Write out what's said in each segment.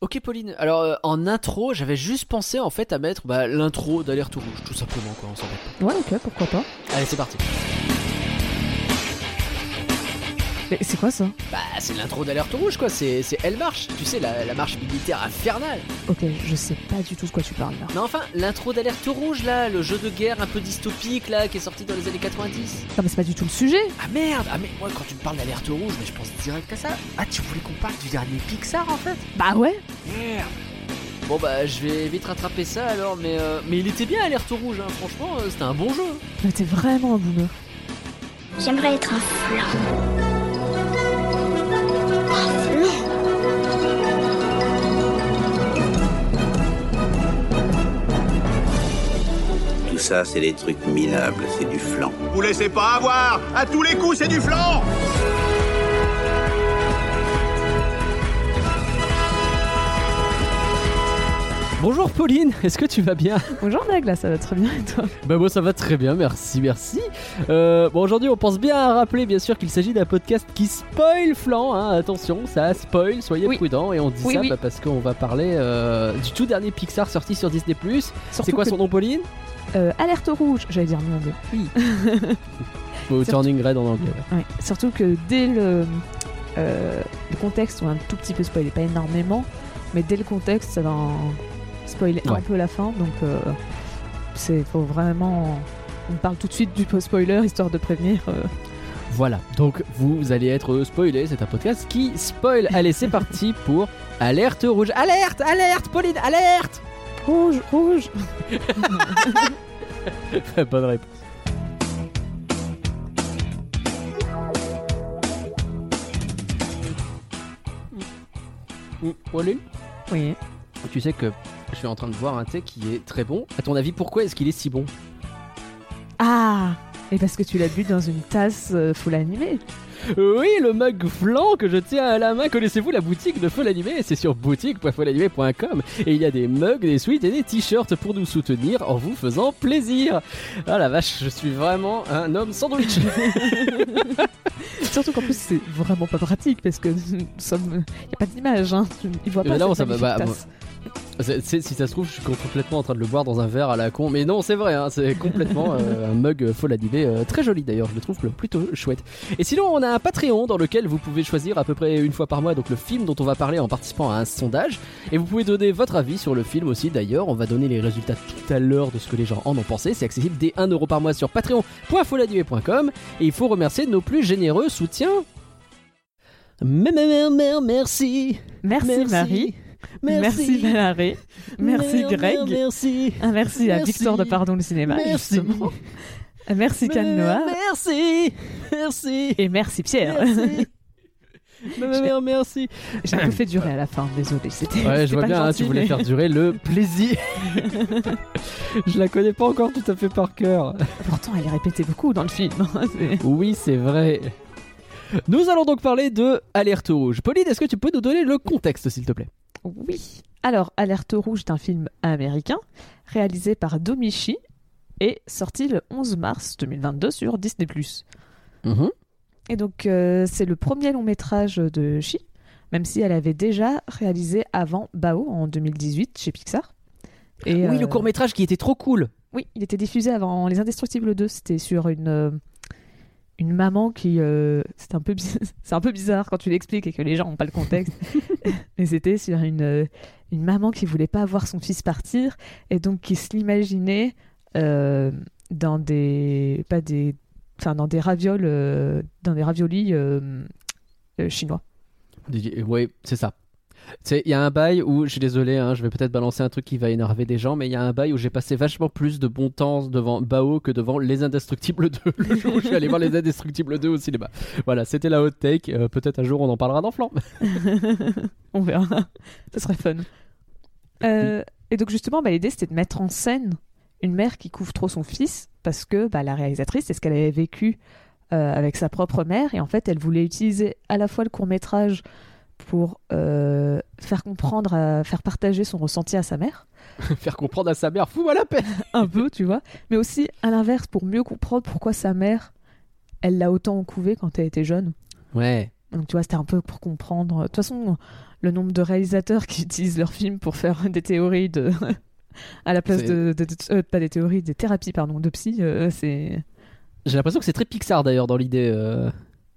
Ok Pauline, alors euh, en intro, j'avais juste pensé en fait à mettre bah, l'intro d'Alerte Rouge, tout simplement quoi, on s'en bat. Ouais, ok, pourquoi pas. Allez, c'est parti. Mais c'est quoi ça Bah, c'est l'intro d'Alerte Rouge quoi, c'est c'est Elle Marche, tu sais, la, la marche militaire infernale. Ok, je sais pas du tout de quoi tu parles là. Non, enfin, l'intro d'Alerte Rouge là, le jeu de guerre un peu dystopique là, qui est sorti dans les années 90. Non, mais c'est pas du tout le sujet. Ah merde, ah mais moi quand tu me parles d'Alerte Rouge, mais je pense direct à ça. Ah, tu voulais qu'on parle du dernier Pixar en fait? Bah ouais. Merde. Bon bah je vais vite rattraper ça alors, mais, euh, mais il était bien Alerte Rouge, hein. franchement euh, c'était un bon jeu. Mais t'es vraiment un boomer. J'aimerais être un flan. Ça, c'est des trucs minables, c'est du flan. Vous laissez pas avoir À tous les coups, c'est du flanc Bonjour Pauline, est-ce que tu vas bien? Bonjour Nagla, ça va très bien et toi? Bah moi ça va très bien, merci, merci. Euh, bon aujourd'hui on pense bien à rappeler bien sûr qu'il s'agit d'un podcast qui spoil flan, hein. attention ça spoil, soyez Oui. prudents et on dit Oui, ça oui. bah, parce qu'on va parler euh, du tout dernier Pixar sorti sur Disney+. C'est quoi que- son nom Pauline? Euh, Alerte rouge, j'allais dire non mais oui. Ou Surtout- Turning Red en anglais. Ouais, Surtout que dès le, euh, le contexte, on a un tout petit peu spoilé, pas énormément, mais dès le contexte, ça va en spoiler Ouais. un peu la fin, donc euh, c'est faut vraiment. On parle tout de suite du spoiler histoire de prévenir. Voilà, donc vous allez être spoilé, c'est un podcast qui spoil. Allez c'est parti pour Alerte Rouge. Alerte, alerte Pauline, alerte Rouge, rouge. Bonne réponse. Mm, Pauline Oui. Tu sais que je suis en train de boire un thé qui est très bon. À ton avis, pourquoi est-ce qu'il est si bon? Ah. Et parce que tu l'as bu dans une tasse euh, full animée. Oui, le mug flan que je tiens à la main. Connaissez-vous la boutique de Folle Animé C'est sur boutique.follanimé.com et il y a des mugs, des suites et des t-shirts pour nous soutenir en vous faisant plaisir. Ah la vache, je suis vraiment un homme sandwich. Surtout qu'en plus c'est vraiment pas pratique parce que nous sommes, y a pas d'image, hein. Il voit pas. Mais non, ça bah, c'est- si ça se trouve, je suis complètement en train de le boire dans un verre à la con. Mais non, c'est vrai, hein, c'est complètement euh, un mug Folle Animé. euh, très joli d'ailleurs, je le trouve plutôt chouette. Et sinon, on a un Patreon dans lequel vous pouvez choisir à peu près une fois par mois donc le film dont on va parler en participant à un sondage. Et vous pouvez donner votre avis sur le film aussi d'ailleurs. On va donner les résultats tout à l'heure de ce que les gens en ont pensé. C'est accessible dès 1€ euro par mois sur patreon.folanimé.com. Et il faut remercier nos plus généreux soutiens. Mer- mer- mer- Merci. Merci, Marie. Merci Valérie. Merci Mer- Greg. mer- Merci. Un merci, à Merci. Victor de Pardon le cinéma. Merci. justement. Un Merci Cannes Noir. Merci. Merci. Et merci Pierre. Merci. Mer- mer- Merci. J'ai un peu fait durer à la fin, désolé. C'était. Ouais, je vois pas bien, hein, gentil, tu voulais mais- faire durer le plaisir. je la connais pas encore tout à fait par cœur. Pourtant, elle est répétée beaucoup dans le film. C'est- Oui, c'est vrai. Nous allons donc parler de Alerte Rouge. Pauline, est-ce que tu peux nous donner le contexte, s'il te plaît? Oui. Alors, Alerte Rouge est un film américain réalisé par Domichi et sorti le 11 mars 2022 sur Disney+. Mhm. Et donc, euh, c'est le premier long métrage de Chi, même si elle avait déjà réalisé avant Bao en 2018 chez Pixar. Et, Oui, euh, le court métrage qui était trop cool. Oui, il était diffusé avant Les Indestructibles 2. C'était sur une, euh, une maman qui. euh, c'est un, peu c'est un peu bizarre quand tu l'expliques et que les gens n'ont pas le contexte. Mais c'était sur une, euh, une maman qui voulait pas voir son fils partir et donc qui se l'imaginait euh, dans des. Pas des. Enfin, dans des ravioles. euh, dans des raviolis euh, euh, chinois. Oui, c'est ça. C'est- Il y a un bail où, je suis désolé, hein, je vais peut-être balancer un truc qui va énerver des gens, mais il y a un bail où j'ai passé vachement plus de bon temps devant Bao que devant Les Indestructibles 2, le jour où je suis allé voir Les Indestructibles 2 au cinéma. Voilà, c'était la hot take. Euh, peut-être un jour on en parlera dans Flan. On verra. Ça serait fun. Euh, Et donc justement, bah, l'idée c'était de mettre en scène une mère qui couvre trop son fils parce que bah, la réalisatrice, c'est ce qu'elle avait vécu euh, avec sa propre mère et en fait, elle voulait utiliser à la fois le court métrage pour euh, faire comprendre, à- faire partager son ressenti à sa mère, Faire comprendre à sa mère, fous-moi la paix un peu, tu vois, mais aussi à l'inverse pour mieux comprendre pourquoi sa mère, elle l'a autant couvé quand elle était jeune. Ouais. Donc tu vois, c'était un peu pour comprendre. De toute façon, le nombre de réalisateurs qui utilisent leurs films pour faire des théories de. à la place C'est- de. de- de- euh, pas des théories, des thérapies, pardon, de psy, euh, c'est. J'ai l'impression que c'est très Pixar d'ailleurs dans l'idée.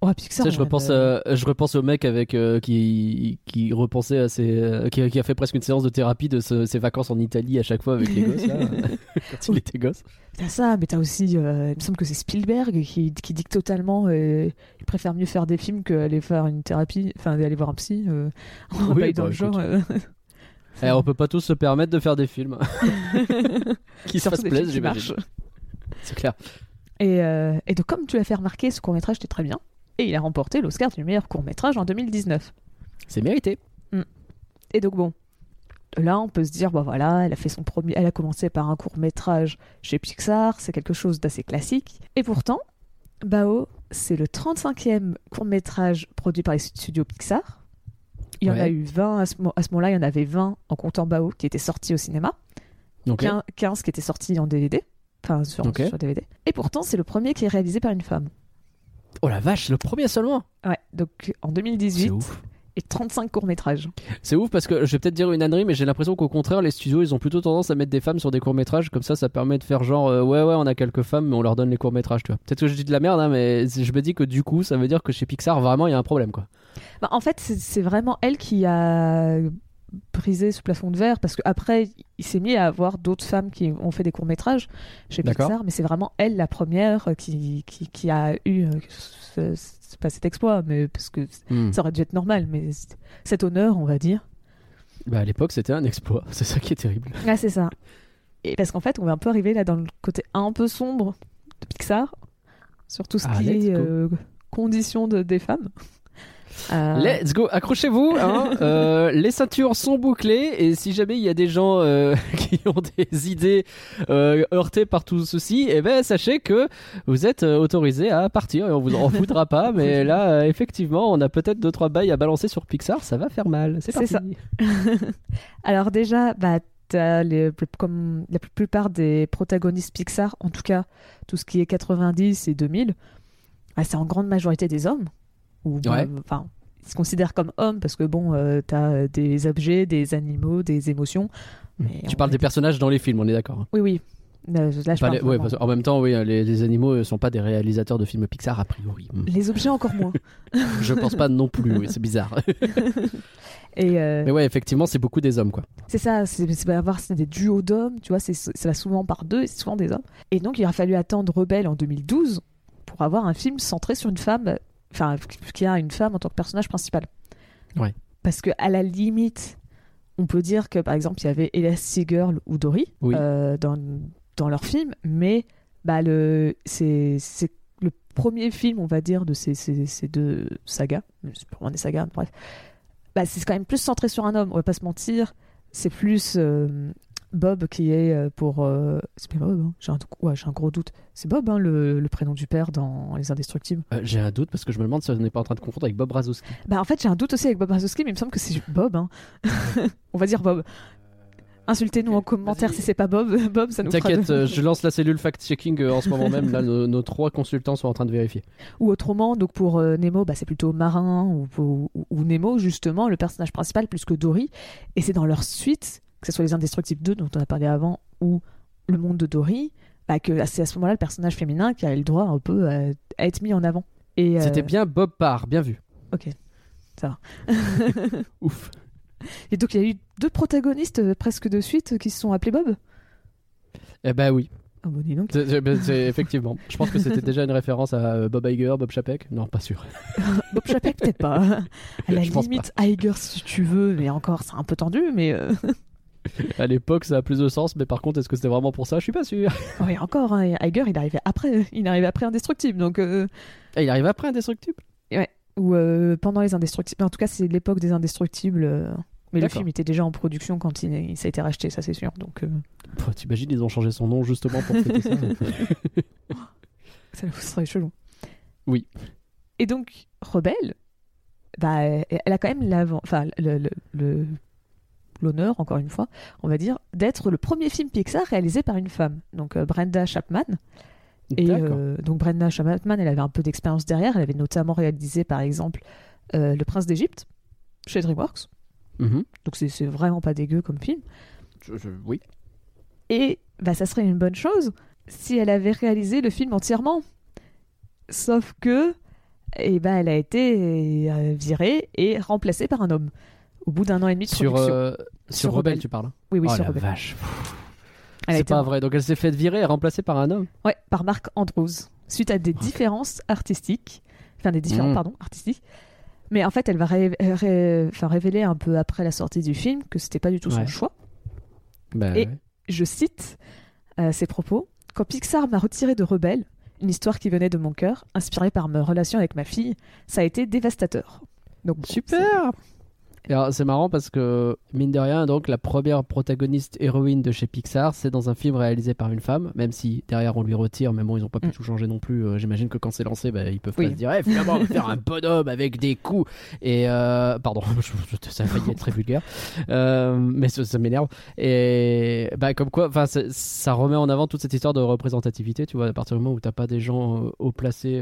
Oh, Pixar. Tu sais, je repense, euh, je repense au mec avec euh, qui qui repensait à ses, euh, qui, qui a fait presque une séance de thérapie de ce- ses vacances en Italie à chaque fois avec les gosses là, quand il était gosse. T'as ça, mais t'as aussi. il me semble que c'est Spielberg qui, qui dit que totalement. il préfère mieux faire des films qu'aller faire une thérapie. Enfin, aller voir un psy. on va Oui, être dans bah, le genre. Eh, on peut pas tous se permettre de faire des films qui se fassent plaisir, j'imagine. C'est clair. Et, et donc, comme tu l'as fait remarquer, ce court-métrage était très bien. Et il a remporté l'Oscar du meilleur court-métrage en 2019. C'est mérité. Et donc, bon, là, on peut se dire, bah voilà, elle a fait son premier. Elle a commencé par un court-métrage chez Pixar, c'est quelque chose d'assez classique. Et pourtant, Bao, c'est le 35e court-métrage produit par les studios Pixar. Il y en a eu 20 à ce, mo- à ce moment-là, il y en avait 20 en comptant Bao qui étaient sortis au cinéma, Ok. 15, 15 qui étaient sortis en DVD, enfin sur, Ok. sur DVD. Et pourtant, c'est le premier qui est réalisé par une femme. Oh la vache, le premier seulement. Ouais, donc en C'est 2018, ouf. et 35 courts-métrages. C'est ouf parce que je vais peut-être dire une ânerie, mais j'ai l'impression qu'au contraire, les studios, ils ont plutôt tendance à mettre des femmes sur des courts métrages. Comme ça, ça permet de faire genre, euh, ouais, ouais, on a quelques femmes, mais on leur donne les courts métrages, tu vois. Peut-être que je dis de la merde, hein, mais je me dis que du coup, ça veut dire que chez Pixar, vraiment, il y a un problème, quoi. Bah, en fait, c'est- c'est vraiment elle qui a brisé ce plafond de verre parce qu'après, il s'est mis à avoir d'autres femmes qui ont fait des courts-métrages chez D'accord. Pixar, mais c'est vraiment elle la première euh, qui, qui, qui a eu euh, ce- pas cet exploit, mais parce que Hmm. ça aurait dû être normal, mais cet honneur, on va dire. Bah, à l'époque, c'était un exploit. C'est ça qui est terrible. Ah, c'est ça. Et parce qu'en fait, on va un peu arriver là dans le côté un peu sombre de Pixar, sur tout ce Ah, qui est euh, conditions de, des femmes. Euh, Let's go, accrochez-vous. Hein. Euh, les ceintures sont bouclées et si jamais il y a des gens euh, qui ont des idées heurtées par tout ceci, eh ben sachez que vous êtes autorisés à partir et on vous en voudra pas. Mais là, effectivement, on a peut-être deux trois bails à balancer sur Pixar, ça va faire mal. C'est parti. ça. Alors déjà, bah, les, comme la plupart des protagonistes Pixar, en tout cas tout ce qui est 90 et 2000, bah, c'est en grande majorité des hommes. Ou Ouais. enfin, ils se considèrent comme hommes parce que bon, euh, t'as des objets, des animaux, des émotions. Mais Tu parles des personnages dans les films, on est d'accord. hein. Oui, oui. Euh, Là, je Pas parle les- ouais, vraiment- parce qu'en même temps, oui, les, les animaux ne sont pas des réalisateurs de films Pixar a priori. Hmm. Les objets encore moins. Je pense pas non plus. oui, c'est bizarre. Et euh, Mais ouais, effectivement, c'est beaucoup des hommes, quoi. C'est ça, c'est avoir des duos d'hommes, tu vois, ça va souvent par deux c'est souvent des hommes. Et donc il a fallu attendre Rebelle en 2012 pour avoir un film centré sur une femme, enfin qui a une femme en tant que personnage principal. Ouais. Parce que à la limite, on peut dire que par exemple il y avait Elastigirl ou Dory Oui. euh, dans dans leur film, mais bah le c'est c'est le premier film on va dire de ces, ces, ces deux sagas, c'est pas vraiment des sagas, bref bah, c'est quand même plus centré sur un homme, on va pas se mentir. C'est plus euh, Bob qui est euh, pour. euh, C'est bien Bob, hein j'ai un, ouais, un gros doute. C'est Bob, hein, le, le prénom du père dans Les Indestructibles. Euh, J'ai un doute parce que je me demande si on n'est pas en train de confondre avec Bob Razowski. Bah, en fait, j'ai un doute aussi avec Bob Razowski, mais il me semble que c'est Bob. hein. on va dire Bob. Insultez-nous ok, en commentaire si c'est pas Bob. Bob, ça nous T'inquiète, de- euh, je lance la cellule fact-checking euh, en ce moment même. Là, nos, nos trois consultants sont en train de vérifier. Ou autrement, donc pour euh, Nemo, bah, c'est plutôt Marin ou, ou, ou Nemo, justement, le personnage principal, plus que Dory. Et c'est dans leur suite, que ce soit Les Indestructibles 2, dont on a parlé avant, ou Le Monde de Dory, bah, que c'est à ce moment-là le personnage féminin qui a eu le droit un peu à, à être mis en avant. Et, euh, C'était bien Bob Parr, bien vu. Ok, ça va. Ouf. Et donc il y a eu deux protagonistes euh, presque de suite euh, qui se sont appelés Bob? Eh ben oui, Ah bon, dis donc. Ben, effectivement. Je pense que c'était déjà une référence à Bob Iger, Bob Chapek? Non, pas sûr. Bob Chapek, peut-être pas. À la Je limite, Iger si tu veux, mais encore, c'est un peu tendu, mais. À l'époque, ça a plus de sens, mais par contre, est-ce que c'était vraiment pour ça? Je suis pas sûr. Oui, encore, hein, Iger, il arrivait après, il arrivait après Indestructible, donc euh, Eh, il arrive après Indestructible ou euh, pendant les Indestructibles. En tout cas, c'est l'époque des Indestructibles. euh, Mais le film était déjà en production quand il, il- ça a été racheté, ça c'est sûr. Donc, T'imagines, ils ont changé son nom justement pour fêter ça. ça serait chelou. Oui. Et donc, Rebelle, bah, elle elle a quand même l'avant, enfin, le- le- le- l'honneur, encore une fois, on va dire, d'être le premier film Pixar réalisé par une femme. Donc, euh, Brenda Chapman. Et euh, donc Brenda Chapman, elle avait un peu d'expérience derrière. Elle avait notamment réalisé, par exemple, euh, Le Prince d'Égypte chez DreamWorks. Mhm. Donc c'est vraiment pas dégueu comme film. Je- je- oui. Et bah, ça serait une bonne chose si elle avait réalisé le film entièrement. Sauf que, eh ben, elle a été virée et remplacée par un homme au bout d'un an et demi de Sur, production. euh, sur, Sur Rebelle, Rebelle. tu parles. oui, oui, oh sur la Rebelle. vache. C'est pas vrai. Donc elle s'est fait virer et remplacée par un homme. Ouais, par Marc Andrews, suite à des différences artistiques, enfin des différents, Mm. pardon, artistiques. Mais en fait, elle va ré- ré- enfin, révéler un peu après la sortie du film que c'était pas du tout son choix. Bah, Et- ouais. Je cite euh, ses propos Quand Pixar m'a retiré de Rebelle, une histoire qui venait de mon cœur, inspirée par ma relation avec ma fille, ça a été dévastateur. Donc bon, Super alors, C'est marrant parce que, mine de rien, donc la première protagoniste héroïne de chez Pixar, c'est dans un film réalisé par une femme, même si derrière on lui retire, mais bon, ils ont pas pu Mm. tout changer non plus. Euh, J'imagine que quand c'est lancé, bah, ils peuvent Oui. pas se dire, Eh, finalement, on va faire un bonhomme avec des coups. Et, euh, pardon, je- je- ça a failli être très vulgaire, Euh, mais ça, ça m'énerve. Et, bah, comme quoi, ça, remet en avant toute cette histoire de représentativité, tu vois, à partir du moment où t'as pas des gens haut placés.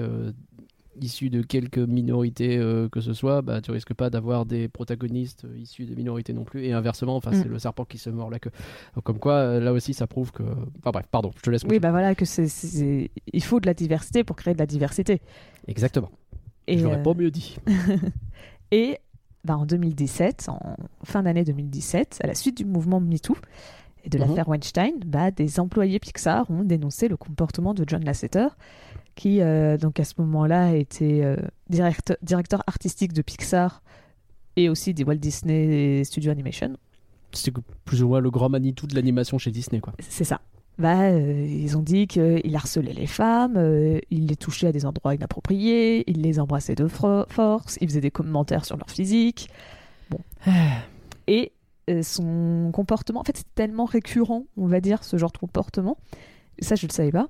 Euh, issus de quelques minorités euh, que ce soit, bah, tu risques pas d'avoir des protagonistes euh, issus des minorités non plus. Et inversement, enfin, Mm. c'est le serpent qui se mord la queue. Donc, comme quoi, euh, là aussi, ça prouve que. Enfin bref, pardon, je te laisse. Oui, continuer. bah voilà, que c'est, il faut de la diversité pour créer de la diversité. Exactement. Et, je l'aurais euh, pas mieux dit. Et bah, en 2017, en fin d'année 2017, à la suite du mouvement MeToo et de Mhm. l'affaire Weinstein, bah, des employés Pixar ont dénoncé le comportement de John Lasseter, qui euh, donc à ce moment-là était euh, directeur, directeur artistique de Pixar et aussi des Walt Disney Studio Animation. C'est plus ou moins le grand Manitou de l'animation chez Disney, quoi. C'est ça. Bah, euh, ils ont dit qu'il harcelait les femmes, euh, il les touchait à des endroits inappropriés, il les embrassait de force, il faisait des commentaires sur leur physique. Bon. Et euh, son comportement, en fait, c'est tellement récurrent, on va dire, ce genre de comportement, ça je ne le savais pas,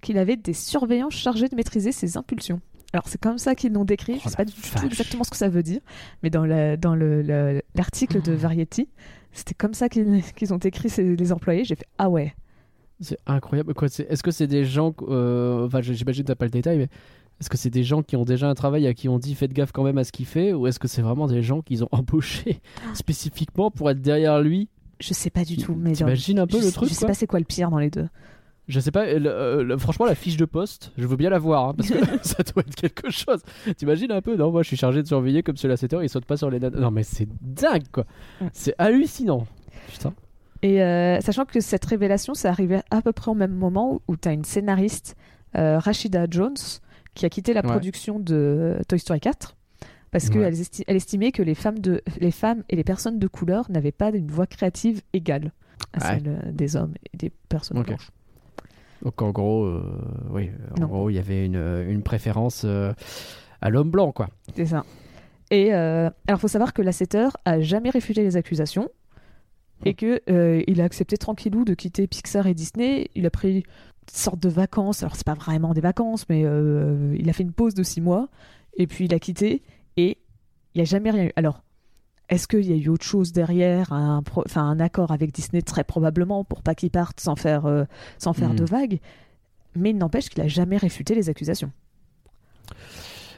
qu'il avait des surveillants chargés de maîtriser ses impulsions. Alors c'est comme ça qu'ils l'ont décrit, Oh je ne sais pas du tout exactement ce que ça veut dire, mais dans la- dans le- le- l'article de Oh. Variety, c'était comme ça qu'ils ont écrit ces- les employés, j'ai fait « Ah ouais !» C'est incroyable. Quoi, Est-ce que c'est des gens. euh, Enfin, j'imagine que t'as pas le détail, mais. Est-ce que c'est des gens qui ont déjà un travail à qui on dit faites gaffe quand même à ce qu'il fait ou est-ce que c'est vraiment des gens qu'ils ont embauchés spécifiquement pour être derrière lui? Je sais pas du tout, mais T'imagines un peu je, le sais- truc Je sais quoi? pas c'est quoi le pire dans les deux. Je sais pas, euh, le- euh, le- franchement, la fiche de poste, je veux bien la voir, hein, parce que ça doit être quelque chose. T'imagines un peu Non, moi je suis chargé de surveiller comme cela 7 heures, il saute pas sur les nanas. Non, mais c'est dingue quoi. C'est hallucinant Putain. Et euh, sachant que cette révélation, c'est arrivé à peu près au même moment où, tu as une scénariste, euh, Rashida Jones, qui a quitté la Ouais. production de Toy Story 4 parce Ouais. qu'elle esti- elle estimait que les femmes, de, les femmes et les personnes de couleur n'avaient pas une voix créative égale à celle des hommes et des personnes blanches. Donc en gros, euh, oui, en Non. gros, il y avait une, une préférence euh, à l'homme blanc quoi. C'est ça. Et euh, alors, faut savoir que Lasseter a jamais réfuté les accusations et que euh, il a accepté tranquillou de quitter Pixar et Disney. Il a pris une sorte de vacances. Alors, c'est pas vraiment des vacances, mais euh, il a fait une pause de six mois et puis il a quitté et il n'y a jamais rien eu. Alors, est-ce qu'il y a eu autre chose derrière, un, pro- enfin, un accord avec Disney très probablement pour pas qu'il parte sans faire, euh, sans faire Hmm. de vagues. Mais il n'empêche qu'il a jamais réfuté les accusations.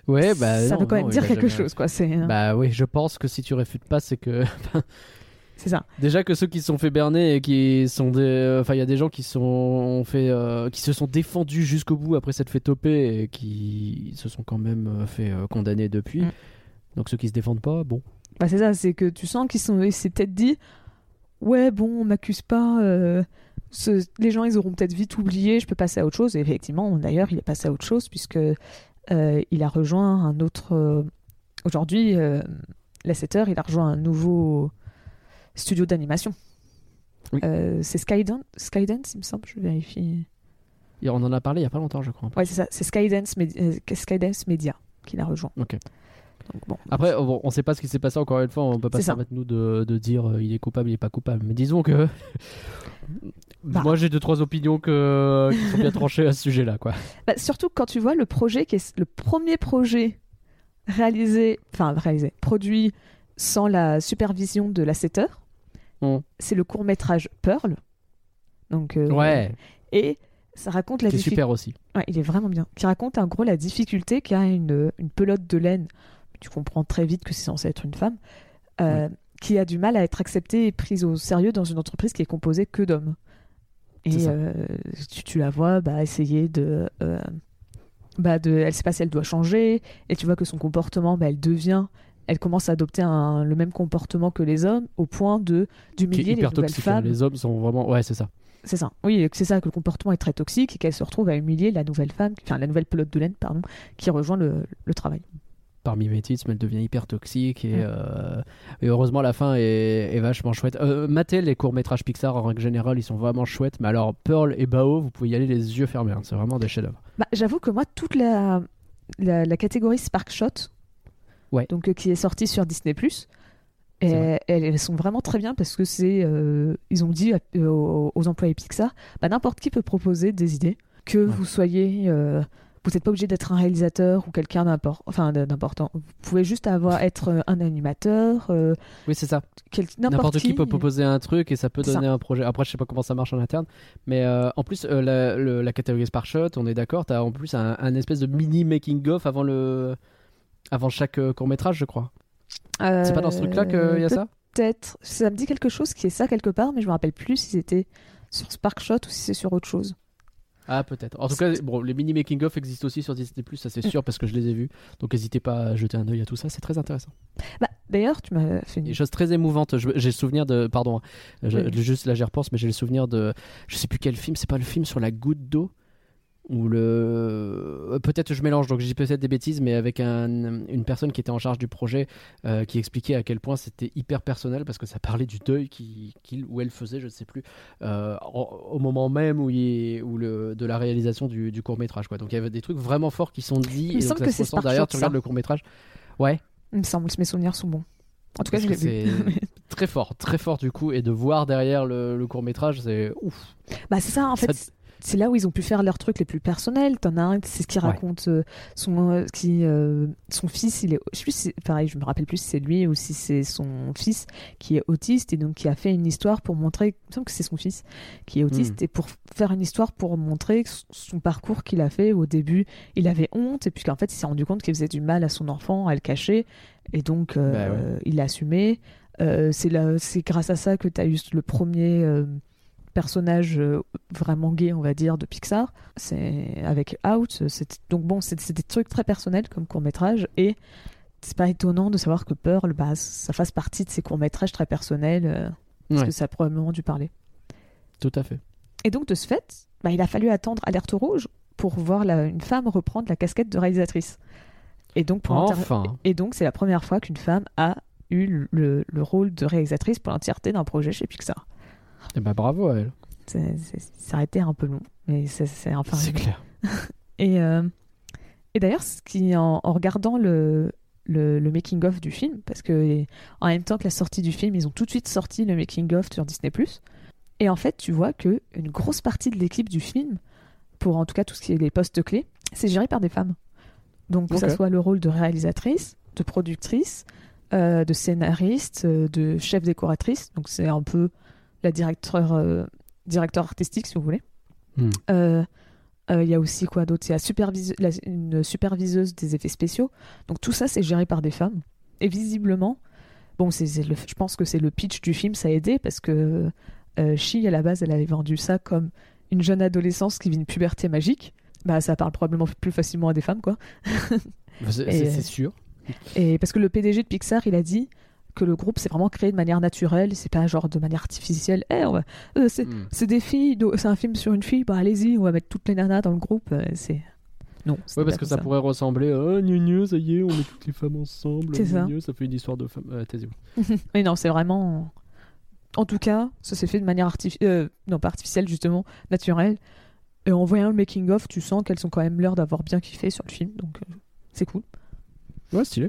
Ouais, bah. ça non, veut quand non, même dire quelque jamais- chose, quoi. C'est hein, Bah oui, je pense que si tu réfutes pas, c'est que. c'est ça. Déjà que ceux qui se sont fait berner et qui sont des. Enfin, il y a des gens qui, sont ont fait, euh, qui se sont défendus jusqu'au bout après s'être fait toper et qui se sont quand même euh, fait euh, condamner depuis. Mm. Donc ceux qui se défendent pas, bon. Bah c'est ça, c'est que tu sens qu'ils sont, ils s'est peut-être dit, ouais bon, on m'accuse pas, euh, ce- les gens ils auront peut-être vite oublié, je peux passer à autre chose. Et effectivement, d'ailleurs, il est passé à autre chose puisque euh, il a rejoint un autre. euh, Aujourd'hui, euh, Lasseter, il a rejoint un nouveau studio d'animation. Oui. C'est Skydance, Skydance, il me semble, je vérifie. Et on en a parlé il y a pas longtemps, je crois. Ouais, c'est ça, c'est Skydance, Skydance Media qu'il a rejoint. Ok. Donc bon. Après, on, on sait pas ce qui s'est passé encore une fois. On peut pas permettre nous de, de dire euh, il est coupable, il est pas coupable. Mais disons que. Bah. Moi j'ai deux trois opinions que, qui sont bien tranchées à ce sujet-là, quoi. Bah, surtout quand tu vois le projet qui est le premier projet réalisé, enfin réalisé, produit sans la supervision de Lasseter. Mm. C'est le court métrage Pearl. Donc euh, Ouais, et ça raconte la c'est difficulté. super aussi. il est vraiment bien. Qui raconte en gros la difficulté qu'a une, une pelote de laine tu comprends très vite que c'est censé être une femme, euh, qui a du mal à être acceptée et prise au sérieux dans une entreprise qui est composée que d'hommes. Et euh, tu, tu la vois bah, essayer de, euh, bah, de. Elle sait pas si elle doit changer, et tu vois que son comportement, bah, elle devient. Elle commence à adopter un- le même comportement que les hommes au point de d'humilier les nouvelles hein. femmes. Les hommes sont vraiment. Ouais, c'est ça. C'est ça. Oui, c'est ça que le comportement est très toxique et qu'elle se retrouve à humilier la nouvelle femme, enfin la nouvelle pelote de laine, pardon, qui rejoint le, le travail. Par mimétisme, elle devient hyper toxique et, Mm. euh, et heureusement la fin est, est vachement chouette. Euh, matez les courts métrages Pixar en règle générale, ils sont vraiment chouettes. Mais alors Pearl et Bao, vous pouvez y aller les yeux fermés. hein. C'est vraiment des chefs-d'œuvre. Bah, J'avoue que moi, toute la, la, la catégorie Spark Shot, Ouais. donc, euh, qui est sortie sur Disney, et elles, sont vraiment très bien parce que c'est. euh, ils ont dit aux employés Pixar bah, n'importe qui peut proposer des idées, que vous soyez. Vous n'êtes pas obligé d'être un réalisateur ou quelqu'un d'import- enfin, d'important. Vous pouvez juste avoir, être euh, un animateur, euh, Oui, c'est ça. N'importe qui peut proposer un truc et ça peut donner un projet. Après, je sais pas comment ça marche en interne, mais euh, en plus, euh, la, le- la catégorie Sparkshot, on est d'accord, t'as en plus un, un espèce de mini making-of avant, le... avant chaque court métrage, je crois. C'est pas dans ce truc-là qu'il y a ça? Peut-être. Ça me dit quelque chose qui est ça quelque part, mais je me rappelle plus si c'était sur Spark Shot ou si c'est sur autre chose. Ah, peut-être. En tout cas, bon, les mini making-of existent aussi sur Disney, ça c'est sûr, parce que je les ai vus. Donc, n'hésitez pas à jeter un œil à tout ça, c'est très intéressant. Bah, D'ailleurs, tu m'as fait une. Des choses très émouvantes. J'ai le souvenir de. Pardon, hein, Oui. juste là j'y repense, mais j'ai le souvenir de. Je sais plus quel film, c'est pas le film sur la goutte d'eau? Ou le. euh, Peut-être je mélange, donc je dis peut-être des bêtises, mais avec un- une personne qui était en charge du projet euh, qui expliquait à quel point c'était hyper personnel parce que ça parlait du deuil qu'il ou elle faisait, je ne sais plus, euh, au moment même où, il, où le, de la réalisation du, court métrage. Quoi. Donc il y avait des trucs vraiment forts qui sont dits. Il me et semble que se c'est Spark derrière, tu regardes le court métrage. Ouais, Il me semble que mes souvenirs sont bons. En tout cas, je l'ai vu. très fort, très fort du coup, et de voir derrière le, court métrage, c'est ouf. Bah, c'est ça, en fait. Ça- C'est là où ils ont pu faire leurs trucs les plus personnels. T'en as un, c'est ce qui Ouais. raconte euh, son, euh, qui, euh, son fils. Il est, je sais plus, si c'est- pareil, je me rappelle plus si c'est lui ou si c'est son fils qui est autiste et donc qui a fait une histoire pour montrer. Il me semble que c'est son fils qui est autiste Hmm. et pour faire une histoire pour montrer son- parcours qu'il a fait au début. Il avait honte et puis qu'en fait il s'est rendu compte qu'il faisait du mal à son enfant, à le cacher et donc euh, Bah ouais. il l'a assumé. Euh, c'est là- c'est grâce à ça que tu as eu le premier euh, personnage euh, vraiment gay, on va dire, de Pixar. C'est avec Out. Donc bon, c'est des trucs très personnels comme court métrage et c'est pas étonnant de savoir que Pearl, bah, ça fasse partie de ces courts métrages très personnels euh, parce Ouais. que ça a probablement dû parler. Tout à fait. Et donc de ce fait, bah, il a fallu attendre Alerte Rouge pour voir la- une femme reprendre la casquette de réalisatrice. Et donc pour Enfin. et donc c'est la première fois qu'une femme a eu le, le rôle de réalisatrice pour l'entièreté d'un projet chez Pixar. Eh ben, bravo à elle. Ça a été un peu long, mais c'est enfin c'est clair. Et, euh, et d'ailleurs, ce qui, en, en regardant le, le, le making-of du film, parce que en même temps que la sortie du film, ils ont tout de suite sorti le making-of sur Disney+. Et en fait, tu vois que une grosse partie de l'équipe du film, pour en tout cas tout ce qui est les postes clés, c'est géré par des femmes. Donc que Ok. ça soit le rôle de réalisatrice, de productrice, euh, de scénariste, euh, de chef décoratrice. Donc c'est un peu la directeur, euh, directeur artistique, si vous voulez. Hmm. Euh, euh, Il y a aussi quoi d'autre? Il y a supervise- la- une superviseuse des effets spéciaux. Donc tout ça, c'est géré par des femmes. Et visiblement, bon, c'est c'est le- je pense que c'est le pitch du film, ça a aidé parce que euh, Chi, à la base, elle avait vendu ça comme une jeune adolescence qui vit une puberté magique. Bah, ça parle probablement plus facilement à des femmes, quoi. C'est Et- c'est- c'est sûr. Et parce que le PDG de Pixar, il a dit que le groupe s'est vraiment créé de manière naturelle, c'est pas genre de manière artificielle. Eh, va- euh, c'est Hmm. c'est des filles, c'est un film sur une fille, bah allez-y, on va mettre toutes les nanas dans le groupe. euh, C'est non. Ouais, parce que ça, pourrait ressembler à oh, gnu, ça y est, on met toutes les femmes ensemble. C'est ça. ça fait une histoire de femmes. Euh, taisez-vous. Mais non, c'est vraiment. En tout cas, ça s'est fait de manière artificielle, non pas artificielle justement, naturelle. Et en voyant le making of, tu sens qu'elles ont quand même l'air d'avoir bien kiffé sur le film, donc euh, c'est cool. Ouais, stylé.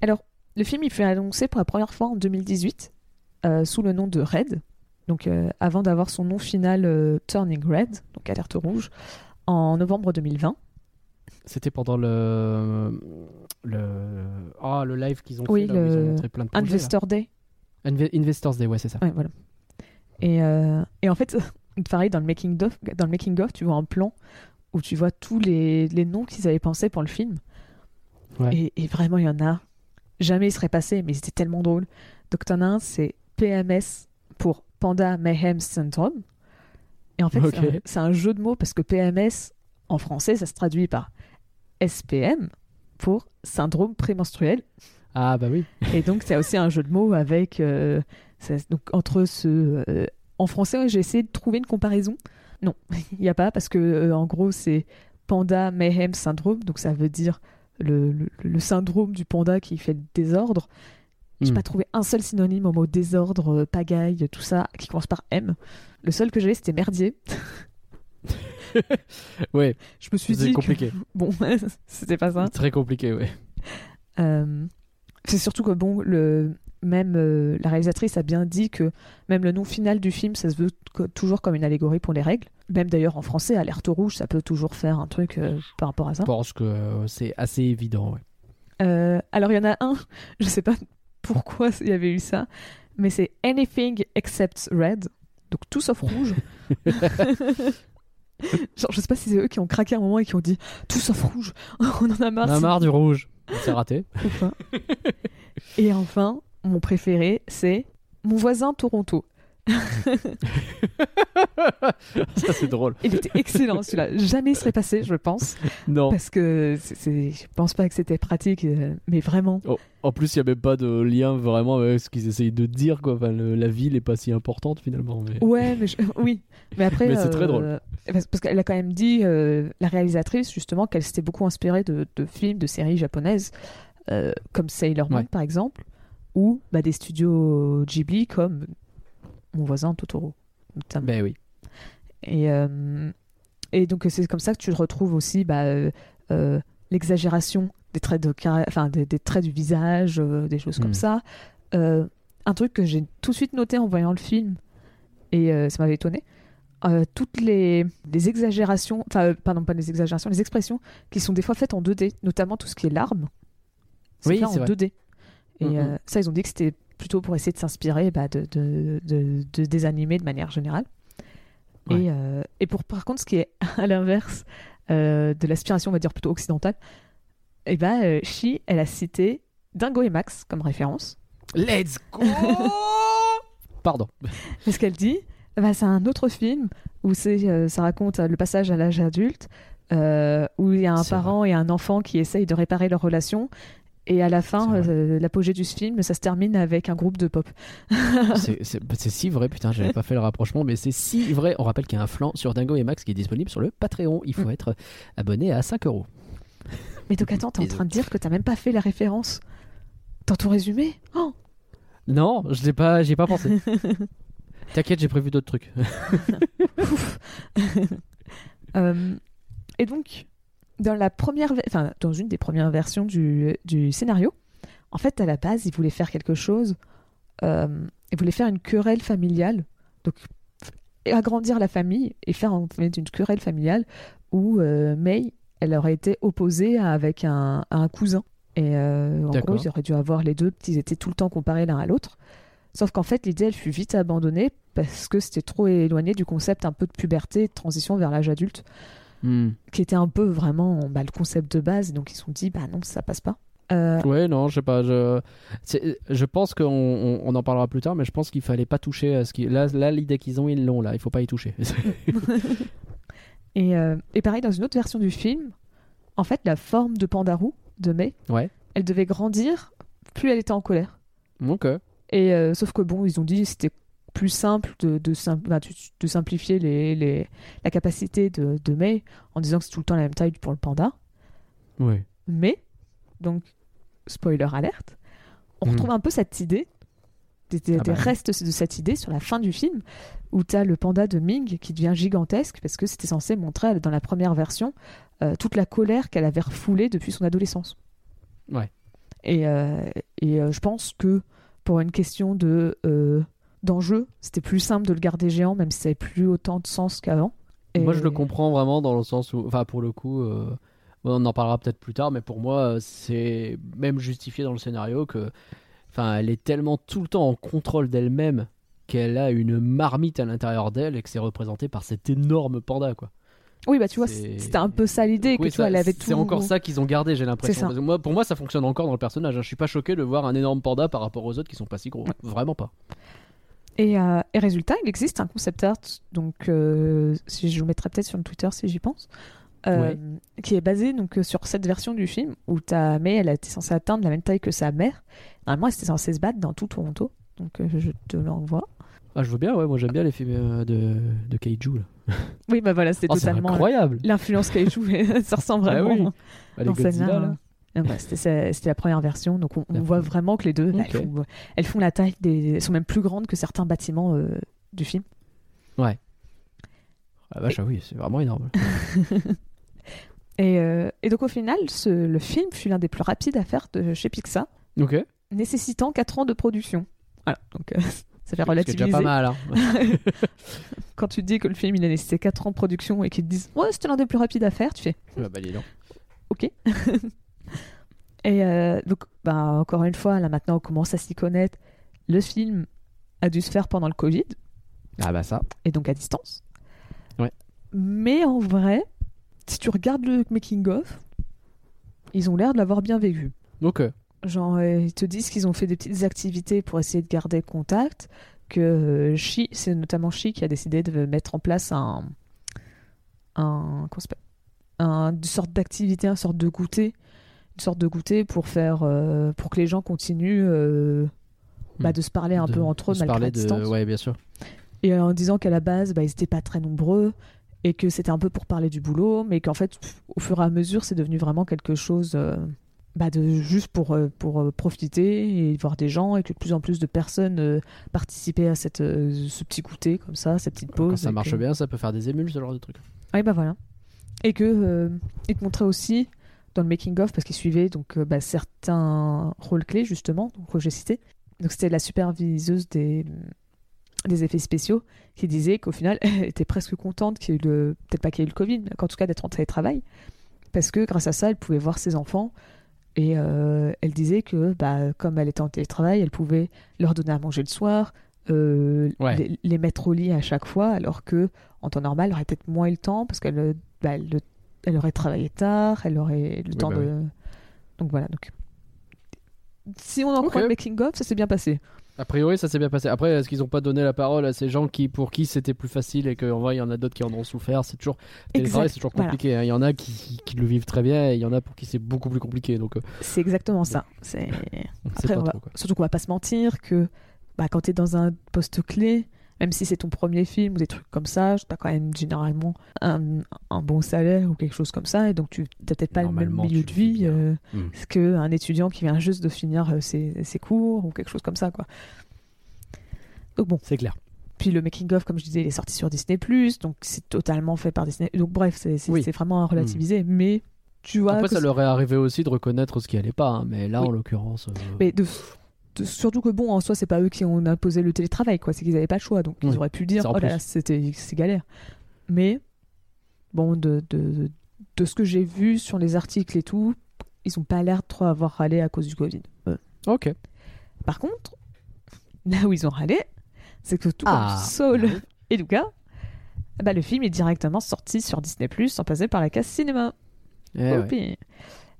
Alors, le film, il fait annoncer pour la première fois en 2018 euh, sous le nom de Red. Donc, euh, avant d'avoir son nom final euh, Turning Red, donc alerte rouge, en novembre 2020. C'était pendant le. Le. Ah, le live qu'ils ont Oui, fait là, où ils ont le montré plein de projets. là. Investor Day. Inve- Investors Day, ouais, c'est ça. Ouais, voilà. Et, et en fait, pareil, dans le making of, dans le making of, tu vois un plan où tu vois tous les, les noms qu'ils avaient pensé pour le film. Ouais. Et, et vraiment, il y en a. jamais il serait passé, mais c'était tellement drôle. Donc t'en as un, c'est PMS pour Panda Mayhem Syndrome. Et en fait, c'est un- jeu de mots parce que PMS, en français, ça se traduit par SPM pour syndrome prémenstruel. Ah bah oui. Et donc, c'est aussi un jeu de mots avec. euh, ça- donc, entre ce. euh, en français, j'ai essayé de trouver une comparaison. Non, il n'y a pas, parce que, euh, en gros, c'est Panda Mayhem Syndrome. Donc, ça veut dire le, le- le syndrome du panda qui fait le désordre. J'ai Hmm. pas trouvé un seul synonyme au mot désordre, euh, pagaille, tout ça, qui commence par M. Le seul que j'avais, c'était merdier. Ouais, Je me suis dit. que- compliqué. Bon, c'était pas ça. Très compliqué, ouais. Euh, c'est surtout que bon, le, même euh, la réalisatrice a bien dit que même le nom final du film, ça se veut toujours comme une allégorie pour les règles. Même d'ailleurs en français, alerte rouge, ça peut toujours faire un truc euh, par rapport à ça. Je pense que euh, c'est assez évident, ouais. Euh, alors il y en a un, je sais pas pourquoi il y avait eu ça, mais c'est Anything Except Red, donc tout sauf rouge. Genre, je sais pas si c'est eux qui ont craqué un moment et qui ont dit tout sauf rouge, on en a marre. On a marre du rouge. C'est raté. Et enfin, mon préféré, c'est mon voisin Toronto. Ça c'est drôle. Il était excellent celui-là. Jamais il serait passé, je pense, Non. parce que c'est, je pense pas que c'était pratique, euh, mais vraiment. Oh, en plus, il n'y a même pas de lien vraiment avec ce qu'ils essayent de dire. Quoi. Enfin, le- la ville est pas si importante finalement. Mais... Ouais, mais je- oui. Mais après, Mais c'est très euh, drôle. Parce, parce qu'elle a quand même dit, euh, la réalisatrice, justement, qu'elle s'était beaucoup inspirée de, de films, de séries japonaises, euh, comme Sailor Moon, Ouais. par exemple, ou bah, des studios Ghibli comme Mon voisin Totoro, notamment. Ben oui. Et, euh, et donc c'est comme ça que tu retrouves aussi bah, euh, euh, l'exagération des traits de enfin des, des traits du visage, des choses comme Mm. ça. Un truc que j'ai tout de suite noté en voyant le film et ça m'avait étonné. toutes les, les exagérations, enfin pardon pas les exagérations, les expressions qui sont des fois faites en 2D, notamment tout ce qui est larmes. C'est Oui, fait en c'est vrai. 2D. Et Mhm. euh, ça ils ont dit que c'était plutôt pour essayer de s'inspirer bah, de, de, de- de- des animés de manière générale. Ouais. Et, euh, et pour par contre, ce qui est à l'inverse euh, de l'aspiration, on va dire plutôt occidentale, et ben euh, elle a cité Dingo et Max comme référence. Let's go Pardon. Et ce qu'elle dit, bah, c'est un autre film où c'est, euh, ça raconte euh, le passage à l'âge adulte, euh, où il y a un parent et un enfant qui essayent de réparer leur relation. Et à la fin, euh, l'apogée du film, ça se termine avec un groupe de pop. C'est- C'est si vrai, putain, j'avais pas fait le rapprochement, mais c'est si vrai. On rappelle qu'il y a un flanc sur Dingo et Max qui est disponible sur le Patreon. Il faut être abonné à 5 euros. Mais donc attends, t'es en train de dire que t'as même pas fait la référence dans ton résumé? Oh Non, je l'ai pas, j'y ai pas pensé. T'inquiète, j'ai prévu d'autres trucs. Euh, et donc, dans la première, enfin, dans une des premières versions du, du scénario, en fait, à la base, il voulait faire quelque chose. euh, il voulait faire une querelle familiale, donc agrandir la famille et faire en fait une querelle familiale où euh, May, elle aurait été opposée à- avec un, à un cousin. Et euh, en gros, ils auraient dû avoir les deux, ils étaient tout le temps comparés l'un à l'autre. Sauf qu'en fait, l'idée, elle fut vite abandonnée parce que c'était trop éloigné du concept un peu de puberté de transition vers l'âge adulte Hmm. qui était un peu vraiment bah, le concept de base. Donc ils se sont dit, bah non, ça passe pas. Euh, Ouais, non, je sais pas. Je, je pense qu'on on, on en parlera plus tard, mais je pense qu'il fallait pas toucher à ce qui. Là, là l'idée qu'ils ont, ils l'ont là. Il faut pas y toucher. et, euh, et pareil, dans une autre version du film, en fait, la forme de Pandarou de May, Ouais. elle devait grandir plus elle était en colère. Euh, Et euh, sauf que bon, ils ont dit c'était plus simple de, de, sim- de- de simplifier les, les- la capacité de, de May en disant que c'est tout le temps la même taille pour le panda. Mais, donc, spoiler alerte, on Hmm. retrouve un peu cette idée, des, des- Ah des bah oui. restes de cette idée sur la fin du film, où tu as le panda de Ming qui devient gigantesque, parce que c'était censé montrer, dans la première version, euh, toute la colère qu'elle avait refoulée depuis son adolescence. Ouais. Et, euh, et euh, je pense que pour une question de d'enjeu, c'était plus simple de le garder géant, même si ça n'avait plus autant de sens qu'avant. Et- Moi, je le comprends vraiment dans le sens où, enfin, pour le coup, euh, on en parlera peut-être plus tard, mais pour moi, c'est même justifié dans le scénario que, enfin, elle est tellement tout le temps en contrôle d'elle-même qu'elle a une marmite à l'intérieur d'elle et que c'est représenté par cet énorme panda, quoi. Oui, bah tu vois, c'était un peu ça l'idée, que Oui, tu vois, ça- elle avait tout. C'est encore ça qu'ils ont gardé, j'ai l'impression. Moi, pour moi, ça fonctionne encore dans le personnage. hein. Je suis pas choqué de voir un énorme panda par rapport aux autres qui sont pas si gros. Vraiment pas. Et, euh, et résultat, il existe un concept art, donc euh, si je vous mettrai peut-être sur le Twitter si j'y pense, euh, qui est basé donc sur cette version du film où ta May, elle été censée atteindre la même taille que sa mère. Normalement, elle était censée se battre dans tout Toronto, donc je te l'envoie. Ah, je veux bien, ouais. Moi, j'aime bien les films de, de Kaiju. Là. Oui, bah voilà, c'était Oh, c'est totalement incroyable. l'influence Kaiju, ça ressemble Ah vraiment. oui. Bah, les Godzilla, là. Ah bah, c'était la première version, donc on, voit vraiment que les deux, bah, Ok. elles, font, elles font la taille des, elles sont même plus grandes que certains bâtiments euh, du film. Ah, vache, ah oui, c'est vraiment énorme. Et, euh, et donc au final, ce- le film fut l'un des plus rapides à faire de chez Pixar, nécessitant 4 ans de production. Voilà, donc euh, ça fait relativiser. déjà pas mal. Hein. Quand tu dis que le film il a nécessité 4 ans de production et qu'ils te disent ouais c'était l'un des plus rapides à faire, tu fais Ah, bah, dis donc. ok. Et euh, donc bah, encore une fois, là maintenant on commence à s'y connaître. Le film a dû se faire pendant le Covid Ah, bah, ça. et donc à distance. Ouais. Mais en vrai, si tu regardes le making of, ils ont l'air de l'avoir bien vécu. Ok. Genre, euh, ils te disent qu'ils ont fait des petites activités pour essayer de garder contact. Que euh, Chi, c'est notamment Chi qui a décidé de mettre en place un. un comment une sorte d'activité, une sorte de goûter. Une sorte de goûter pour faire. euh, pour que les gens continuent euh, bah, Hmm. de se parler un De- peu entre eux de malgré la distance. de... Ouais, bien sûr. Et en disant qu'à la base, bah, ils n'étaient pas très nombreux et que c'était un peu pour parler du boulot, mais qu'en fait, au fur et à mesure, c'est devenu vraiment quelque chose euh, bah, de juste pour, euh, pour euh, profiter et voir des gens et que de plus en plus de personnes euh, participaient à cette, euh, ce petit goûter comme ça, cette petite pause. Quand ça et marche que- bien, ça peut faire des émules, ce genre de truc. oui, bah voilà. Et que euh, il te montrait aussi dans le making of parce qu'il suivait donc euh, bah, certains rôles clés justement donc, que j'ai cités. Donc c'était la superviseuse des des effets spéciaux qui disait qu'au final elle était presque contente qu'il y ait le peut-être pas qu'il y ait eu le Covid mais qu'en tout cas d'être en télétravail parce que grâce à ça elle pouvait voir ses enfants et euh, elle disait que bah, comme elle était en télétravail elle pouvait leur donner à manger le soir euh, Ouais. les, les mettre au lit à chaque fois alors que en temps normal, elle aurait peut-être moins eu le temps parce qu'elle bah, le- elle aurait travaillé tard, elle aurait le Oui, temps bah de. Donc voilà. Donc si on en Ok. croit le making of, ça s'est bien passé. A priori, ça s'est bien passé. Après, est-ce qu'ils n'ont pas donné la parole à ces gens qui, pour qui c'était plus facile et qu'en vrai, il y en a d'autres qui en ont souffert C'est toujours, c'est toujours Voilà. compliqué. hein. Il y en a qui, qui le vivent très bien et il y en a pour qui c'est beaucoup plus compliqué. Donc, euh, C'est exactement ça. C'est Après, on va- trop. Surtout qu'on va pas se mentir que bah, quand tu es dans un poste clé, même si c'est ton premier film ou des trucs comme ça, tu as quand même généralement un, un bon salaire ou quelque chose comme ça, et donc tu n'as peut-être pas le même milieu de vie euh, Mm. qu'un étudiant qui vient juste de finir euh, ses, ses cours ou quelque chose comme ça. Quoi. Donc bon, C'est clair. puis le making of, comme je disais, il est sorti sur Disney+, donc c'est totalement fait par Disney. Donc bref, c'est Oui. vraiment à relativiser, mais tu vois... Après, ça leur est arrivé aussi de reconnaître ce qui allait pas. hein. Mais là, Oui. en l'occurrence. euh, Mais de- surtout que bon, en soi, c'est pas eux qui ont imposé le télétravail, quoi. C'est qu'ils avaient pas le choix, donc Oui. ils auraient pu dire, oh là plus. là, c'était c'est galère. Mais bon, de, de, de ce que j'ai vu sur les articles et tout, ils ont pas l'air de trop avoir râlé à cause du Covid. Euh, Ok. Par contre, là où ils ont râlé, c'est que tout Ah. comme Saul et Luca, bah, le film est directement sorti sur Disney+, sans passer par la case cinéma. Eh ouais. Youpi.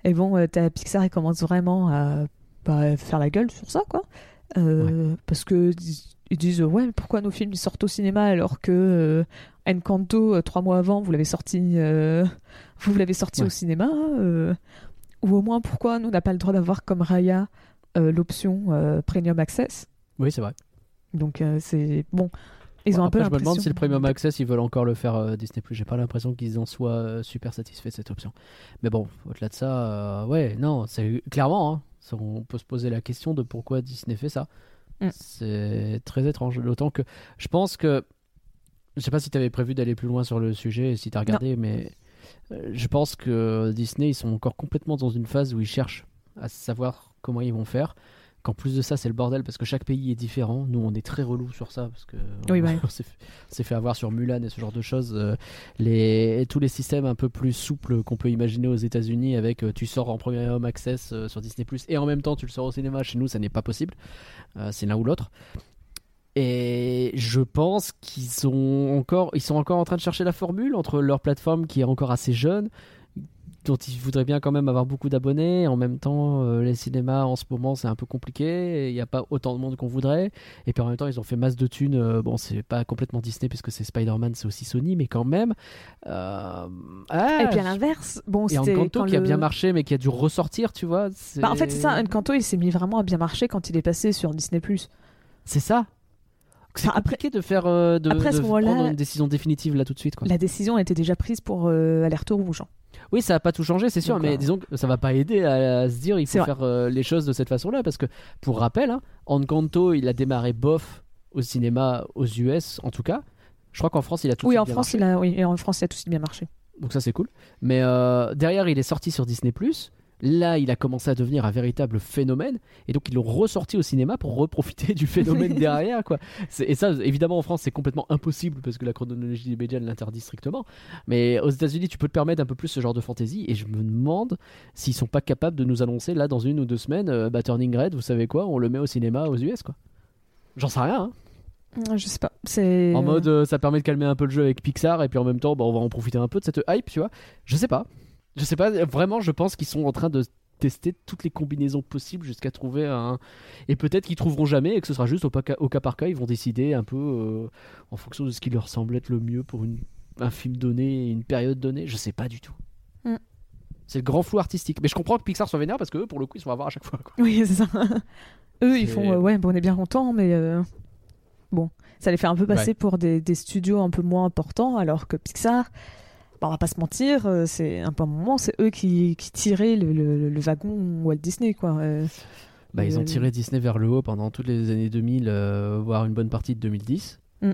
Et bon, euh, Pixar, il commence vraiment à bah, faire la gueule sur ça, quoi. Euh, Parce que ils- disent, ouais, mais pourquoi nos films ils sortent au cinéma alors que euh, Encanto, euh, trois mois avant, vous l'avez sorti, euh, vous l'avez sorti Ouais. au cinéma euh, Ou au moins, pourquoi nous, on n'a pas le droit d'avoir comme Raya l'option Premium Access? Oui, c'est vrai. Donc, c'est bon. Ils ont un peu je me demande si le Premium Access, ils veulent encore le faire Disney+. J'ai pas l'impression qu'ils en soient super satisfaits de cette option. Mais bon, au-delà de ça, ouais, non, c'est clairement, hein, on peut se poser la question de pourquoi Disney fait ça. Mm. C'est très étrange. D'autant que je pense que, je sais pas si tu avais prévu d'aller plus loin sur le sujet, si tu as regardé, mais euh, je pense que Disney, ils sont encore complètement dans une phase où ils cherchent à savoir comment ils vont faire. Qu'en plus de ça, c'est le bordel parce que chaque pays est différent. Nous, on est très relou sur ça parce que Oui, on, bah. on s'est fait, avoir sur Mulan et ce genre de choses. Euh, les, tous les systèmes un peu plus souples qu'on peut imaginer aux États-Unis avec euh, tu sors en Premium Access euh, sur Disney Plus et en même temps tu le sors au cinéma. Chez nous, ça n'est pas possible. C'est l'un ou l'autre. Et je pense qu'ils sont encore, ils sont encore en train de chercher la formule entre leur plateforme qui est encore assez jeune, dont ils voudraient bien quand même avoir beaucoup d'abonnés. En même temps, euh, les cinémas en ce moment c'est un peu compliqué. Il n'y a pas autant de monde qu'on voudrait. Et puis en même temps, ils ont fait masse de thunes. Euh, bon, c'est pas complètement Disney puisque c'est Spider-Man, c'est aussi Sony, mais quand même. Euh, ah, Et puis à l'inverse, bon, et c'était Encanto qui a bien marché, mais qui a dû ressortir, tu vois. Bah, en fait, c'est ça. Encanto, il s'est mis vraiment à bien marcher quand il est passé sur Disney+. C'est ça. C'est Enfin, après- compliqué de faire euh, de, après, de prendre une décision définitive là tout de suite. Quoi. La décision a été déjà prise pour euh, Alerte Rouge. hein. Oui, ça va pas tout changer, c'est sûr, Donc, mais euh, disons que ça va pas aider à, à se dire il faut faire euh, les choses de cette façon-là parce que pour rappel, hein, Encanto, il a démarré bof au cinéma aux US en tout cas. Je crois qu'en France, il a tout Oui, en bien France, marché. il a, oui, et en France, il a tout de suite bien marché. donc ça c'est cool. Mais euh, derrière, il est sorti sur Disney+. Là, il a commencé à devenir un véritable phénomène, et donc ils l'ont ressorti au cinéma pour reprofiter du phénomène derrière, quoi. Et ça, évidemment, en France, c'est complètement impossible parce que la chronologie des médias l'interdit strictement. Mais aux États-Unis, tu peux te permettre un peu plus ce genre de fantaisie, et je me demande s'ils sont pas capables de nous annoncer là dans une ou deux semaines, euh, bah, Turning Red, vous savez quoi, on le met au cinéma aux US, quoi. J'en sais rien. hein. Euh, Je sais pas. C'est En mode, euh, ça permet de calmer un peu le jeu avec Pixar, et puis en même temps, bah, on va en profiter un peu de cette hype, tu vois. Je sais pas. Je sais pas. Vraiment, je pense qu'ils sont en train de tester toutes les combinaisons possibles jusqu'à trouver un. Et peut-être qu'ils trouveront jamais, et que ce sera juste au, cas par cas, ils vont décider un peu euh, en fonction de ce qui leur semble être le mieux pour une, un film donné une période donnée. Je sais pas du tout. Mm. C'est le grand flou artistique. Mais je comprends que Pixar soit vénère parce que eux, pour le coup, ils sont à voir à chaque fois. quoi. Oui, c'est ça. Eux, ils font euh, ouais, bon, on est bien contents, mais euh, bon, ça les fait un peu passer Ouais. pour des, des studios un peu moins importants, alors que Pixar, bah, on va pas se mentir, euh, c'est un peu un moment, c'est eux qui, qui tiraient le, le- le wagon Walt Disney, quoi. euh. Bah, ils ont Euh, tiré Disney vers le haut pendant toutes les années 2000, euh, voire une bonne partie de 2010. Mm.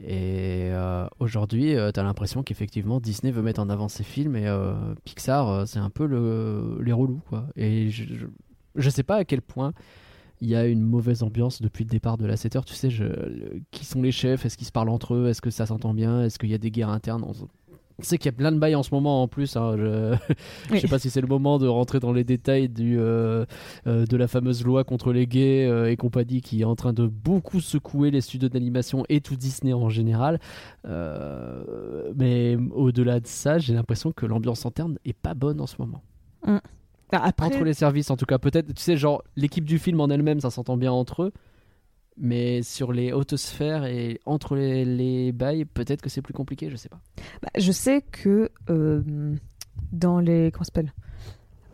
Et euh, aujourd'hui, euh, t'as l'impression qu'effectivement Disney veut mettre en avant ses films et euh, Pixar, c'est un peu le, les relous, quoi. Et je, je, je sais pas à quel point il y a une mauvaise ambiance depuis le départ de la 7 heures. Tu sais, je, le- qui sont les chefs Est-ce qu'ils se parlent entre eux Est-ce que ça s'entend bien Est-ce qu'il y a des guerres internes On sait qu'il y a plein de bails en ce moment en plus. hein, je... Oui. sais pas si c'est le moment de rentrer dans les détails du, euh, euh, de la fameuse loi contre les gays euh, et compagnie qui est en train de beaucoup secouer les studios d'animation et tout Disney en général. Euh, mais au-delà de ça, j'ai l'impression que l'ambiance interne est pas bonne en ce moment. Bah, après, Entre les services, en tout cas, peut-être, tu sais, genre l'équipe du film en elle-même, ça s'entend bien entre eux. Mais sur les hautes sphères et entre les, les bails, peut-être que c'est plus compliqué, je sais pas. bah, je sais que euh, dans les comment ça s'appelle?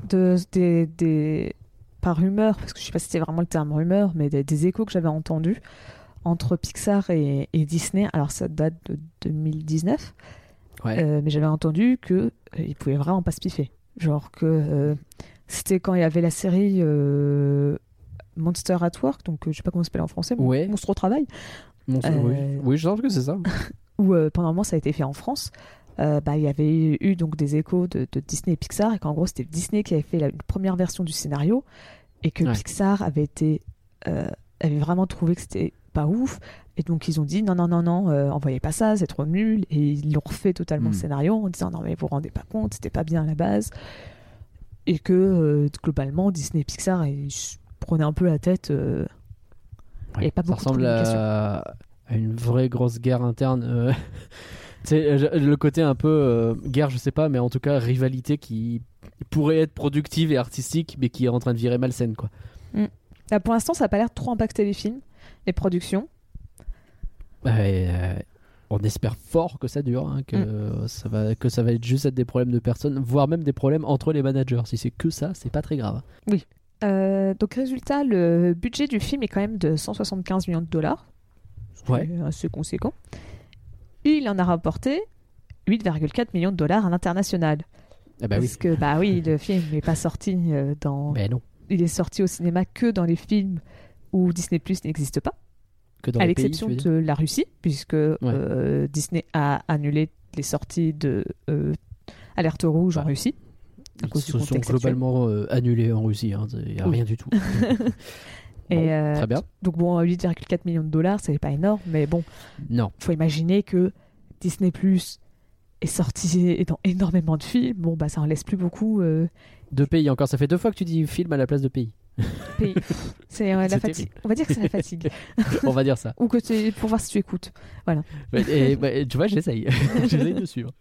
De, des, des par rumeur, parce que je sais pas si c'était vraiment le terme rumeur, mais des, des échos que j'avais entendus entre Pixar et, et Disney. Alors ça date de 2019. Ouais. Euh, mais j'avais entendu que euh, ils pouvaient vraiment pas se piffer. Genre que euh, c'était quand il y avait la série Monster at Work, donc euh, je sais pas comment ça s'appelle en français, mais Ouais. Monstre au travail, c'est- Euh, oui. oui, je pense que c'est ça. où euh, pendant un moment ça a été fait en France. Euh, bah, il y avait eu donc des échos de, de Disney et Pixar et qu'en gros c'était Disney qui avait fait la une première version du scénario et que Ouais. Pixar avait été euh, avait vraiment trouvé que c'était pas ouf et donc ils ont dit non non non non euh, envoyez pas ça c'est trop nul et ils l'ont refait totalement Hmm. le scénario en disant non mais vous vous rendez pas compte c'était pas bien à la base et que globalement Disney et Pixar se prenaient un peu la tête euh, il y avait pas ça beaucoup ressemble à, à une vraie grosse guerre interne. euh. Tu sais, euh, le côté un peu euh, guerre, je sais pas, mais en tout cas rivalité qui pourrait être productive et artistique, mais qui est en train de virer malsaine, quoi. Là, pour l'instant ça a pas l'air de trop impacter les films les productions Ouais, euh, on espère fort que ça dure, hein, que, Mm. ça va, que ça va être juste être des problèmes de personnes, voire même des problèmes entre les managers. Si c'est que ça, c'est pas très grave. Euh, donc résultat, le budget du film est quand même de 175 millions de dollars. Ouais. est assez conséquent. Il en a rapporté 8,4 millions de dollars à l'international. Ah bah oui. Parce que bah oui, le film n'est pas sorti euh, dans. Mais non, Il est sorti au cinéma que dans les films où Disney Plus n'existe pas, que dans à l'exception de la Russie, puisque euh, Disney a annulé les sorties de euh, Alerte Rouge en Bah, Russie. À Ils du se sont globalement euh, annulés en Russie, il n'y a Oui. rien du tout. Et, Bon, euh, Très bien. Donc bon, 8,4 millions de dollars, c'est pas énorme, mais bon, Non. faut imaginer que Disney Plus est sorti dans énormément de films. Bon, bah ça en laisse plus beaucoup. euh. Deux pays encore, ça fait deux fois que tu dis film à la place de pays. Pays. C'est euh, la C'est fatigue. On va dire que c'est la fatigue. On va dire ça. Ou que c'est pour voir si tu écoutes. Et, bah, tu vois, j'essaye. j'essaye de suivre.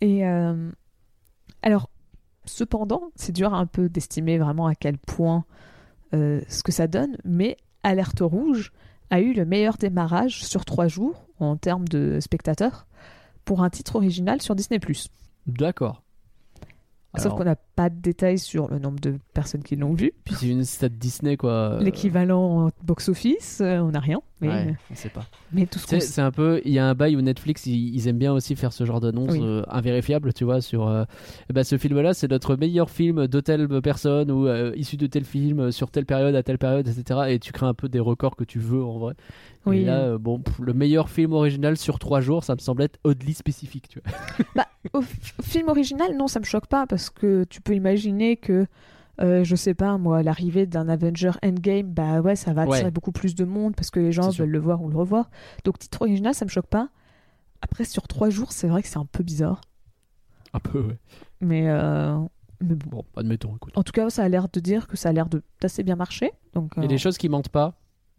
Et euh, alors, cependant, c'est dur un peu d'estimer vraiment à quel point euh, ce que ça donne, mais Alerte Rouge a eu le meilleur démarrage sur trois jours en termes de spectateurs pour un titre original sur Disney+. D'accord. Sauf qu'on n'a pas de détails sur le nombre de personnes qui l'ont vu. Puis c'est une stade Disney, quoi. L'équivalent en box-office, euh, on n'a rien. Mais, Ouais, on sait pas. mais tout ce qu'on C'est un peu, il y a un bail où Netflix, ils, ils aiment bien aussi faire ce genre d'annonce Oui. euh, invérifiable, tu vois, sur. euh, ben, ce film-là, c'est notre meilleur film de telle personne ou euh, issu de tel film sur telle période à telle période, etc. Et tu crées un peu des records que tu veux en vrai. Oui. Et là, euh, bon, pff, le meilleur film original sur trois jours, ça me semble être oddly spécifique, tu vois. Au f- film original, non, ça me choque pas parce que tu peux imaginer que, euh, je sais pas, moi, l'arrivée d'un Avenger Endgame, bah ouais, ça va attirer Ouais. beaucoup plus de monde parce que les gens sûr. veulent le voir ou le revoir. Donc, titre original, ça me choque pas. Après, sur trois jours, c'est vrai que c'est un peu bizarre. Un peu, ouais. Mais, euh, mais bon. Bon, admettons, écoute. En tout cas, ça a l'air de dire que ça a l'air de- d'assez bien marcher. Donc, Il y a euh, des choses qui mentent pas.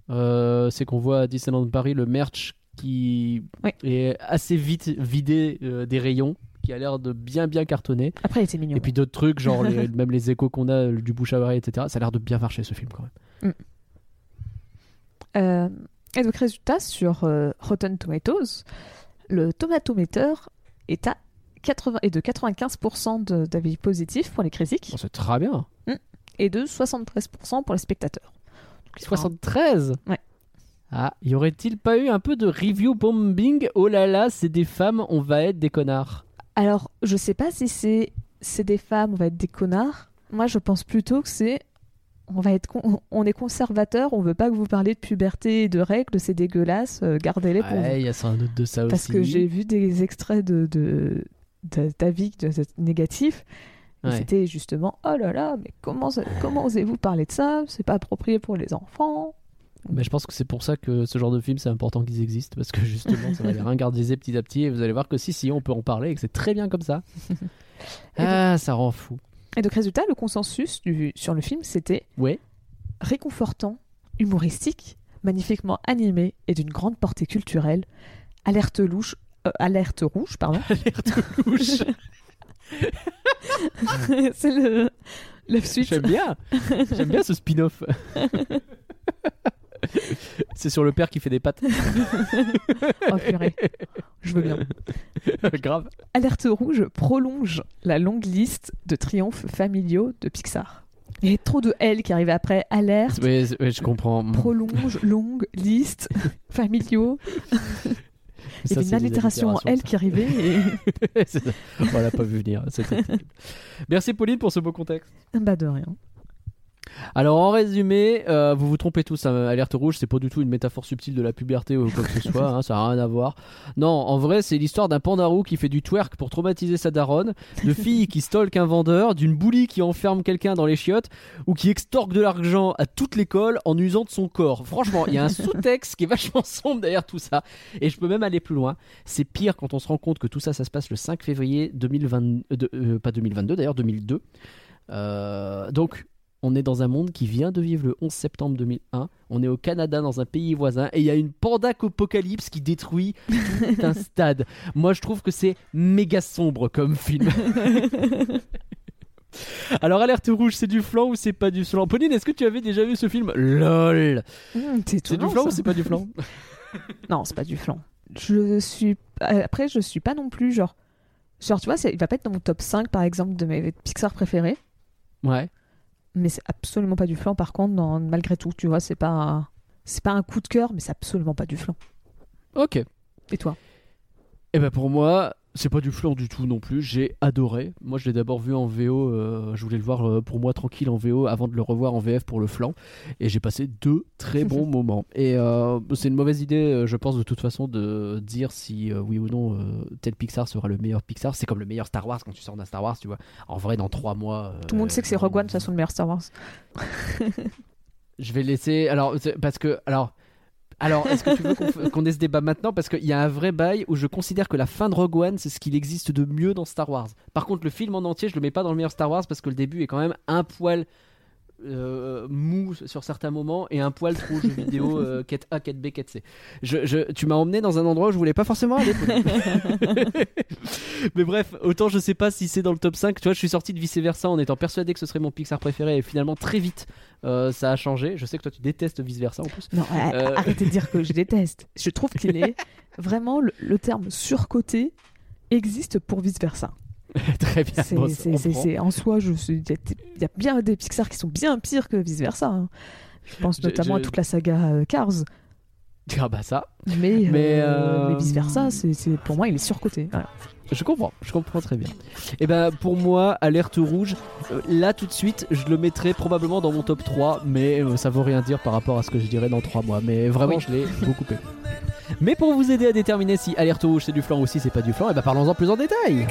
Euh, c'est qu'on voit à Disneyland Paris le merch qui Oui. est assez vite vidé euh, des rayons, qui a l'air de bien bien cartonner. Après, il était mignon. Et puis d'autres trucs, genre les- même les échos qu'on a euh, du bouche à oreille, etc. Ça a l'air de bien marcher ce film quand même. Euh, et donc, résultat, sur euh, Rotten Tomatoes, le tomatometer est, à 80, est de 95% de- d'avis positifs pour les critiques Bon, c'est très bien. et de 73% pour les spectateurs. Donc, ils sont un- 73 Ouais. Ah, y aurait-il pas eu un peu de review bombing? Oh là là, c'est des femmes, on va être des connards. Alors, je sais pas si c'est c'est des femmes, on va être des connards. Moi, je pense plutôt que c'est on va être con- on est conservateur, on veut pas que vous parliez de puberté et de règles, c'est dégueulasse, euh, gardez-les pour. Ouais, il y a sans doute de ça aussi. Parce que j'ai vu des extraits de, de, d'avis négatifs. Ouais. C'était justement oh là là, mais comment, comment osez-vous parler de ça? C'est pas approprié pour les enfants. Mais je pense que c'est pour ça que ce genre de film, c'est important qu'ils existent, parce que justement, ça va les ringardiser petit à petit, et vous allez voir que si, si, on peut en parler, et que c'est très bien comme ça. Donc- ah, ça rend fou. Et donc, résultat, le consensus du, sur le film, c'était Ouais. réconfortant, humoristique, magnifiquement animé et d'une grande portée culturelle. Alerte louche. euh, alerte rouge, pardon. Alerte louche. C'est le, suite. J'aime bien. J'aime bien ce spin-off. c'est sur le père qui fait des pâtes. Oh purée. Je veux bien. Grave. Alerte rouge prolonge la longue liste de triomphes familiaux de Pixar. Il y a trop de L qui arrivent après. Alerte, c'est- ouais, je comprends. prolonge, longue, liste, familiaux. Il y avait une allitération en L qui arrivait. Et... On l'a pas vu venir. Merci Pauline pour ce beau contexte. bah de rien. Alors en résumé, euh, vous vous trompez tous. hein, Alerte rouge, c'est pas du tout une métaphore subtile de la puberté ou quoi que ce soit. hein, ça a rien à voir. Non, en vrai, c'est l'histoire d'un pandarou qui fait du twerk pour traumatiser sa daronne, de filles qui stalkent un vendeur, d'une boulie qui enferme quelqu'un dans les chiottes ou qui extorque de l'argent à toute l'école en usant de son corps. Franchement, il y a un sous-texte qui est vachement sombre derrière tout ça. Et je peux même aller plus loin. C'est pire quand on se rend compte que tout ça, ça se passe le 5 février 2020, euh, euh, pas 2022 d'ailleurs, 2002. Euh, donc, on est dans un monde qui vient de vivre le 11 septembre 2001. On est au Canada, dans un pays voisin, et il y a une panda apocalypse qui détruit un stade. Moi, je trouve que c'est méga sombre comme film. Alors, alerte rouge, c'est du flan ou c'est pas du flan? Pauline, est-ce que tu avais déjà vu ce film? LOL Mmh, c'est C'est du flan ça. ou c'est pas du flan? Non, c'est pas du flan. Je suis. Après, je suis pas non plus genre. Genre, tu vois, il va pas être dans mon top 5 par exemple de mes Pixar préférés. Ouais. Mais c'est absolument pas du flan par contre, dans- malgré tout. Tu vois, c'est pas. un- C'est pas un coup de cœur, mais c'est absolument pas du flan. Ok. Et toi? Et ben pour moi, c'est pas du flan du tout non plus. J'ai adoré. Moi, je l'ai d'abord vu en VO. euh, je voulais le voir euh, pour moi tranquille en VO avant de le revoir en VF pour le flan. Et j'ai passé deux très bons moments. Et euh, c'est une mauvaise idée, je pense, de toute façon, de dire si oui ou non tel Pixar sera le meilleur Pixar. C'est comme le meilleur Star Wars quand tu sors d'un Star Wars, tu vois. En vrai, dans trois mois. Tout le monde sait que c'est Rogue One, de toute façon, le meilleur Star Wars. Je vais laisser. Alors, parce que. Alors. Alors, est-ce que tu veux qu'on ait ce débat maintenant? Parce qu'il y a un vrai bail où je considère que la fin de Rogue One, c'est ce qu'il existe de mieux dans Star Wars. Par contre, le film en entier, je le mets pas dans le meilleur Star Wars parce que le début est quand même un poil euh, mou sur certains moments et un poil trop jeu vidéo euh, quête A, quête B, quête C. Je, je- tu m'as emmené dans un endroit où je voulais pas forcément aller. Mais bref, autant je sais pas si c'est dans le top 5. Tu vois, je suis sorti de vice versa en étant persuadé que ce serait mon Pixar préféré et finalement très vite euh, ça a changé. Je sais que toi tu détestes vice versa en plus. Non, Euh. arrêtez de dire que je déteste. Je trouve qu'il est vraiment le, le terme surcoté existe pour vice versa. très bien. C'est, bon, en soi, il y, a- il y a bien des Pixar qui sont bien pires que vice versa. hein. Je pense notamment je- à toute la saga euh, Cars, Ah bah ça. mais, Mais, euh, vice versa, c'est, pour moi, il est surcoté. Voilà. Je comprends, je comprends très bien. Et ben pour moi, alerte rouge, euh, là tout de suite, je le mettrais probablement dans mon top 3, mais euh, ça vaut rien dire par rapport à ce que je dirais dans 3 mois. Mais vraiment, Oui. je l'ai beaucoup aimé. Mais pour vous aider à déterminer si alerte rouge c'est du flan ou si c'est pas du flan, et ben parlons-en plus en détail.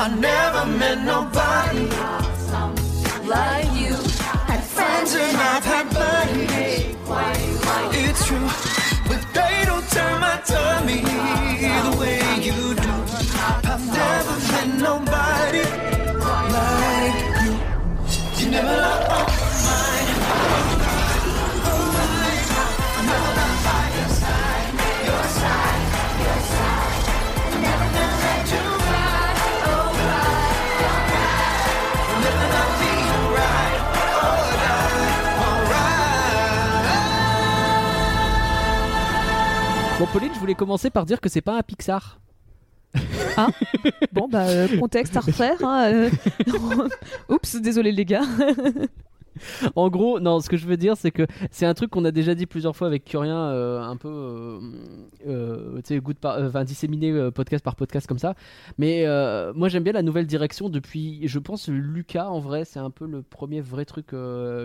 I never met nobody like you. Had friends and I've had. It's true, but they don't turn my tummy the way you do. I've never met nobody Bon Pauline, je voulais commencer par dire que c'est pas un Pixar. Bon, bah, euh, contexte à refaire. hein, euh. Oups, désolé les gars. En gros, non, ce que je veux dire, c'est que c'est un truc qu'on a déjà dit plusieurs fois avec Curien, euh, un peu, tu sais, disséminé euh, podcast par podcast comme ça. Mais moi, j'aime bien la nouvelle direction depuis, je pense, Lucas, en vrai, c'est un peu le premier vrai truc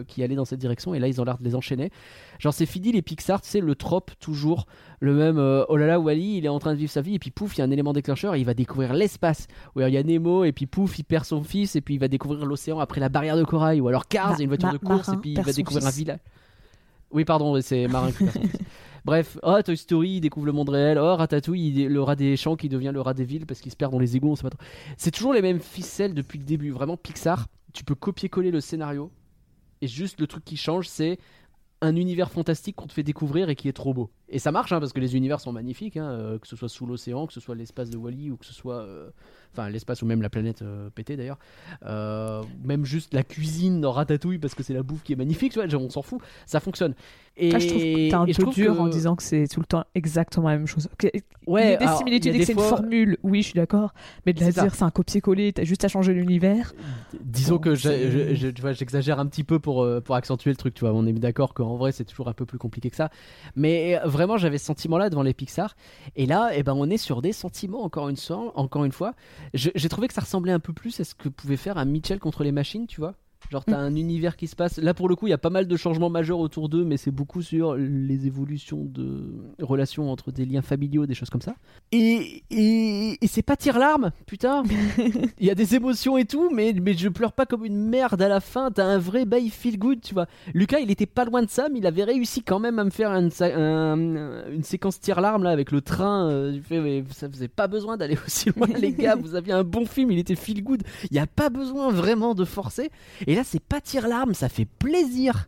qui allait dans cette direction. Et là, ils ont l'air de les enchaîner. Genre, c'est fini les Pixar, tu sais, le trope, toujours le même, euh, oh là là, Wally, il est en train de vivre sa vie, et puis pouf, il y a un élément déclencheur, et il va découvrir l'espace. Ou alors il y a Nemo, et puis pouf, il perd son fils, et puis il va découvrir l'océan après la barrière de corail. Ou alors Cars, il y a une voiture de course, et puis il va découvrir un village. Oui, pardon, c'est Marin qui perd son fils. Bref, oh, Toy Story, il découvre le monde réel. Oh, Ratatouille, il le rat des champs qui devient le rat des villes parce qu'il se perd dans les égouts, on sait pas trop. C'est toujours les mêmes ficelles depuis le début. Vraiment, Pixar, tu peux copier-coller le scénario. Et juste le truc qui change, c'est un univers fantastique qu'on te fait découvrir et qui est trop beau. Et ça marche, hein, parce que les univers sont magnifiques, hein, euh, que ce soit sous l'océan, que ce soit l'espace de Wally, ou que ce soit. euh, Enfin, l'espace ou même la planète euh, pétée d'ailleurs. Même juste la cuisine dans Ratatouille, parce que c'est la bouffe qui est magnifique, tu vois, on s'en fout, ça fonctionne. Et Ah, je trouve que t'es un peu dur que- en disant que c'est tout le temps exactement la même chose. Ok, Ouais, il y a des alors, similitudes et que c'est une formule, oui, je suis d'accord. Mais de la dire, c'est un copier-coller, t'as juste à changer l'univers. Disons Bon, que j'exagère un petit peu pour, pour accentuer le truc, tu vois. On est d'accord qu'en vrai, c'est toujours un peu plus compliqué que ça. Mais euh, vraiment, j'avais ce sentiment-là devant les Pixar. Et là, eh ben, on est sur des sentiments, encore une, fois- encore une fois. J'ai trouvé que ça ressemblait un peu plus à ce que pouvait faire un Mitchell contre les machines, tu vois. Genre, t'as un univers qui se passe. Là, pour le coup, il y a pas mal de changements majeurs autour d'eux, mais c'est beaucoup sur les évolutions de relations entre des liens familiaux, des choses comme ça. Et, et, et c'est pas tire-larme, putain. Il y a des émotions et tout, mais, mais je pleure pas comme une merde à la fin. T'as un vrai bail feel good, tu vois. Lucas, il était pas loin de ça, mais il avait réussi quand même à me faire une, un- une séquence tire-larme là avec le train. euh, fait, mais ça faisait pas besoin d'aller aussi loin, les gars. Vous aviez un bon film, il était feel good. Il y a pas besoin vraiment de forcer. Et là, c'est pas tire-larme, ça fait plaisir.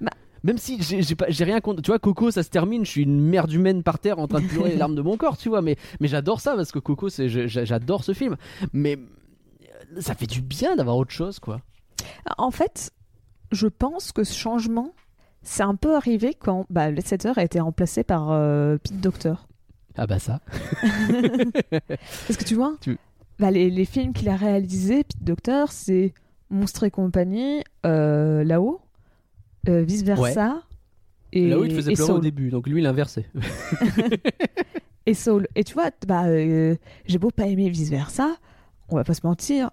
Bah. Même si j'ai rien contre. Tu vois, Coco, ça se termine, je suis une merde humaine par terre en train de pleurer les larmes de mon corps, tu vois. Mais, mais j'adore ça parce que Coco, j'adore ce film. Mais euh, ça fait du bien d'avoir autre chose, quoi. En fait, je pense que ce changement, c'est un peu arrivé quand bah, Ledsetter a été remplacé par euh, Pete Docter. Ah bah ça. Parce que tu vois, Tu- bah, les, les films qu'il a réalisés, Pete Docter, c'est Monstre et compagnie, euh, là-haut, euh, vice-versa. Et, Là où il te faisait pleurer au début, donc lui il inversait. Et Soul. Et tu vois, bah, euh, j'ai beau pas aimer vice-versa, on va pas se mentir,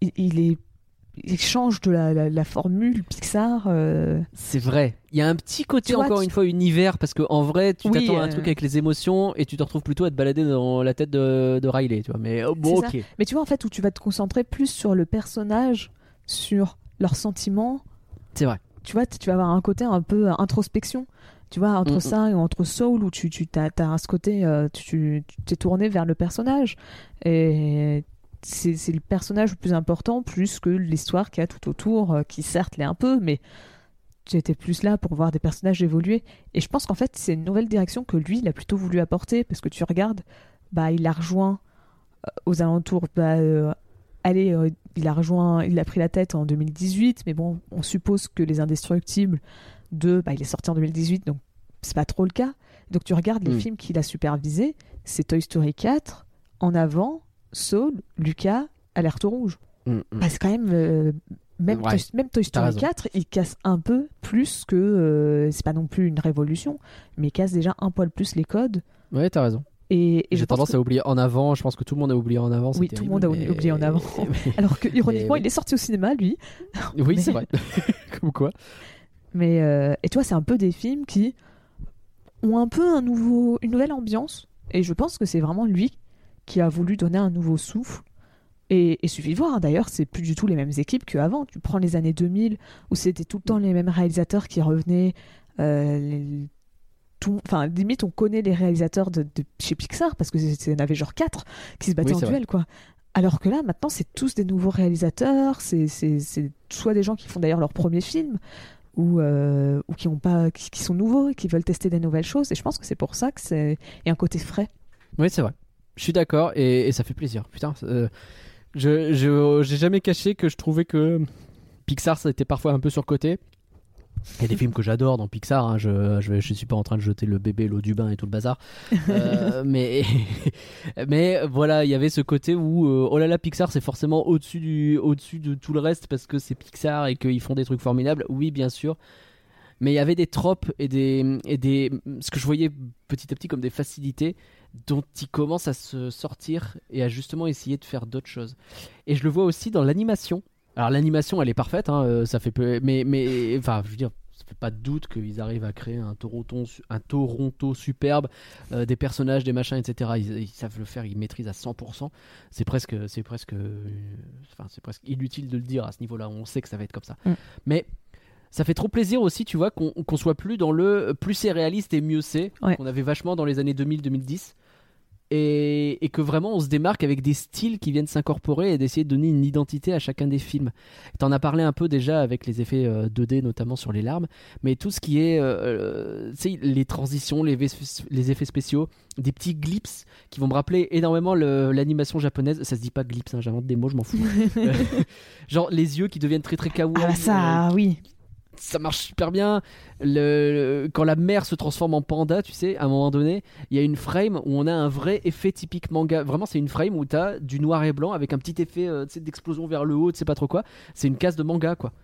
il, il est. Il change de la, la- la formule Pixar. euh, C'est vrai. Il y a un petit côté Tu vois, encore tu- une fois univers parce que en vrai tu Oui, t'attends à un truc avec les émotions et tu te retrouves plutôt à te balader dans la tête de, de Riley, tu vois. Mais oh, bon, ok. Mais tu vois, en fait, où tu vas te concentrer plus sur le personnage, sur leurs sentiments, C'est vrai. tu vois, tu vas avoir un côté un peu introspection. Tu vois, entre Mm, mm. ça et entre Soul, où tu, tu as, ce côté, euh, tu t'es tourné vers le personnage. Et c'est c'est le personnage le plus important, plus que l'histoire qu'il y a tout autour, euh, qui certes l'est un peu, mais tu étais plus là pour voir des personnages évoluer. Et je pense qu'en fait, c'est une nouvelle direction que lui, il a plutôt voulu apporter, parce que tu regardes, bah, il a rejoint euh, aux alentours, bah, euh, allez, euh, il a rejoint, il a pris la tête en 2018, mais bon, on suppose que les Indestructibles 2, bah, il est sorti en 2018, donc c'est pas trop le cas. Donc tu regardes les Mm. films qu'il a supervisés, c'est Toy Story 4, En avant, Saul, Lucas, Alerte rouge. Mm, mm. Bah, c'est quand même. euh, même, Ouais, Toy, même Toy Story raison. 4, il casse un peu plus que. euh, c'est pas non plus une révolution, mais il casse déjà un poil plus les codes. Ouais, t'as raison. Et, et J'ai tendance que- à oublier en avant. Je pense que tout le monde a oublié en avant. Oui, tout le monde a mais- oublié en avant. Alors que, ironiquement, Mais- il est sorti au cinéma, lui. oui, Mais- c'est vrai. Comme quoi. Mais euh, et toi, c'est un peu des films qui ont un peu un nouveau, une nouvelle ambiance. Et je pense que c'est vraiment lui qui a voulu donner un nouveau souffle. Et il suffit de voir, hein, d'ailleurs, c'est plus du tout les mêmes équipes qu'avant. Tu prends les années 2000, où c'était tout le temps les mêmes réalisateurs qui revenaient. euh, les- tout- Enfin, limite, on connaît les réalisateurs de, de chez Pixar, parce que en avait genre quatre qui se battaient Oui, en duel, quoi. Alors que là, maintenant, c'est tous des nouveaux réalisateurs, c'est soit des gens qui font d'ailleurs leur premier film, ou, euh, ou qui, ont pas, qui, qui sont nouveaux et qui veulent tester des nouvelles choses. Et je pense que c'est pour ça que c'est y a un côté frais. Oui, c'est vrai. Je suis d'accord et, et ça fait plaisir. Putain, euh, je je- j'ai jamais caché que je trouvais que Pixar ça était parfois un peu surcoté. Il y a des films que j'adore dans Pixar. hein, je, je je suis pas en train de jeter le bébé, l'eau du bain et tout le bazar. Euh, mais mais voilà, il y avait ce côté où euh, oh là là Pixar c'est forcément au-dessus du au-dessus de tout le reste parce que c'est Pixar et qu'ils font des trucs formidables. Oui, bien sûr. Mais il y avait des tropes et des, et des. Ce que je voyais petit à petit comme des facilités dont ils commencent à se sortir et à justement essayer de faire d'autres choses. Et je le vois aussi dans l'animation. Alors l'animation elle est parfaite, hein, euh, ça fait peu. Mais, mais. Enfin, je veux dire. Ça fait pas de doute qu'ils arrivent à créer un Toronto, un Toronto superbe, euh, des personnages, des machins, etc. Ils, ils savent le faire, ils maîtrisent à 100%. C'est presque, c'est presque, euh, enfin, c'est presque inutile de le dire à ce niveau-là. On sait que ça va être comme ça. Mm. Mais ça fait trop plaisir aussi, tu vois, qu'on qu'on soit plus dans le plus c'est réaliste et mieux c'est, Ouais. qu'on avait vachement dans les années 2000-2010. Et, et que vraiment on se démarque avec des styles qui viennent s'incorporer et d'essayer de donner une identité à chacun des films. T'en as parlé un peu déjà avec les effets euh, 2D, notamment sur les larmes, mais tout ce qui est euh, euh, les transitions, les, effets spéciaux, des petits glips qui vont me rappeler énormément l'animation japonaise. Ça se dit pas glips, hein, j'invente des mots, je m'en fous. Euh, Genre les yeux qui deviennent très très kawaii. Ah bah ça, oui. Ça marche super bien. Le, quand la mère se transforme en panda, tu sais, à un moment donné, il y a une frame où on a un vrai effet typique manga. Vraiment, c'est une frame où tu as du noir et blanc avec un petit effet euh, d'explosion vers le haut, tu sais pas trop quoi. C'est une case de manga, quoi.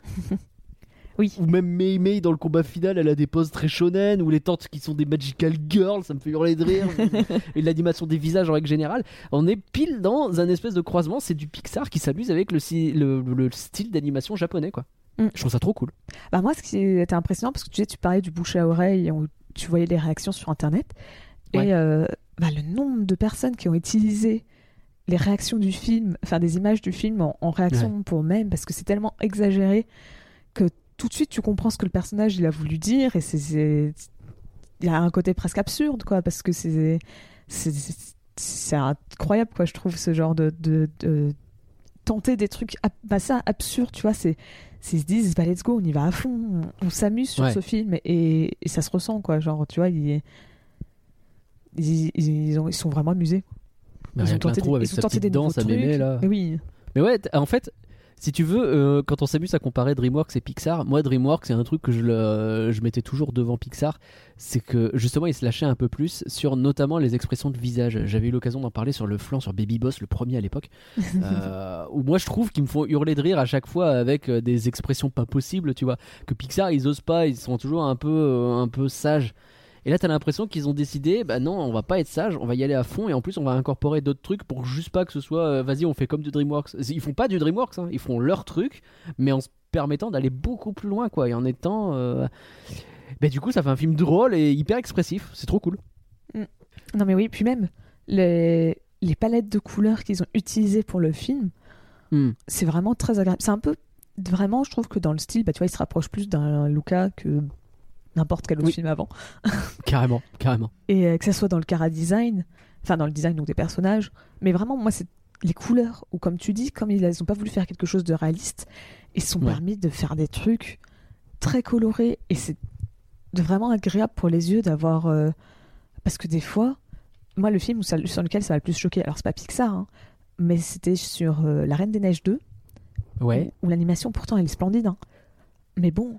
Oui. Ou même Mei Mei dans le combat final, elle a des poses très shonen, ou les tantes qui sont des magical girls, ça me fait hurler de rire. et l'animation des visages en règle générale. On est pile dans un espèce de croisement, c'est du Pixar qui s'amuse avec le, si- le, le style d'animation japonais, quoi. Mm. Je trouve ça trop cool. Bah moi, ce qui était impressionnant, parce que tu sais, tu parlais du bouche à oreille, où tu voyais les réactions sur Internet, Ouais. et euh, bah, le nombre de personnes qui ont utilisé les réactions du film, enfin des images du film en, en réaction pour même, parce que c'est tellement exagéré que tout de suite tu comprends ce que le personnage il a voulu dire, et c'est- il y a un côté presque absurde, quoi, parce que c'est c'est- c'est c'est incroyable, quoi, je trouve, ce genre de, de, de tenter des trucs, bah ça, absurdes, tu vois, c'est ils se disent bah let's go on y va à fond on, on s'amuse sur Ouais. ce film et, et ça se ressent quoi genre tu vois ils, ils, ils ont- ils sont vraiment amusés Bah, ils ont tenté, ils ont tenté des danse à trucs mémé là. Mais oui Mais ouais, en fait, si tu veux, euh, quand on s'amuse à comparer DreamWorks et Pixar, moi DreamWorks c'est un truc que je, le, je mettais toujours devant Pixar, c'est que justement ils se lâchaient un peu plus sur notamment les expressions de visage. J'avais eu l'occasion d'en parler sur le flanc sur Baby Boss, le premier à l'époque, euh, où moi je trouve qu'ils me font hurler de rire à chaque fois avec euh, des expressions pas possibles, tu vois. Que Pixar ils osent pas, ils sont toujours un peu, euh, un peu sages. Et là, t'as l'impression qu'ils ont décidé, bah non, on va pas être sage, on va y aller à fond, et en plus, on va incorporer d'autres trucs pour juste pas que ce soit, euh, vas-y, on fait comme du DreamWorks. Ils font pas du DreamWorks, hein, ils font leur truc, mais en se permettant d'aller beaucoup plus loin, quoi, et en étant. euh, Bah, du coup, ça fait un film drôle et hyper expressif, c'est trop cool. non mais oui puis même les, les palettes de couleurs qu'ils ont utilisées pour le film Hmm. c'est vraiment très agréable c'est un peu vraiment, je trouve que dans le style, bah, tu vois, il se rapproche plus d'un Luca que n'importe quel autre Oui. film avant. Carrément, carrément. Et euh, que ça soit dans le cara design, enfin dans le design donc des personnages, mais vraiment, moi, c'est les couleurs, ou comme tu dis, comme ils n'ont pas voulu faire quelque chose de réaliste, ils se sont Ouais. permis de faire des trucs très colorés, et c'est vraiment agréable pour les yeux d'avoir. euh, Parce que des fois, moi, le film ça- sur lequel ça m'a le plus choqué, alors c'est pas Pixar, hein, mais c'était sur euh, La Reine des Neiges 2, Ouais. où, où l'animation pourtant elle est splendide. hein. Mais bon,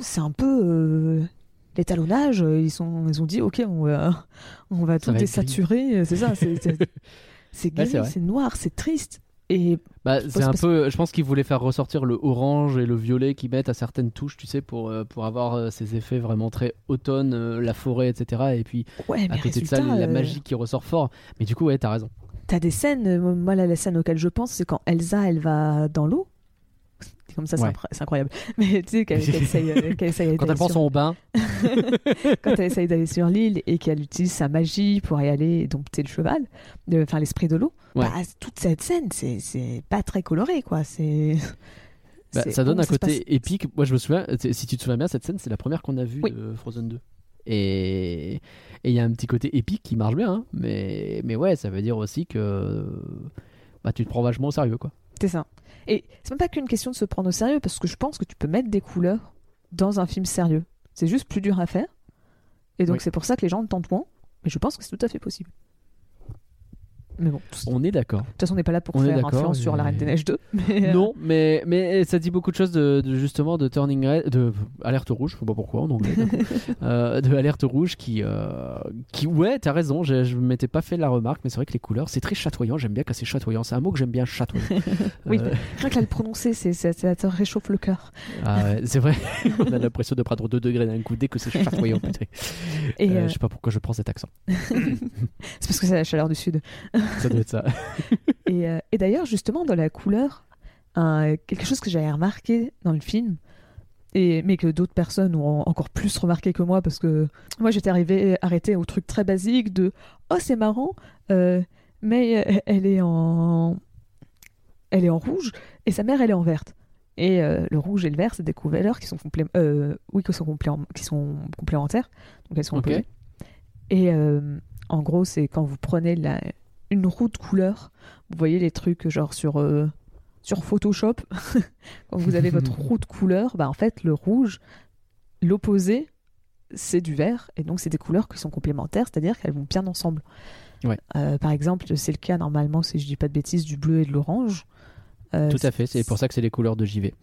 c'est un peu euh, l'étalonnage. euh, Ils, sont, ils ont dit ok, on va, on va Ça tout désaturer. euh, C'est ça, c'est c'est- Ouais, noir, c'est triste. Et Bah, c'est un peu. Je pense qu'ils voulaient faire ressortir le orange et le violet qu'ils mettent à certaines touches, tu sais, pour, pour avoir ces effets vraiment très automne, la forêt, etc. Et puis, ouais, à côté de ça, la magie qui ressort fort. Mais du coup, ouais, t'as raison. T'as des scènes, moi là, la scène auquel je pense, c'est quand Elsa elle va dans l'eau. C'est Comme ça, c'est Ouais. impr- c'est incroyable. Mais tu sais, qu'elle qu'elle essaye, euh, essaye Quand elle prend sur- son bain, quand elle essaye d'aller sur l'île et qu'elle utilise sa magie pour y aller et dompter le cheval, de- enfin l'esprit de l'eau, Ouais. bah, toute cette scène, c'est- pas très coloré, quoi. C'est. bah, ça donne un côté épique. Moi, je me souviens, si tu te souviens bien, cette scène, c'est la première qu'on a vue Oui. de Frozen 2. Et et il y a un petit côté épique qui marche bien. hein. Mais, mais ouais, ça veut dire aussi que bah, tu te prends vachement au sérieux, quoi. C'est ça. Et c'est même pas qu'une question de se prendre au sérieux, parce que je pense que tu peux mettre des couleurs dans un film sérieux. C'est juste plus dur à faire. Et donc Oui. c'est pour ça que les gens le tentent moins. Mais je pense que c'est tout à fait possible. Mais bon, de toute On est d'accord. façon, on n'est pas là pour On faire influence sur La Reine des Neiges 2. Mais, euh, Non, mais, mais ça dit beaucoup de choses de, de- justement de Turning Red, de Alerte Rouge, je sais pas pourquoi en anglais. Euh, de Alerte Rouge qui, euh, qui ouais, t'as raison, je, je m'étais pas fait la remarque, mais c'est vrai que les couleurs, c'est très chatoyant, j'aime bien quand c'est chatoyant, c'est un mot que j'aime bien, chatoyant. Oui, Euh, rien qu'à le prononcer, c'est, ça te réchauffe le cœur. ah ouais, c'est vrai, on a l'impression de prendre 2 degrés d'un coup dès que c'est chatoyant. Et Je sais pas pourquoi je prends cet accent, c'est parce que c'est la chaleur du sud. Ça doit être ça. Et, euh, et d'ailleurs, justement, dans la couleur, un- quelque chose que j'avais remarqué dans le film, et, mais que d'autres personnes ont encore plus remarqué que moi, parce que moi j'étais arrivé, arrêté au truc très basique de Oh, c'est marrant, euh, mais euh, elle est en. Elle est en rouge et sa mère elle est en verte. Et euh, le rouge et le vert, c'est des couleurs qui sont, complé- euh, oui, qui sont, complé- qui sont complémentaires, donc elles sont Ok. opposées. Et en gros, c'est quand vous prenez la, une roue de couleur, vous voyez les trucs genre sur, euh, sur Photoshop, quand vous avez votre roue de couleur, bah en fait le rouge, l'opposé, c'est du vert, et donc c'est des couleurs qui sont complémentaires, c'est-à-dire qu'elles vont bien ensemble. Ouais. Euh, par exemple, c'est le cas normalement, si je dis pas de bêtises, du bleu et de l'orange. Euh, Tout à fait, c'est pour ça que c'est les couleurs de JV.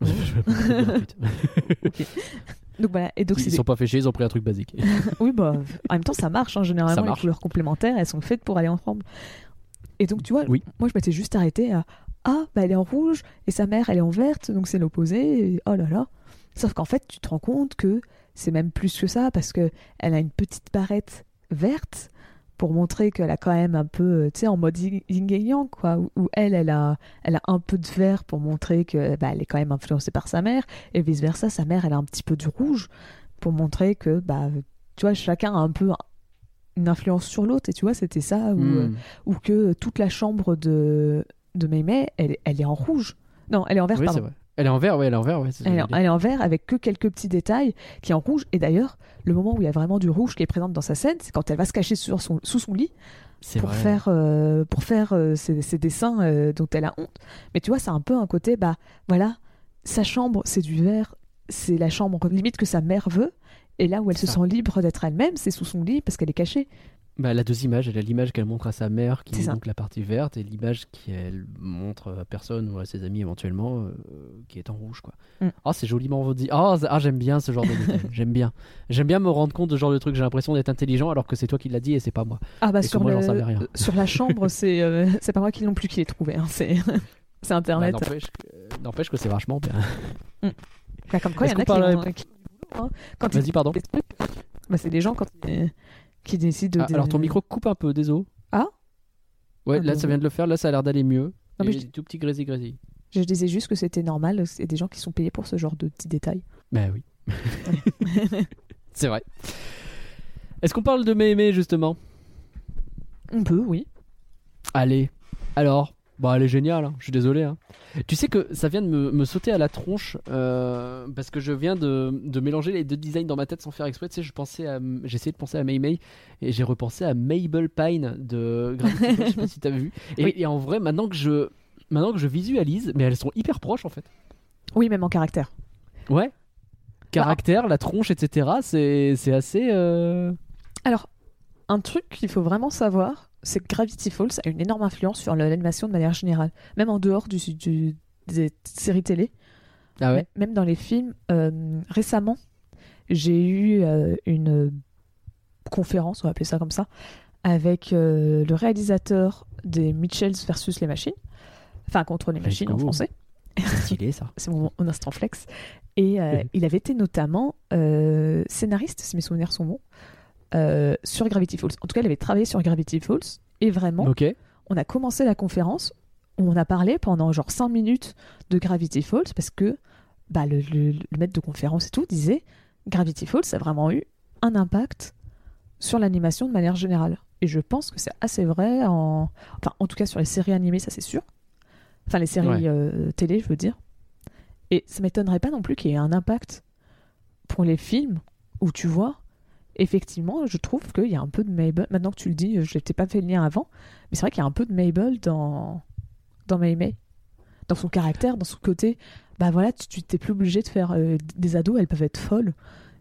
Donc voilà, et donc Ils c'est sont pas fait ils ont pris un truc basique. oui bah en même temps ça marche hein, généralement Ça les marche. couleurs complémentaires elles sont faites pour aller ensemble. Et donc tu vois, Oui. moi je m'étais juste arrêtée à ah bah elle est en rouge et sa mère elle est en verte donc c'est l'opposé et oh là là. Sauf qu'en fait tu te rends compte que c'est même plus que ça parce que elle a une petite barrette verte pour montrer qu'elle a quand même un peu euh, tu sais en mode yin et yang quoi où, où elle elle a elle a un peu de vert pour montrer que bah, elle est quand même influencée par sa mère et vice versa sa mère elle a un petit peu du rouge pour montrer que bah tu vois chacun a un peu une influence sur l'autre et tu vois c'était ça euh, Hmm. ou que toute la chambre de de Mémé elle, elle est en rouge non elle est en vert Oui, pardon. Elle est en vert, ouais, elle est en vert, ouais. elle, est- elle en vert avec que quelques petits détails qui est en rouge. Et d'ailleurs, le moment où il y a vraiment du rouge qui est présent dans sa scène, c'est quand elle va se cacher sur son, sous son lit C'est pour vrai. faire, euh, pour faire euh, ses, ses dessins euh, dont elle a honte. Mais tu vois, c'est un peu un côté, bah voilà, sa chambre, c'est du vert, c'est la chambre limite que sa mère veut. Et là où elle se Ça. sent libre d'être elle-même, c'est sous son lit parce qu'elle est cachée. Bah, elle a deux images. Elle a l'image qu'elle montre à sa mère, qui est ça. donc la partie verte, et l'image qu'elle montre à personne ou à ses amis éventuellement, euh, qui est en rouge, quoi. Mm. Oh, c'est joliment dit. Oh, c'est- ah, j'aime bien ce genre de détail. j'aime bien. J'aime bien me rendre compte de ce genre de truc. J'ai l'impression d'être intelligent alors que c'est toi qui l'as dit et c'est pas moi. Ah bah Et sur, moi, le- savais rien. sur la chambre, c'est euh, pas moi qui non plus qui l'ai trouvé. hein, c'est Bah, internet. N'empêche que- n'empêche que c'est vachement bien. Bah, comme quoi, il y en a qui, ont- hein, quand Vas-y, pardon. bah, c'est des gens quand ils- qui décident de. Ah, alors ton micro coupe un peu, désolé. Ah Ouais, Ah, là bon. ça vient de le faire, là ça a l'air d'aller mieux. Non, mais je- tout petit grésil grésil. Je disais juste que c'était normal, c'est des gens qui sont payés pour ce genre de petits détails. Bah oui. c'est vrai. Est-ce qu'on parle de Mémé justement? On peut, oui. Allez. Alors, Bah, elle est géniale, hein, je suis désolé. hein. Tu sais que ça vient de me, me sauter à la tronche euh, parce que je viens de, de mélanger les deux designs dans ma tête sans faire exprès. Tu sais, je pensais à, j'ai essayé de penser à Mei Mei et j'ai repensé à Mabel Pine de Gravity Falls. je sais pas si t'as vu. Et, Oui. et en vrai, maintenant que je, maintenant que je visualise, mais elles sont hyper proches en fait. Oui, même en caractère. Ouais. Caractère, la tronche, etc. C'est, c'est assez. euh, Alors, un truc qu'il faut vraiment savoir, c'est que Gravity Falls a une énorme influence sur l'animation de manière générale, même en dehors du, du- des séries télé, Ah ouais. même dans les films. Euh, récemment, j'ai eu euh, une conférence, on va appeler ça comme ça, avec euh, le réalisateur des Mitchells versus les machines, enfin contre les machines en français. C'est stylé ça. c'est mon, mon instant flex. Et il avait été notamment scénariste, si mes souvenirs sont bons, euh, sur Gravity Falls. En tout cas, il avait travaillé sur Gravity Falls. Et vraiment, on a commencé la conférence, on a parlé pendant genre 5 minutes de Gravity Falls parce que bah, le, le- le maître de conférence et tout disait Gravity Falls a vraiment eu un impact sur l'animation de manière générale. Et je pense que c'est assez vrai, en... Enfin, en tout cas sur les séries animées, ça c'est sûr. Enfin, les séries Ouais. euh, télé, je veux dire. Et ça m'étonnerait pas non plus qu'il y ait un impact pour les films où tu vois, effectivement, je trouve qu'il y a un peu de Mabel. Maintenant que tu le dis, je n'étais pas fait le lien avant, mais c'est vrai qu'il y a un peu de Mabel dans, dans May May. Dans son caractère, dans son côté. Bah voilà, tu t'es plus obligé de faire. euh, des ados, elles peuvent être folles.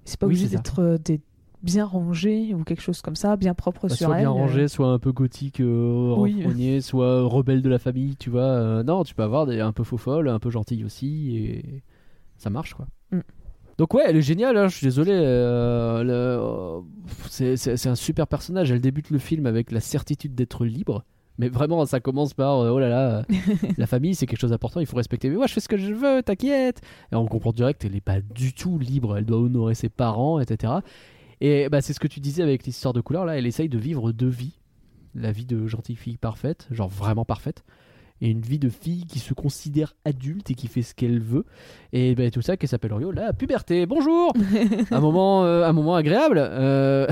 C'est pas Oui, obligé d'être euh, des bien rangées ou quelque chose comme ça, bien propre Bah, sur soit elles. bien euh. rangé, soit un peu gothique, euh, Oui. soit rebelle de la famille, tu vois. euh, non, tu peux avoir des un peu faux folle, un peu gentille aussi, et ça marche quoi. Mm. Donc ouais, elle est géniale, hein, je suis désolé. euh, euh, c'est- un super personnage. Elle débute le film avec la certitude d'être libre. Mais vraiment, ça commence par euh, oh là là, la famille c'est quelque chose d'important, il faut respecter. Mais moi je fais ce que je veux, t'inquiète. Et on comprend direct qu'elle n'est pas du tout libre, elle doit honorer ses parents, etc. Et bah, c'est ce que tu disais avec l'histoire de couleur, là, elle essaye de vivre deux vies. La vie de gentille fille parfaite, genre vraiment parfaite, et une vie de fille qui se considère adulte et qui fait ce qu'elle veut. Et bah, tout ça qui s'appelle Rio, la puberté. Bonjour un, moment, euh, un moment agréable. euh.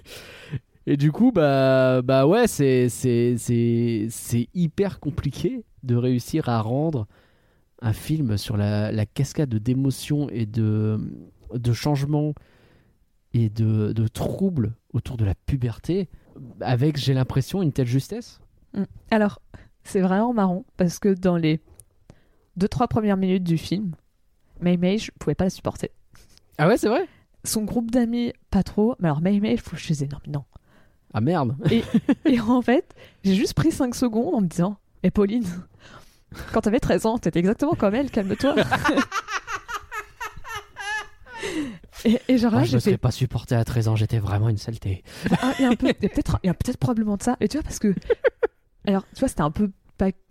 et du coup, bah, bah ouais, c'est, c'est, c'est, c'est hyper compliqué de réussir à rendre un film sur la, la cascade d'émotions et de, de changements et de, de troubles autour de la puberté avec, j'ai l'impression, une telle justesse. Alors, c'est vraiment marrant parce que dans les deux trois premières minutes du film, May May, je pouvais pas la supporter. Ah ouais, c'est vrai? Son groupe d'amis, pas trop. Mais alors, May May, faut que je disais non, mais non. Ah merde Et en fait, j'ai juste pris 5 secondes en me disant Et Pauline, quand t'avais 13 ans, t'étais exactement comme elle, calme-toi. et, et genre là, Ah, Je ne serais pas supporté à 13 ans, j'étais vraiment une saleté. Ah, il y a un peu, il y a peut-être, y a peut-être probablement de ça. Et tu vois, parce que, alors, tu vois, c'était un peu,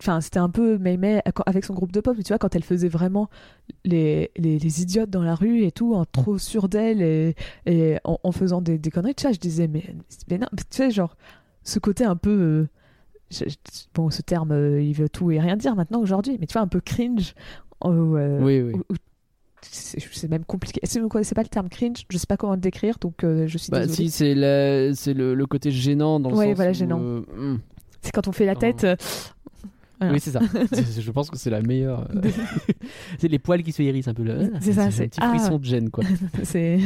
enfin, c'était un peu avec son groupe de pop. Mais tu vois, quand elle faisait vraiment les, les, les idiotes dans la rue et tout, en trop sûre d'elle et, et en, en faisant des, des conneries, tu vois, je disais, mais, mais non, tu sais, genre, ce côté un peu, euh, je- bon, ce terme, euh, il veut tout et rien dire maintenant aujourd'hui, mais tu vois, un peu cringe. euh, Oui, oui. où- où- c'est même compliqué. C'est vous connaissez pas le terme cringe? Je sais pas comment le décrire, donc euh, je suis Bah désolée. si, c'est le, le côté gênant dans le Ouais, sens voilà, où, gênant. euh, hmm. C'est quand on fait la Non. tête. euh, Voilà. Oui, c'est ça. Je pense que c'est la meilleure. euh, c'est les poils qui se hérissent un peu là. C'est ça, un c'est- petit ah. frisson de gêne quoi. c'est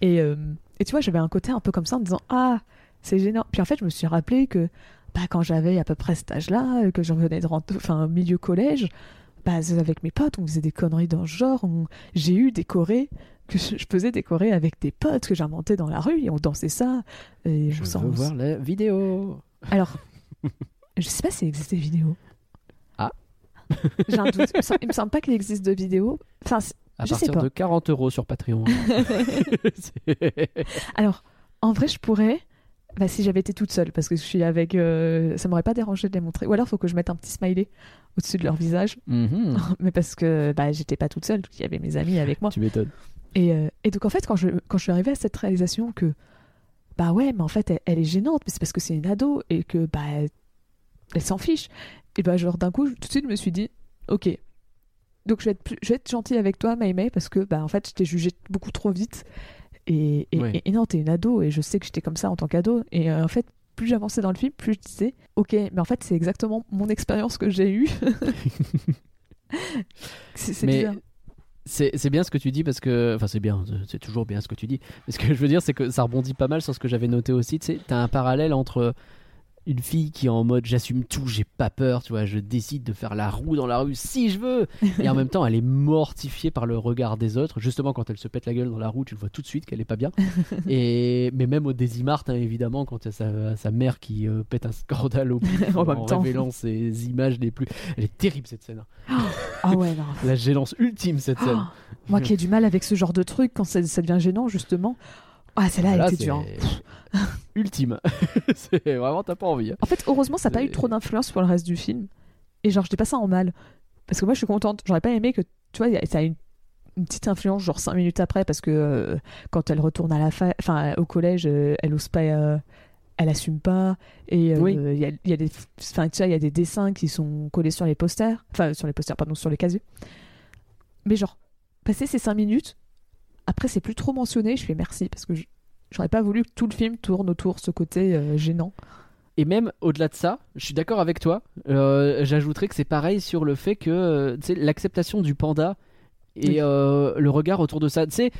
et euh, et tu vois, j'avais un côté un peu comme ça en me disant ah c'est gênant. Puis en fait, je me suis rappelé que bah, quand j'avais à peu près cet âge-là, que j'en venais de rentrer, enfin milieu collège, bah avec mes potes, on faisait des conneries dans ce genre. on- J'ai eu des chorés que je, faisais décorer avec des potes que j'inventais dans la rue et on dansait ça. Et Je on veux voir la vidéo. Alors, je sais pas s'il existe des vidéos. Ah. J'ai un doute. Il me semble- Il me semble pas qu'il existe de vidéos. Enfin, À Je sais partir pas. de 40 euros sur Patreon. Alors, en vrai, je pourrais. Bah, si j'avais été toute seule, parce que je suis avec. euh, Ça m'aurait pas dérangé de les montrer. Ou alors, faut que je mette un petit smiley au-dessus de leur visage. Mhm. Mais parce que bah, j'étais pas toute seule, il y avait mes amis avec moi. Tu m'étonnes. Et, euh, et donc, en fait, quand je, quand je suis arrivée à cette réalisation que. Bah ouais, mais en fait, elle, elle est gênante, mais c'est parce que c'est une ado et que. Bah. Elle, elle s'en fiche. Et bah, genre, d'un coup, tout de suite, je me suis dit, ok. Donc, je vais être, plus- je vais être gentille avec toi, May, parce que, bah, en fait, je t'ai jugé beaucoup trop vite. Et, et, Ouais. et- et non, t'es une ado, et je sais que j'étais comme ça en tant qu'ado. Et euh, en fait, plus j'avançais dans le film, plus je disais, ok, mais en fait, c'est exactement mon expérience que j'ai eue. c'est bizarre. C'est bien ce que tu dis parce que. Enfin, c'est bien, c'est toujours bien ce que tu dis. Mais ce que je veux dire, c'est que ça rebondit pas mal sur ce que j'avais noté aussi. Tu sais, t'as un parallèle entre une fille qui est en mode j'assume tout, j'ai pas peur, tu vois, je décide de faire la roue dans la rue si je veux. Et en même temps, elle est mortifiée par le regard des autres. Justement, quand elle se pète la gueule dans la roue, tu le vois tout de suite qu'elle est pas bien. Et mais même au Désimart, hein, évidemment, quand il y a sa, sa mère qui euh, pète un scandale au En en, même temps. révélant ses images les plus. Elle est terrible cette scène. hein. Ah ouais, non. La gênance ultime cette scène. Moi qui ai du mal avec ce genre de truc, quand ça, ça devient gênant, justement. Ah, celle-là, elle Là, était c'est dure. hein. ultime. c'est vraiment t'as pas envie. hein. En fait, heureusement, ça n'a pas eu trop d'influence sur le reste du film. Et genre, je dis pas ça en mal. Parce que moi, je suis contente. J'aurais pas aimé que, tu vois, ça a une, une petite influence, genre 5 minutes après, parce que euh, quand elle retourne à la fa... enfin, au collège, euh, elle ose pas. euh, elle assume pas. Et il Oui. y, a, il y a des. Enfin, tu vois, il y a des dessins qui sont collés sur les posters. Enfin, sur les posters, pardon, sur les casiers. Mais genre, passer ces 5 minutes, après, c'est plus trop mentionné. Je fais merci, parce que j'aurais pas voulu que tout le film tourne autour ce côté euh, gênant. Et même au-delà de ça, je suis d'accord avec toi. euh, J'ajouterais que c'est pareil sur le fait que euh, l'acceptation du panda et Oui. euh, le regard autour de ça. Tu sais,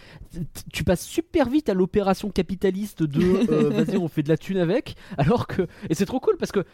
tu passes super vite à l'opération capitaliste de euh, vas-y, on fait de la thune avec. Alors que. Et c'est trop cool parce que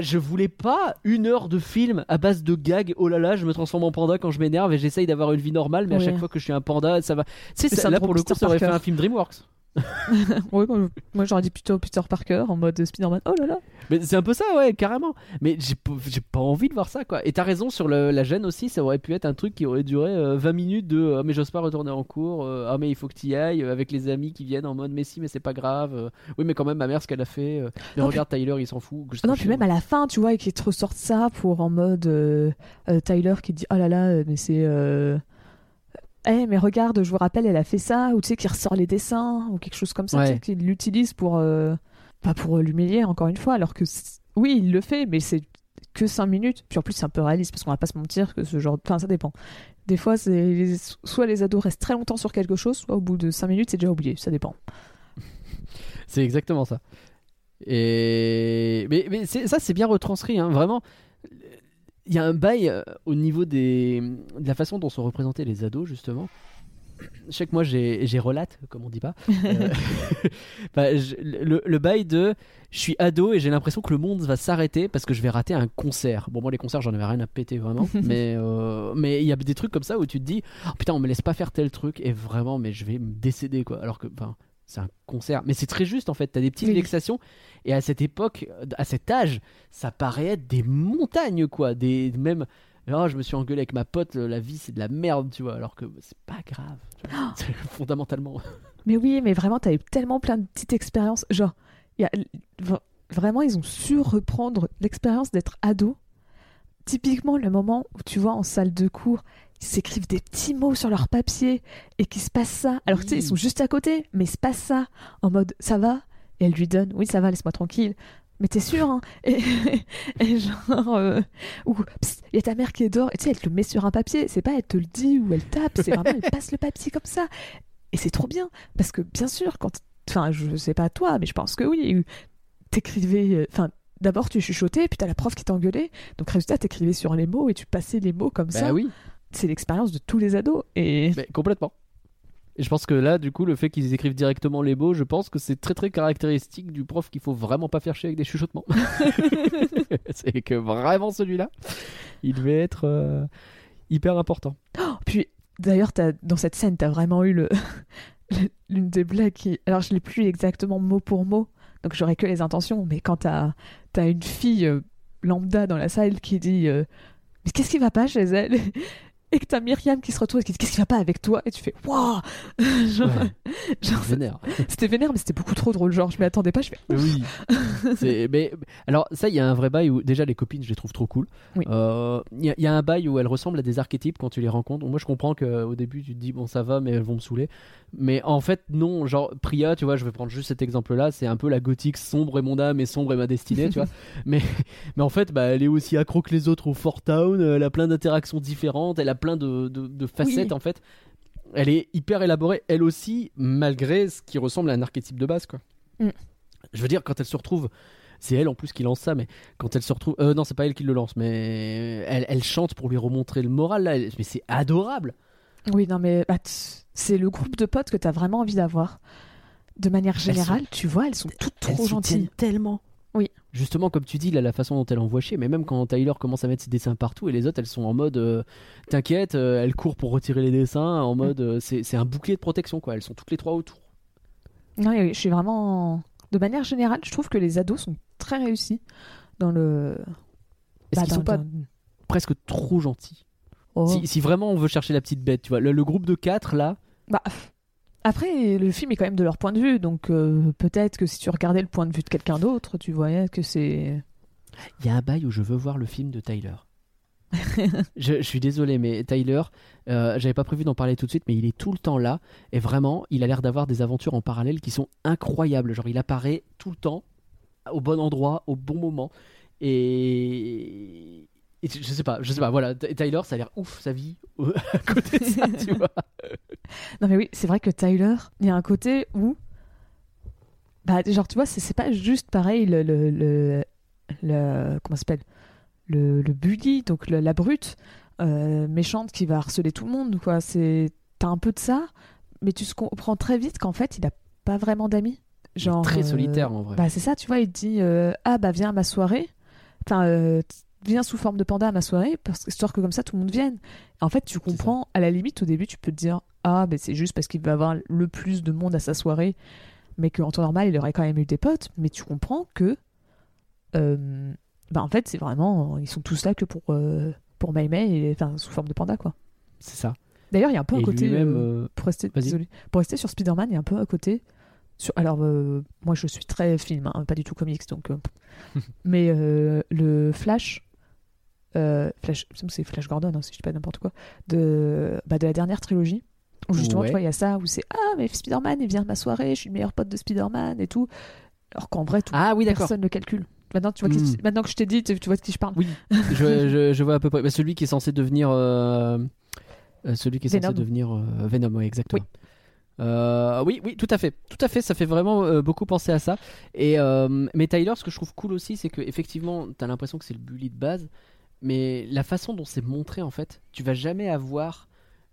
je voulais pas une heure de film à base de gags. Oh là là, je me transforme en panda quand je m'énerve et j'essaye d'avoir une vie normale, mais à chaque fois que je suis un panda, ça va. Tu sais, ça- là pour le coup, ça aurait fait un film Dreamworks. Oui, moi, j'aurais dit plutôt Peter Parker en mode Spider-Man. Oh là là Mais c'est un peu ça, ouais, carrément. Mais j'ai pas, envie de voir ça, quoi. Et t'as raison sur le- la gêne aussi, ça aurait pu être un truc qui aurait duré euh, 20 minutes de Ah, mais j'ose pas retourner en cours, euh, ah mais il faut que t'y ailles, euh, avec les amis qui viennent en mode mais si, mais c'est pas grave, euh, oui, mais quand même, ma mère, ce qu'elle a fait, euh, mais Non, regarde Tyler, il s'en fout. que je Ah Non, puis même à la fin, tu vois, et qu'ils te ressortent ça pour en mode euh, euh, Tyler qui dit Oh là là, euh, mais c'est. Euh, Eh, mais regarde, je vous rappelle, elle a fait ça, ou tu sais, qui ressort les dessins, ou quelque chose comme ça, Ouais. tu sais, qu'il l'utilise pour. euh, Pas pour l'humilier, encore une fois, alors que. Oui, il le fait, mais c'est que 5 minutes. Puis en plus, c'est un peu réaliste, parce qu'on va pas se mentir que ce genre. Enfin, ça dépend. Des fois, soit les ados restent très longtemps sur quelque chose, soit au bout de 5 minutes, c'est déjà oublié, ça dépend. C'est exactement ça. Et mais, ça c'est bien retranscrit, hein, vraiment. Il y a un bail euh, au niveau des, de la façon dont sont représentés les ados justement. Je sais que moi j'ai j'ai relate, comme on dit pas. Euh, bah, je- le, le bail de je suis ado et j'ai l'impression que le monde va s'arrêter parce que je vais rater un concert. Bon, moi les concerts j'en avais rien à péter vraiment, mais euh, mais il y a des trucs comme ça où tu te dis oh, putain on me laisse pas faire tel truc et vraiment mais je vais me décéder quoi. Alors que c'est un concert, mais c'est très juste en fait. T'as des petites Oui. vexations et à cette époque, à cet âge, ça paraît être des montagnes quoi, des même. Oh, je me suis engueulé avec ma pote, la vie c'est de la merde, tu vois, alors que c'est pas grave. C'est fondamentalement. Mais oui, mais vraiment, t'as eu tellement plein de petites expériences. Genre, y a, vraiment, ils ont su reprendre l'expérience d'être ado. Typiquement, le moment où tu vois en salle de cours, ils s'écrivent des petits mots sur leur papier et qu'il se passe ça. Alors, tu sais, ils sont juste à côté, mais il se passe ça en mode ça va? Et elle lui donne oui, ça va, laisse-moi tranquille. Mais t'es sûr, hein? Et, et genre, euh, ou il y a ta mère qui est dehors, et tu sais, elle te le met sur un papier. C'est pas elle te le dit ou elle tape, c'est vraiment elle passe le papier comme ça. Et c'est trop bien, parce que bien sûr, quand. Enfin, je sais pas toi, mais je pense que oui. T'écrivais. euh, Enfin, d'abord tu chuchotais, puis t'as la prof qui t'engueulait. Donc, résultat, t'écrivais sur les mots et tu passais les mots comme ça. Bah oui, C'est l'expérience de tous les ados. Et. mais complètement. Et je pense que là, du coup, le fait qu'ils écrivent directement les mots, je pense que c'est très très caractéristique du prof qu'il faut vraiment pas faire chier avec des chuchotements. c'est que vraiment celui-là, il devait être euh, hyper important. Puis, d'ailleurs, dans cette scène, t'as vraiment eu le. le- L'une des blagues qui. Alors, je l'ai plus exactement mot pour mot, donc j'aurais que les intentions, mais quand t'as as une fille euh, lambda dans la salle qui dit euh, Mais qu'est-ce qui va pas chez elle? Et que t'as Myriam qui se retrouve et qui dit Qu'est-ce qui va pas avec toi? Et tu fais Waouh Genre, Ouais. genre, Vénère. C'était vénère, mais c'était beaucoup trop drôle. Genre, je m'y attendais pas, je fais Oui. Mais alors ça, il y a un vrai bail où déjà les copines, je les trouve trop cool. Oui. Euh, Il y, a- il y a un bail où elles ressemblent à des archétypes quand tu les rencontres. Moi, je comprends qu'au début, tu te dis bon, ça va, mais elles vont me saouler. Mais en fait, non. Genre Priya, tu vois, je vais prendre juste cet exemple-là. C'est un peu la gothique sombre et mon âme et sombre et ma destinée, tu vois. Mais mais en fait, bah, elle est aussi accro que les autres au Fort Town. Elle a plein d'interactions différentes. Elle a plein de, de- de facettes Oui. en fait. Elle est hyper élaborée, elle aussi, malgré ce qui ressemble à un archétype de base, quoi. Mm. Je veux dire, quand elle se retrouve c'est elle en plus qui lance ça, mais quand elle se retrouve, euh, non, c'est pas elle qui le lance, mais elle, elle chante pour lui remontrer le moral là. Mais c'est adorable. Oui, non, mais bah, c'est le groupe de potes que t'as vraiment envie d'avoir. De manière sont- générale, tu vois, elles sont toutes Elles trop gentilles. tellement. Justement, comme tu dis, là, la façon dont elle envoie chier, mais même quand Tyler commence à mettre ses dessins partout et les autres, elles sont en mode euh, T'inquiète, euh, elles courent pour retirer les dessins, en mode euh, c'est un bouclier de protection, quoi. Elles sont toutes les trois autour. Non, oui, je suis vraiment. De manière générale, je trouve que les ados sont très réussis dans le. Est-ce bah, qu'ils dans- sont pas presque trop gentils? Oh. si, si vraiment on veut chercher la petite bête, tu vois, le, le groupe de 4 là, Bah. Après, le film est quand même de leur point de vue, donc euh, peut-être que si tu regardais le point de vue de quelqu'un d'autre, tu voyais que c'est. il y a un bail où je veux voir le film de Tyler. je, je suis désolé, mais Tyler, euh, j'avais pas prévu d'en parler tout de suite, mais il est tout le temps là. Et vraiment, il a l'air d'avoir des aventures en parallèle qui sont incroyables. Genre, il apparaît tout le temps, au bon endroit, au bon moment. Et. et je sais pas, je sais pas, voilà, Ty- Tyler, ça a l'air ouf sa vie à côté de ça, tu vois. Non, mais oui, c'est vrai que Tyler, il y a un côté où. Bah, genre, tu vois, c'est pas juste pareil le. le, le, le- comment ça s'appelle? Le, le bully, donc le- la brute euh, méchante qui va harceler tout le monde, quoi. C'est. T'as un peu de ça, mais tu comprends très vite qu'en fait, il a pas vraiment d'amis. Genre. très euh, solitaire en vrai. Bah, c'est ça, tu vois, il te dit euh, Ah, bah, viens à ma soirée. Enfin, viens sous forme de panda à ma soirée, parce histoire que comme ça, tout le monde vienne. En fait, tu comprends, à la limite, au début, tu peux te dire Ah, bah, c'est juste parce qu'il va avoir le plus de monde à sa soirée, mais qu'en temps normal, il aurait quand même eu des potes. Mais tu comprends que. euh, bah, en fait, c'est vraiment. Ils sont tous là que pour. euh, pour enfin, sous forme de panda, quoi. C'est ça. D'ailleurs, il y a un peu un Et côté. lui-même, euh, euh, pour rester, Vas-y. désolé. pour rester sur Spider-Man, il y a un peu à côté. Sur, alors, euh, moi, je suis très film, hein, pas du tout comics, donc. euh, mais le Flash, euh, Flash, c'est Flash Gordon, hein, si je dis pas n'importe quoi, de, bah, de la dernière trilogie. Où justement, Ouais. tu vois, il y a ça où c'est Ah, mais Spider-Man, il vient à ma soirée, je suis le meilleur pote de Spider-Man et tout. Alors qu'en vrai, tout, Ah oui, personne ne le calcule. Maintenant, tu vois qui- Hmm. maintenant que je t'ai dit, tu tu vois de qui je parle. Oui, je, je, je vois à peu près. Bah, celui qui est censé devenir. euh, euh, celui qui est Venom. censé devenir euh, Venom, oui, exactement. Euh, oui, oui, tout à fait, tout à fait. Ça fait vraiment euh, beaucoup penser à ça. Et euh, mais Tyler, ce que je trouve cool aussi, c'est que effectivement, t'as l'impression que c'est le bully de base, mais la façon dont c'est montré, en fait, tu vas jamais avoir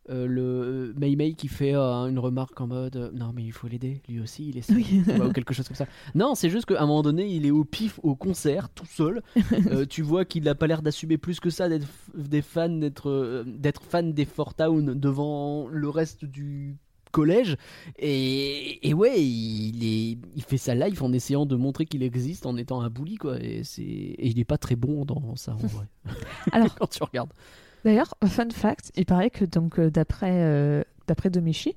euh, le Mei Mei qui fait euh, une remarque en mode euh, non mais il faut l'aider, lui aussi il est seul, Oui. ou quelque chose comme ça. Non, c'est juste qu'à un moment donné, il est au pif au concert tout seul. Euh, tu vois qu'il n'a pas l'air d'assumer plus que ça d'être des fans, d'être euh, d'être fan des Four Town devant le reste du collège. Et, et ouais, il, est, il fait ça live en essayant de montrer qu'il existe en étant un bully quoi. Et, c'est, et il est pas très bon dans ça en vrai. Alors, quand tu regardes. D'ailleurs, fun fact, il paraît que donc euh, d'après euh, d'après Domichi,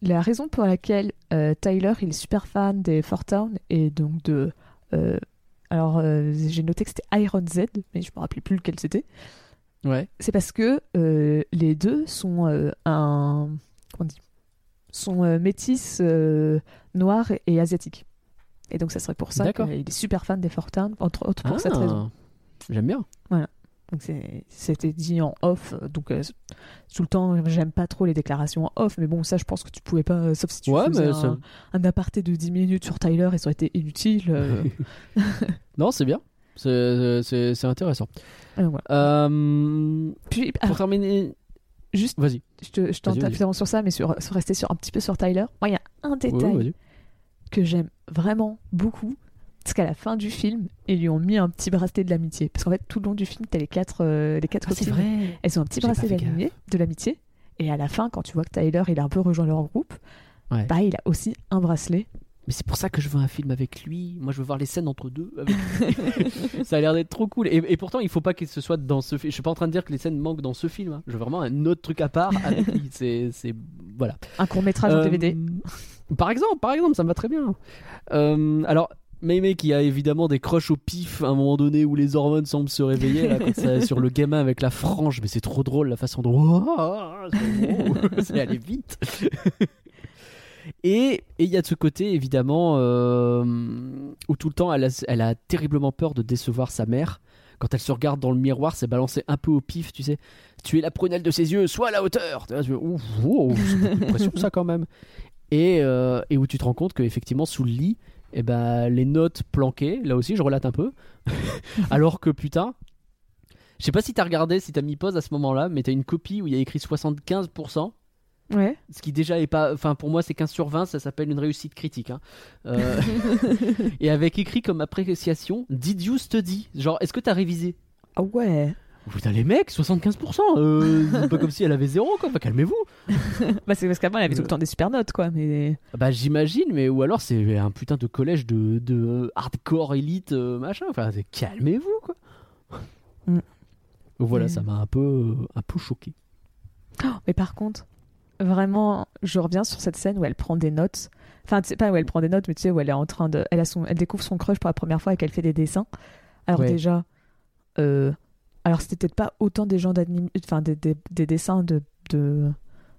la raison pour laquelle euh, Tyler il est super fan des Four Town et donc de euh, alors j'ai noté que c'était Iron Z, mais je me rappelais plus lequel c'était. Ouais. C'est parce que les deux sont un comment on dit? Sont euh, métis euh, noirs et asiatiques. Et donc ça serait pour ça qu'il est super fan des Four Town, entre autres pour Ah, cette raison. J'aime bien. Donc c'est- c'était dit en off, euh, donc euh, tout le temps j'aime pas trop les déclarations en off, mais bon ça je pense que tu pouvais pas, euh, sauf si tu Ouais, faisais un, ça- un aparté de 10 minutes sur Tyler et ça aurait été inutile. euh, Non, c'est bien. C'est, intéressant. voilà. Puis pour alors, terminer, juste, vas-y. je te, je t'en sur ça, mais sur, sur rester sur un petit peu sur Tyler. Moi il y a un Ouais, détail que j'aime vraiment beaucoup, parce qu'à la fin du film ils lui ont mis un petit bracelet de l'amitié, parce qu'en fait tout le long du film t'as les quatre, euh, les quatre Ah, c'est copines. vrai. Elles ont un petit J'ai bracelet de l'amitié. Et à la fin, quand tu vois que Tyler, il a un peu rejoint leur groupe, Ouais. bah, il a aussi un bracelet. Mais c'est pour ça que je veux un film avec lui. Moi, je veux voir les scènes entre deux. ça a l'air d'être trop cool. Et, et pourtant, il faut pas que ce soit dans ce film. Je suis pas en train de dire que les scènes manquent dans ce film. hein. Je veux vraiment un autre truc à part avec. C'est, voilà. Un court métrage en Euh, DVD. Par exemple, par exemple, ça me va très bien. Euh, alors. Mei qui a évidemment des croches au pif à un moment donné où les hormones semblent se réveiller là, quand ça- sur le gamin avec la frange, mais c'est trop drôle la façon dont c'est aller vite. Et il y a de ce côté évidemment euh, où tout le temps elle a, terriblement peur de décevoir sa mère. Quand elle se regarde dans le miroir, c'est balancé un peu au pif, tu sais. Tu es la prunelle de ses yeux, sois à la hauteur. Ouf, wow, c'est ça quand même. Et, euh, et où tu te rends compte qu'effectivement sous le lit, et ben les notes planquées, là aussi je relate un peu. Alors que putain, je sais pas si t'as regardé, si t'as mis pause à ce moment-là, mais t'as une copie où il y a écrit 75%. Ouais. Ce qui déjà est pas. Enfin, pour moi, c'est 15 sur 20, ça s'appelle une réussite critique. hein. Euh, et avec écrit comme appréciation, Did you study? Genre, est-ce que t'as révisé? Ah ouais. Putain, les mecs, 75%, euh, c'est pas comme si elle avait zéro, quoi. Enfin, calmez-vous. Bah, c'est parce qu'avant, elle avait tout le temps des super notes, quoi. Mais Bah, j'imagine, mais ou alors c'est un putain de collège de, de hardcore élite, euh, machin. Enfin, calmez-vous, quoi. Mm. Voilà, Mais- ça m'a un peu, un peu choqué. Oh, mais par contre, vraiment, je reviens sur cette scène où elle prend des notes. Enfin, tu sais pas où elle prend des notes, mais tu sais où elle est en train de, elle a son, elle découvre son crush pour la première fois et qu'elle fait des dessins. Alors Ouais. déjà, euh, alors c'était peut-être pas autant des gens d'anime, enfin des, des- des dessins de de-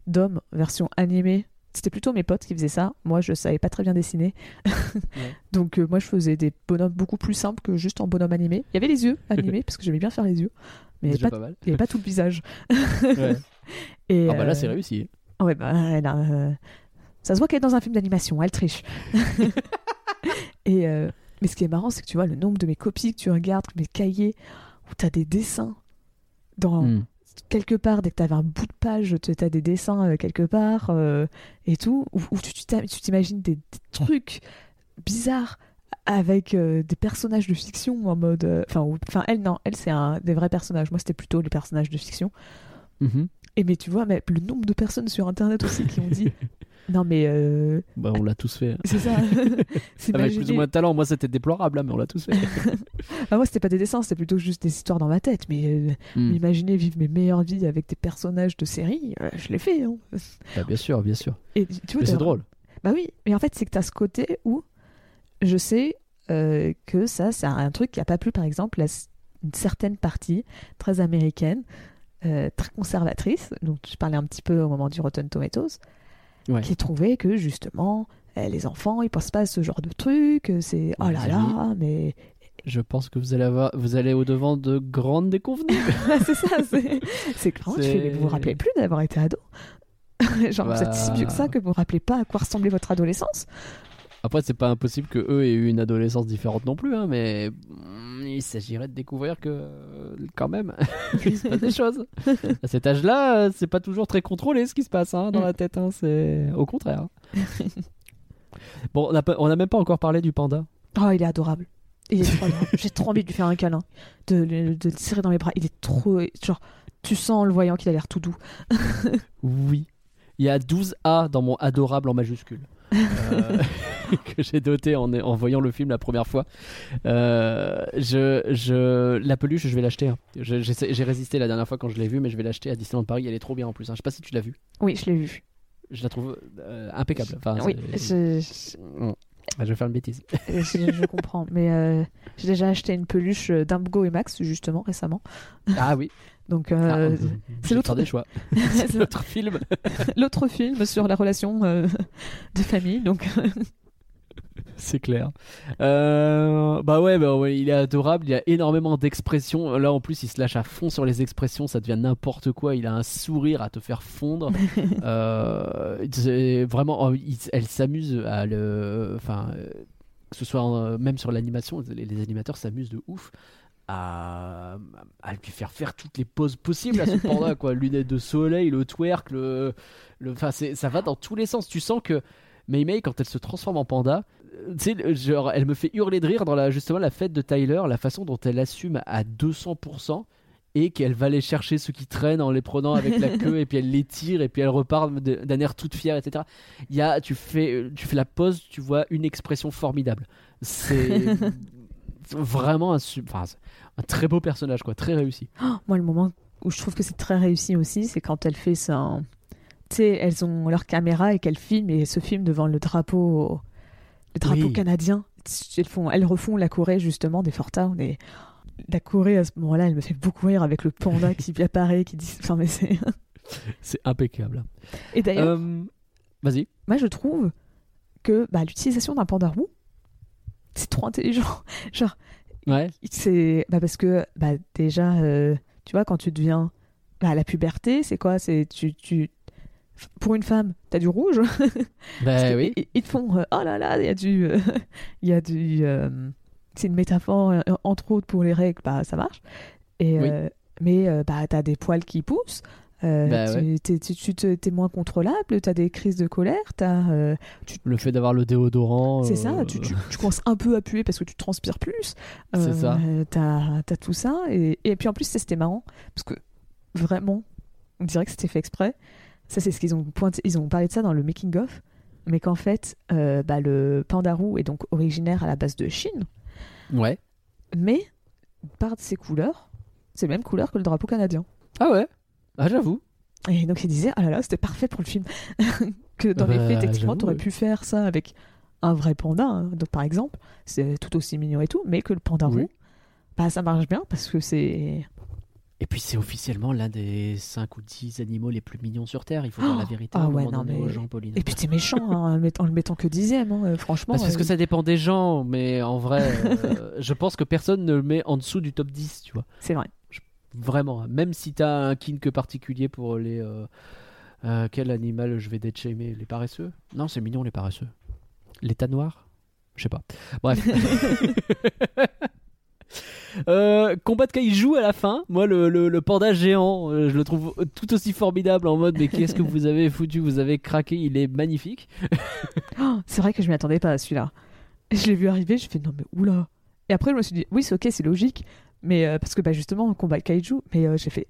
d'hommes version animée. C'était plutôt mes potes qui faisaient ça. Moi, je savais pas très bien dessiner. Donc, euh, moi, je faisais des bonhommes beaucoup plus simples que juste en bonhomme animé. Il y avait les yeux animés, parce que j'aimais bien faire les yeux. Mais il n'y avait, pas- pas mal. il y avait pas tout le visage. Ouais. Et, Ah bah là, euh, c'est réussi. Ouais, bah, elle a, euh, ça se voit qu'elle est dans un film d'animation, elle triche. et, euh, mais ce qui est marrant, c'est que tu vois le nombre de mes copies que tu regardes, mes cahiers, où tu as des dessins. Dans, Mm. Quelque part, dès que tu avais un bout de page, tu as des dessins euh, quelque part et tout, où, où tu t'imagines des, des trucs bizarres avec euh, des personnages de fiction en mode. Enfin, elle, non, elle, c'est des vrais personnages. Moi, c'était plutôt les personnages de fiction. Mhm. Et mais tu vois, mais le nombre de personnes sur internet aussi qui ont dit non mais euh, Bah, on l'a tous fait. hein. c'est ça. c'est Avec plus ou moins de talent, moi c'était déplorable, hein, mais on l'a tous fait. Ah, moi c'était pas des dessins, c'était plutôt juste des histoires dans ma tête. Mais euh, Mm. imaginer vivre mes meilleures vies avec des personnages de série, euh, je l'ai fait. hein. Bah, bien sûr, bien sûr. Et tu vois, c'est drôle. Bah oui, mais en fait c'est que t'as ce côté où je sais euh, que ça c'est un truc qui a pas plu par exemple à une certaine partie très américaine, euh, très conservatrice. Donc je parlais un petit peu au moment du Rotten Tomatoes. Ouais. qui trouvait que justement eh, les enfants ils pensent pas à ce genre de truc euh, c'est oh là là mais Je pense que vous allez avoir, vous allez au devant de grandes déconvenues. c'est ça c'est C'est- fais, vous vous rappelez plus d'avoir été ado genre vous êtes si vieux que ça Bah. que vous vous rappelez pas à quoi ressemblait votre adolescence Après, c'est pas impossible que eux aient eu une adolescence différente non plus, hein, mais il s'agirait de découvrir que, euh, quand même, il se passe des choses. À cet âge-là, euh, c'est pas toujours très contrôlé ce qui se passe hein, dans la tête. hein, c'est au contraire. bon, on a, pas- on a même pas encore parlé du panda. oh il est adorable il est trop adorable. j'ai trop envie de lui faire un câlin de, le- de le serrer dans mes bras il est trop genre tu sens en le voyant qu'il a l'air tout doux Oui. Il y a 12 A dans mon adorable en majuscule. Euh, que j'ai doté en, en voyant le film la première fois. Euh, je, je, la peluche, je vais l'acheter. hein. J'ai résisté la dernière fois quand je l'ai vue, mais je vais l'acheter à Disneyland Paris. Elle est trop bien en plus. hein. Je sais pas si tu l'as vue. oui je l'ai vu Je la trouve euh, impeccable. Enfin, oui je, Mm. Je vais faire une bêtise. je, je comprends mais euh, j'ai déjà acheté une peluche d'Imgo et Max justement récemment Ah oui. Donc Ah, euh, c'est c'est l'autre- l'autre des choix. c'est l'autre film. l'autre film sur la relation euh, de famille. Donc, C'est clair. Euh, bah ouais, bah ouais, il est adorable. Il y a énormément d'expressions. Là, en plus, il se lâche à fond sur les expressions. Ça devient n'importe quoi. Il a un sourire à te faire fondre. Euh, vraiment, oh, il- elle s'amuse à le, enfin, euh, que ce soit même sur l'animation, les, les animateurs s'amusent de ouf. À, à lui faire faire toutes les poses possibles à ce panda quoi lunettes de soleil le twerk le le enfin ça va dans tous les sens tu sens que Mei Mei quand elle se transforme en panda euh, tu sais, genre, elle me fait hurler de rire dans la, justement la fête de Tyler, la façon dont elle assume à 200% et qu'elle va aller chercher ceux qui traînent en les prenant avec la queue et puis elle les tire et puis elle repart d'un air toute fière, etc. Il y a, tu fais, tu fais la pause, tu vois une expression formidable. C'est vraiment un, très beau personnage, quoi, très réussi. moi, le moment où je trouve que c'est très réussi aussi, c'est quand elle fait ça. Tu sais, elles ont leur caméra et qu'elles filment et se filment devant le drapeau, le drapeau Oui. canadien. Elles, font, elles refont la Corée justement des Fort Town et la Corée à ce moment-là, elle me fait beaucoup rire avec le panda qui apparaît, qui dit. Enfin, mais c'est. C'est impeccable. Et d'ailleurs, Euh, Vas-y. moi, je trouve que bah, l'utilisation d'un panda roux, c'est trop intelligent. Genre, Ouais. c'est bah parce que bah déjà euh, tu vois quand tu deviens bah, la puberté c'est quoi? C'est tu tu pour une femme, t'as du rouge? Bah oui. ils, ils te font, euh, oh là là, il y a du, euh, il y a du, c'est une métaphore entre autres pour les règles, bah ça marche. Et Oui. mais bah t'as des poils qui poussent. Euh, Bah tu, ouais. t'es, tu- tu te- t'es moins contrôlable, t'as des crises de colère, t'as, euh, Le fait d'avoir le déodorant. c'est euh, ça, tu, tu, tu commences un peu à puer parce que tu transpires plus. C'est ça. T'as, t'as tout ça. Et, et puis en plus, c'était marrant parce que vraiment, on dirait que c'était fait exprès. Ça, c'est ce qu'ils ont pointé. Ils ont parlé de ça dans le making-of. Mais qu'en fait, euh, bah, le pandarou est donc originaire à la base de Chine. Ouais. Mais par ses couleurs, c'est les mêmes couleurs que le drapeau canadien. Ah ouais? Ah j'avoue. Et donc il disait, ah là là, c'était parfait pour le film. que dans Bah, les faits, techniquement, t'aurais pu faire ça avec un vrai panda, hein, donc, par exemple. C'est tout aussi mignon et tout, mais que le panda Oui. roux, bah ça marche bien parce que c'est. Et puis c'est officiellement l'un des 5 ou 10 animaux les plus mignons sur Terre. Il faut dire la Oh vérité ah ouais, non, mais- aux gens, Pauline. Et puis t'es méchant hein, en, le mettant, que dixième, hein, euh, franchement. Bah, c'est parce que euh, ça dépend des gens, mais en vrai, euh, je pense que personne ne le met en dessous du top 10, tu vois. C'est vrai. Vraiment, même si t'as un kink particulier pour les. euh, euh, quel animal je vais déchamer Les paresseux? Non, c'est mignon les paresseux. L'état noir Je sais pas. Bref. Euh, combat de kaiju à la fin. Moi, le, le- le panda géant, euh, je le trouve tout aussi formidable en mode mais qu'est-ce que vous avez foutu? Vous avez craqué, il est magnifique. Oh, c'est vrai que je m'y attendais pas à celui-là. Je l'ai vu arriver, j'ai fait non mais oula. Et après je me suis dit oui c'est ok c'est logique, mais euh, parce que bah justement combat de kaiju, mais euh, j'ai fait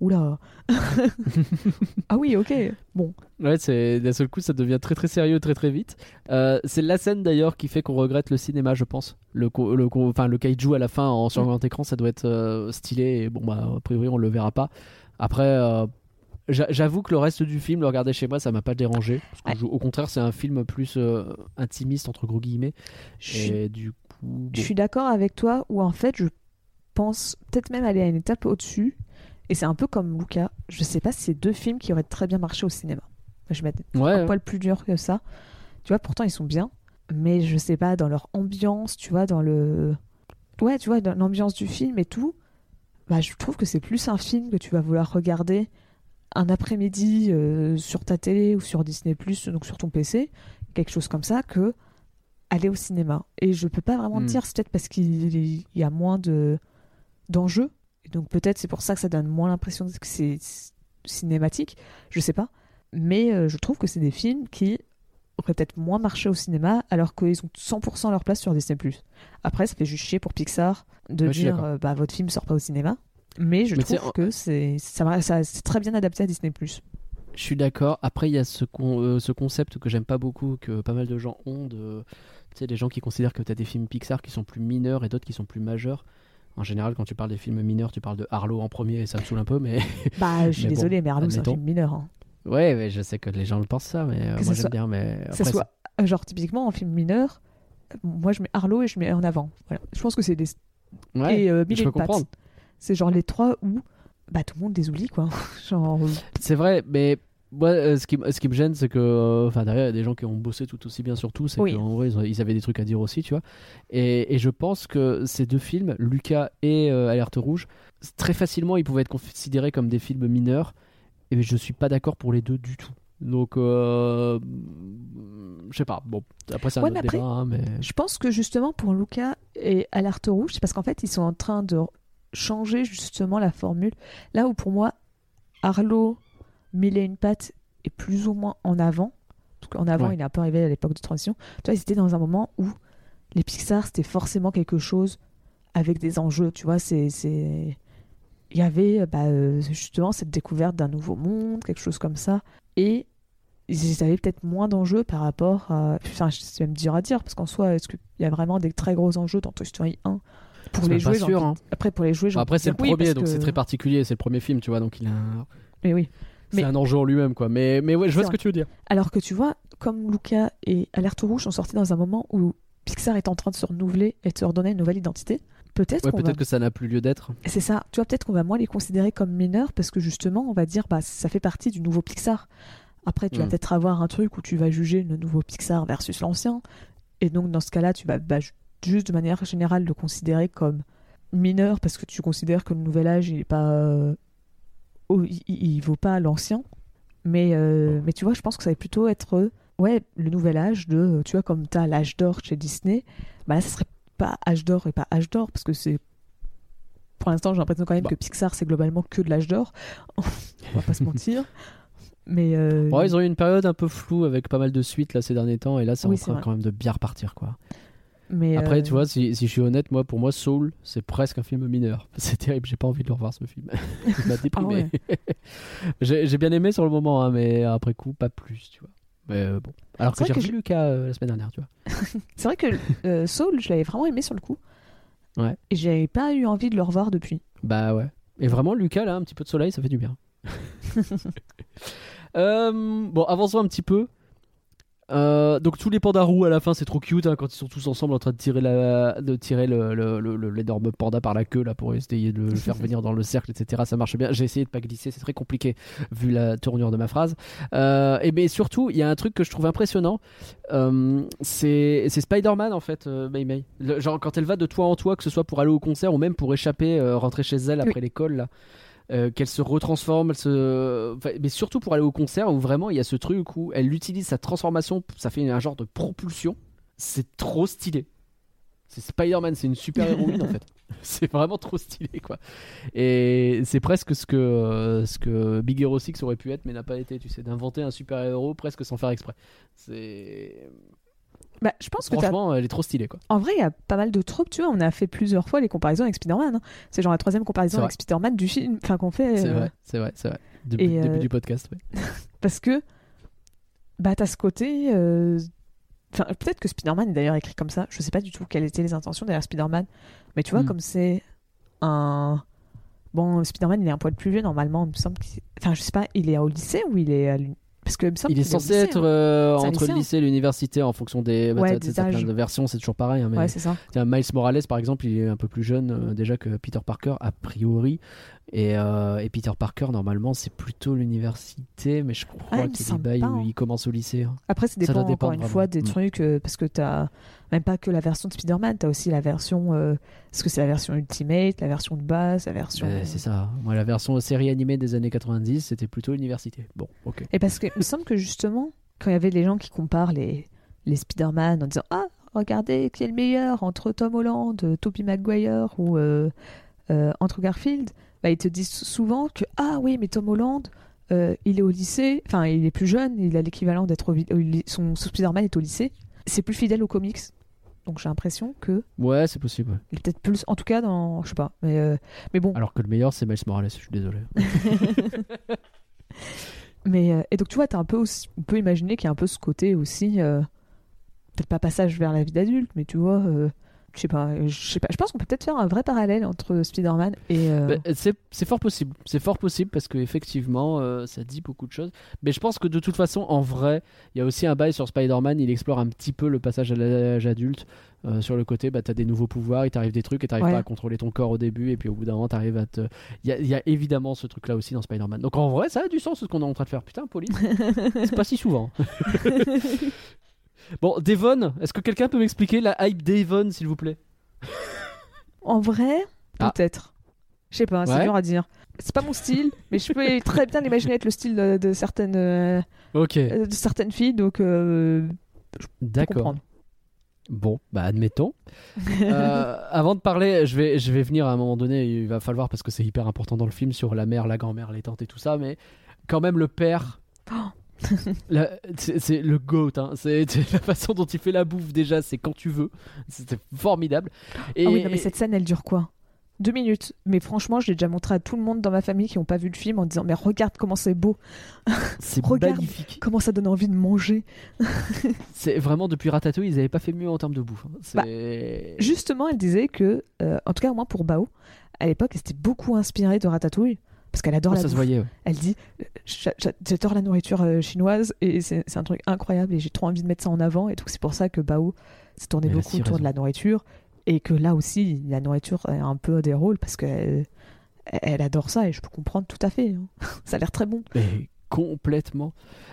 oula. ah oui ok bon. Ouais, c'est d'un seul coup, ça devient très très sérieux très très vite. Euh, c'est la scène d'ailleurs qui fait qu'on regrette le cinéma, je pense. Le, co- le, co- enfin, le kaiju à la fin en sur Mm. grand écran, ça doit être euh, stylé. Et bon, bah, a priori, on le verra pas. Après, euh, j'a- j'avoue que le reste du film, le regarder chez moi, ça m'a pas dérangé. Parce que Ouais. je- au contraire, c'est un film plus euh, intimiste, entre gros guillemets. Je suis- Et du coup. bon. Je suis d'accord avec toi, où en fait, je pense peut-être même aller à une étape au-dessus. Et c'est un peu comme Luca. Je sais pas si c'est deux films qui auraient très bien marché au cinéma. Je vais mettre Ouais, un poil plus dur que ça. Tu vois, pourtant ils sont bien. Mais je sais pas, dans leur ambiance, tu vois, dans le. Ouais, tu vois, dans l'ambiance du film et tout. Bah, je trouve que c'est plus un film que tu vas vouloir regarder un après-midi euh, sur ta télé ou sur Disney, donc sur ton PC, quelque chose comme ça, que aller au cinéma. Et je peux pas vraiment Hmm. te dire, c'est peut-être parce qu'il il y a moins de d'enjeux. Et donc peut-être c'est pour ça que ça donne moins l'impression que c'est cinématique. Je sais pas. Mais euh, je trouve que c'est des films qui auraient peut-être moins marché au cinéma alors qu'ils ont 100% leur place sur Disney+. Après, ça fait juste chier pour Pixar de Ouais, dire euh, bah votre film sort pas au cinéma. Mais je Mais trouve que c'est ça, ça- c'est très bien adapté à Disney+. Je suis d'accord. Après, il y a ce, con- euh, ce concept que j'aime pas beaucoup, que pas mal de gens ont, de, tu sais, des gens qui considèrent que tu as des films Pixar qui sont plus mineurs et d'autres qui sont plus majeurs. En général, quand tu parles des films mineurs, tu parles de Harlow en premier et ça me saule un peu, mais Bah, je suis Mais bon, désolée, mais Arlo, c'est un film mineur. hein. ouais, mais je sais que les gens le pensent ça, mais euh, moi j'aime soit- bien. Mais Que après, ça soit, euh, genre, typiquement, en film mineur, euh, moi, je mets Arlo et je mets en avant. Voilà. Je pense que c'est des... ouais, et euh, je peux comprendre. C'est genre les trois où bah, tout le monde les oublie, quoi. genre... C'est vrai, mais moi, euh, ce, qui, ce qui me gêne, c'est que, euh, enfin, derrière, il y a des gens qui ont bossé tout aussi bien sur tout, c'est Oui. qu'en vrai, ils, avaient des trucs à dire aussi, tu vois. Et, et je pense que ces deux films, Lucas et euh, Alerte Rouge, très facilement, ils pouvaient être considérés comme des films mineurs, et je suis pas d'accord pour les deux du tout. Donc, euh, je sais pas. Bon, après, c'est un Ouais, autre après, débat, hein, mais. Je pense que justement pour Luca et Alerte Rouge, c'est parce qu'en fait ils sont en train de changer justement la formule. Là où pour moi Arlo, Mille et une pattes est plus ou moins en avant. En avant, Ouais. il est un peu arrivé à l'époque de transition. Toi, ils étaient dans un moment où les Pixar c'était forcément quelque chose avec des enjeux. Tu vois, c'est il y avait bah, euh, justement cette découverte d'un nouveau monde, quelque chose comme ça, et ils avaient peut-être moins d'enjeux par rapport à. Enfin, c'est même dur à dire, parce qu'en soi, est-ce qu'il y a vraiment des très gros enjeux dans Toy Story 1 Pour les jouer, sûr, hein. Après, pour les jouer, après, de c'est le premier, donc que- c'est très particulier. C'est le premier film, tu vois, donc il a Mais oui. C'est un enjeu en lui-même, quoi. Mais, mais ouais, je vois ce que tu veux dire. Alors que tu vois, comme Luca et Alerte Rouge sont sortis dans un moment où Pixar est en train de se renouveler et de se redonner une nouvelle identité, peut-être Ouais, qu'on va... peut-être que ça n'a plus lieu d'être. C'est ça. Tu vois, peut-être qu'on va moins les considérer comme mineurs parce que justement, on va dire, bah, ça fait partie du nouveau Pixar. Après, tu vas Mm. peut-être avoir un truc où tu vas juger le nouveau Pixar versus l'ancien. Et donc, dans ce cas-là, tu vas bah, ju- juste de manière générale le considérer comme mineur parce que tu considères que le nouvel âge, il est pas. euh, oh, il, vaut pas l'ancien. Mais, euh, mais tu vois, je pense que ça va plutôt être euh, ouais, le nouvel âge de, euh, tu vois, comme tu as l'âge d'or chez Disney, bah là, ça serait pas âge d'or et pas âge d'or, parce que c'est. Pour l'instant, j'ai l'impression quand même Bah. que Pixar, c'est globalement que de l'âge d'or. On va pas se mentir. Mais. euh, Ouais, ils ont eu une période un peu floue avec pas mal de suites là ces derniers temps et là c'est Oui, en train quand même de bien repartir quoi. Mais, Après euh, tu vois si, si je suis honnête moi pour moi Soul c'est presque un film mineur. C'est terrible j'ai pas envie de le revoir ce film. Il m'a déprimé. j'ai bien aimé sur le moment hein, mais après coup pas plus tu vois. Mais euh, bon. Alors que j'ai revu Lucas euh, la semaine dernière tu vois. C'est vrai que euh, Soul, je l'avais vraiment aimé sur le coup. Ouais. Et j'avais pas eu envie de le revoir depuis. Bah ouais. Et vraiment Lucas là un petit peu de soleil ça fait du bien. Euh, bon avançons un petit peu. Euh, donc tous les pandas roux à la fin c'est trop cute hein, quand ils sont tous ensemble en train de tirer la de tirer le, le- le- le- l'énorme panda par la queue là pour essayer de le faire venir dans le cercle etc ça marche bien. J'ai essayé de pas glisser c'est très compliqué vu la tournure de ma phrase. Euh, et mais surtout il y a un truc que je trouve impressionnant. Euh, c'est Spider-Man en fait Mei Mei. Le- genre quand elle va de toit en toit que ce soit pour aller au concert ou même pour échapper rentrer chez elle après l'école là euh, qu'elle se retransforme, elle se... enfin, mais surtout pour aller au concert où vraiment il y a ce truc où elle utilise sa transformation, ça fait un genre de propulsion. C'est trop stylé. C'est Spider-Man, c'est une super héroïne en fait. C'est vraiment trop stylé quoi. Et c'est presque ce que, euh, ce que Big Hero 6 aurait pu être mais n'a pas été, tu sais, d'inventer un super héros presque sans faire exprès. C'est. Bah, je pense que t'as- Franchement, elle est trop stylée quoi. en vrai, il y a pas mal de tropes, tu vois. On a fait plusieurs fois les comparaisons avec Spider-Man. hein. C'est genre la troisième comparaison avec Spider-Man du film enfin, qu'on fait. C'est euh, vrai, c'est vrai, c'est vrai. Depuis le début euh, du podcast, ouais. Parce que, bah, t'as ce côté. euh, Enfin, peut-être que Spider-Man est d'ailleurs écrit comme ça. Je sais pas du tout quelles étaient les intentions derrière Spider-Man. Mais tu vois, Hmm. comme c'est un. Bon, Spider-Man, il est un poil plus vieux normalement. Il me semble qu'il- Enfin, je sais pas, il est au lycée ou il est à l'uni- Parce que il me semble Il est censé lycée, être hein. euh, entre le lycée et l'université en fonction des. bah, Ouais, des plein de versions, c'est toujours pareil. hein, mais Ouais, ça. Miles Morales, par exemple, il est un peu plus jeune euh, déjà que Peter Parker, a priori. Et, euh, et Peter Parker, normalement, c'est plutôt l'université, mais je crois Ah, qu'il où hein. il commence au lycée. hein. Après, ça dépend encore une vraiment. fois des Mm. trucs, euh, parce que t'as même pas que la version de Spider-Man, t'as aussi la version. euh, Est-ce que c'est la version Ultimate, la version de base, la version. Euh, c'est ça. Moi, la version série animée des années 90, c'était plutôt université. Bon, ok. Et parce que il me semble que justement, quand il y avait les gens qui comparent les, les Spider-Man en disant Ah, regardez qui est le meilleur entre Tom Holland, euh, Tobey Maguire ou Andrew Garfield, bah, ils te disent souvent que Ah oui, mais Tom Holland. euh, il est au lycée, enfin il est plus jeune, il a l'équivalent d'être son, Spider-Man est au lycée. C'est plus fidèle aux comics, donc j'ai l'impression que Ouais, c'est possible. ouais. il est peut-être plus, en tout cas dans, je sais pas, mais euh, mais bon, Alors que le meilleur, c'est Miles Morales, je suis désolé. Mais euh, et donc tu vois, t'as un peu aussi- on peut imaginer qu'il y a un peu ce côté aussi, peut-être pas passage vers la vie d'adulte, mais tu vois, je sais pas, euh, je sais pas. Je pense qu'on peut peut-être faire un vrai parallèle entre Spider-Man et. euh, Bah, c'est fort possible. C'est fort possible parce qu'effectivement, euh, ça dit beaucoup de choses. Mais je pense que de toute façon, en vrai, il y a aussi un bail sur Spider-Man. Il explore un petit peu le passage à l'âge adulte. euh, sur le côté, bah, t'as des nouveaux pouvoirs, il t'arrive des trucs et t'arrives Ouais. pas à contrôler ton corps au début. Et puis au bout d'un moment, t'arrives à te. Il y y a évidemment ce truc-là aussi dans Spider-Man. Donc en vrai, ça a du sens ce qu'on est en train de faire. Putain, Pauline, c'est pas si souvent. bon, Devon, est-ce que quelqu'un peut m'expliquer la hype Devon, s'il vous plaît? En vrai, Ah. peut-être. Je sais pas, c'est dur à dire. C'est pas mon style, mais je peux très bien l'imaginer être le style de, de certaines, euh, Ok, de certaines filles, donc euh, d'accord. Bon, bah admettons. Euh, avant de parler, je vais, je vais venir à un moment donné, il va falloir, parce que c'est hyper important dans le film, sur la mère, la grand-mère, les tantes et tout ça, mais quand même le père, Oh. c'est le goat, hein. c'est la façon dont il fait la bouffe déjà, c'est quand tu veux, c'était formidable. Et, Ah oui, non, mais cette scène, elle dure quoi? Deux minutes. Mais franchement, je l'ai déjà montré à tout le monde dans ma famille qui n'ont pas vu le film en disant Mais regarde comment c'est beau, c'est regarde. magnifique. comment ça donne envie de manger. C'est vraiment depuis Ratatouille, ils n'avaient pas fait mieux en termes de bouffe. hein. Bah, Justement, elle disait que, euh, en tout cas, moi pour Bao, à l'époque, elle s'était beaucoup inspirée de Ratatouille. Parce qu'elle adore Oh, la ça se bouffe. voyait. ouais. Elle dit euh, J'a- j'a- J'adore la nourriture euh, chinoise et c'est un truc incroyable et j'ai trop envie de mettre ça en avant. Et donc, c'est pour ça que Bao s'est tourné beaucoup autour raison. de la nourriture. Et que là aussi, la nourriture a un peu des rôles parce qu'elle elle adore ça et je peux comprendre tout à fait. hein. ça a l'air très bon. Complètement.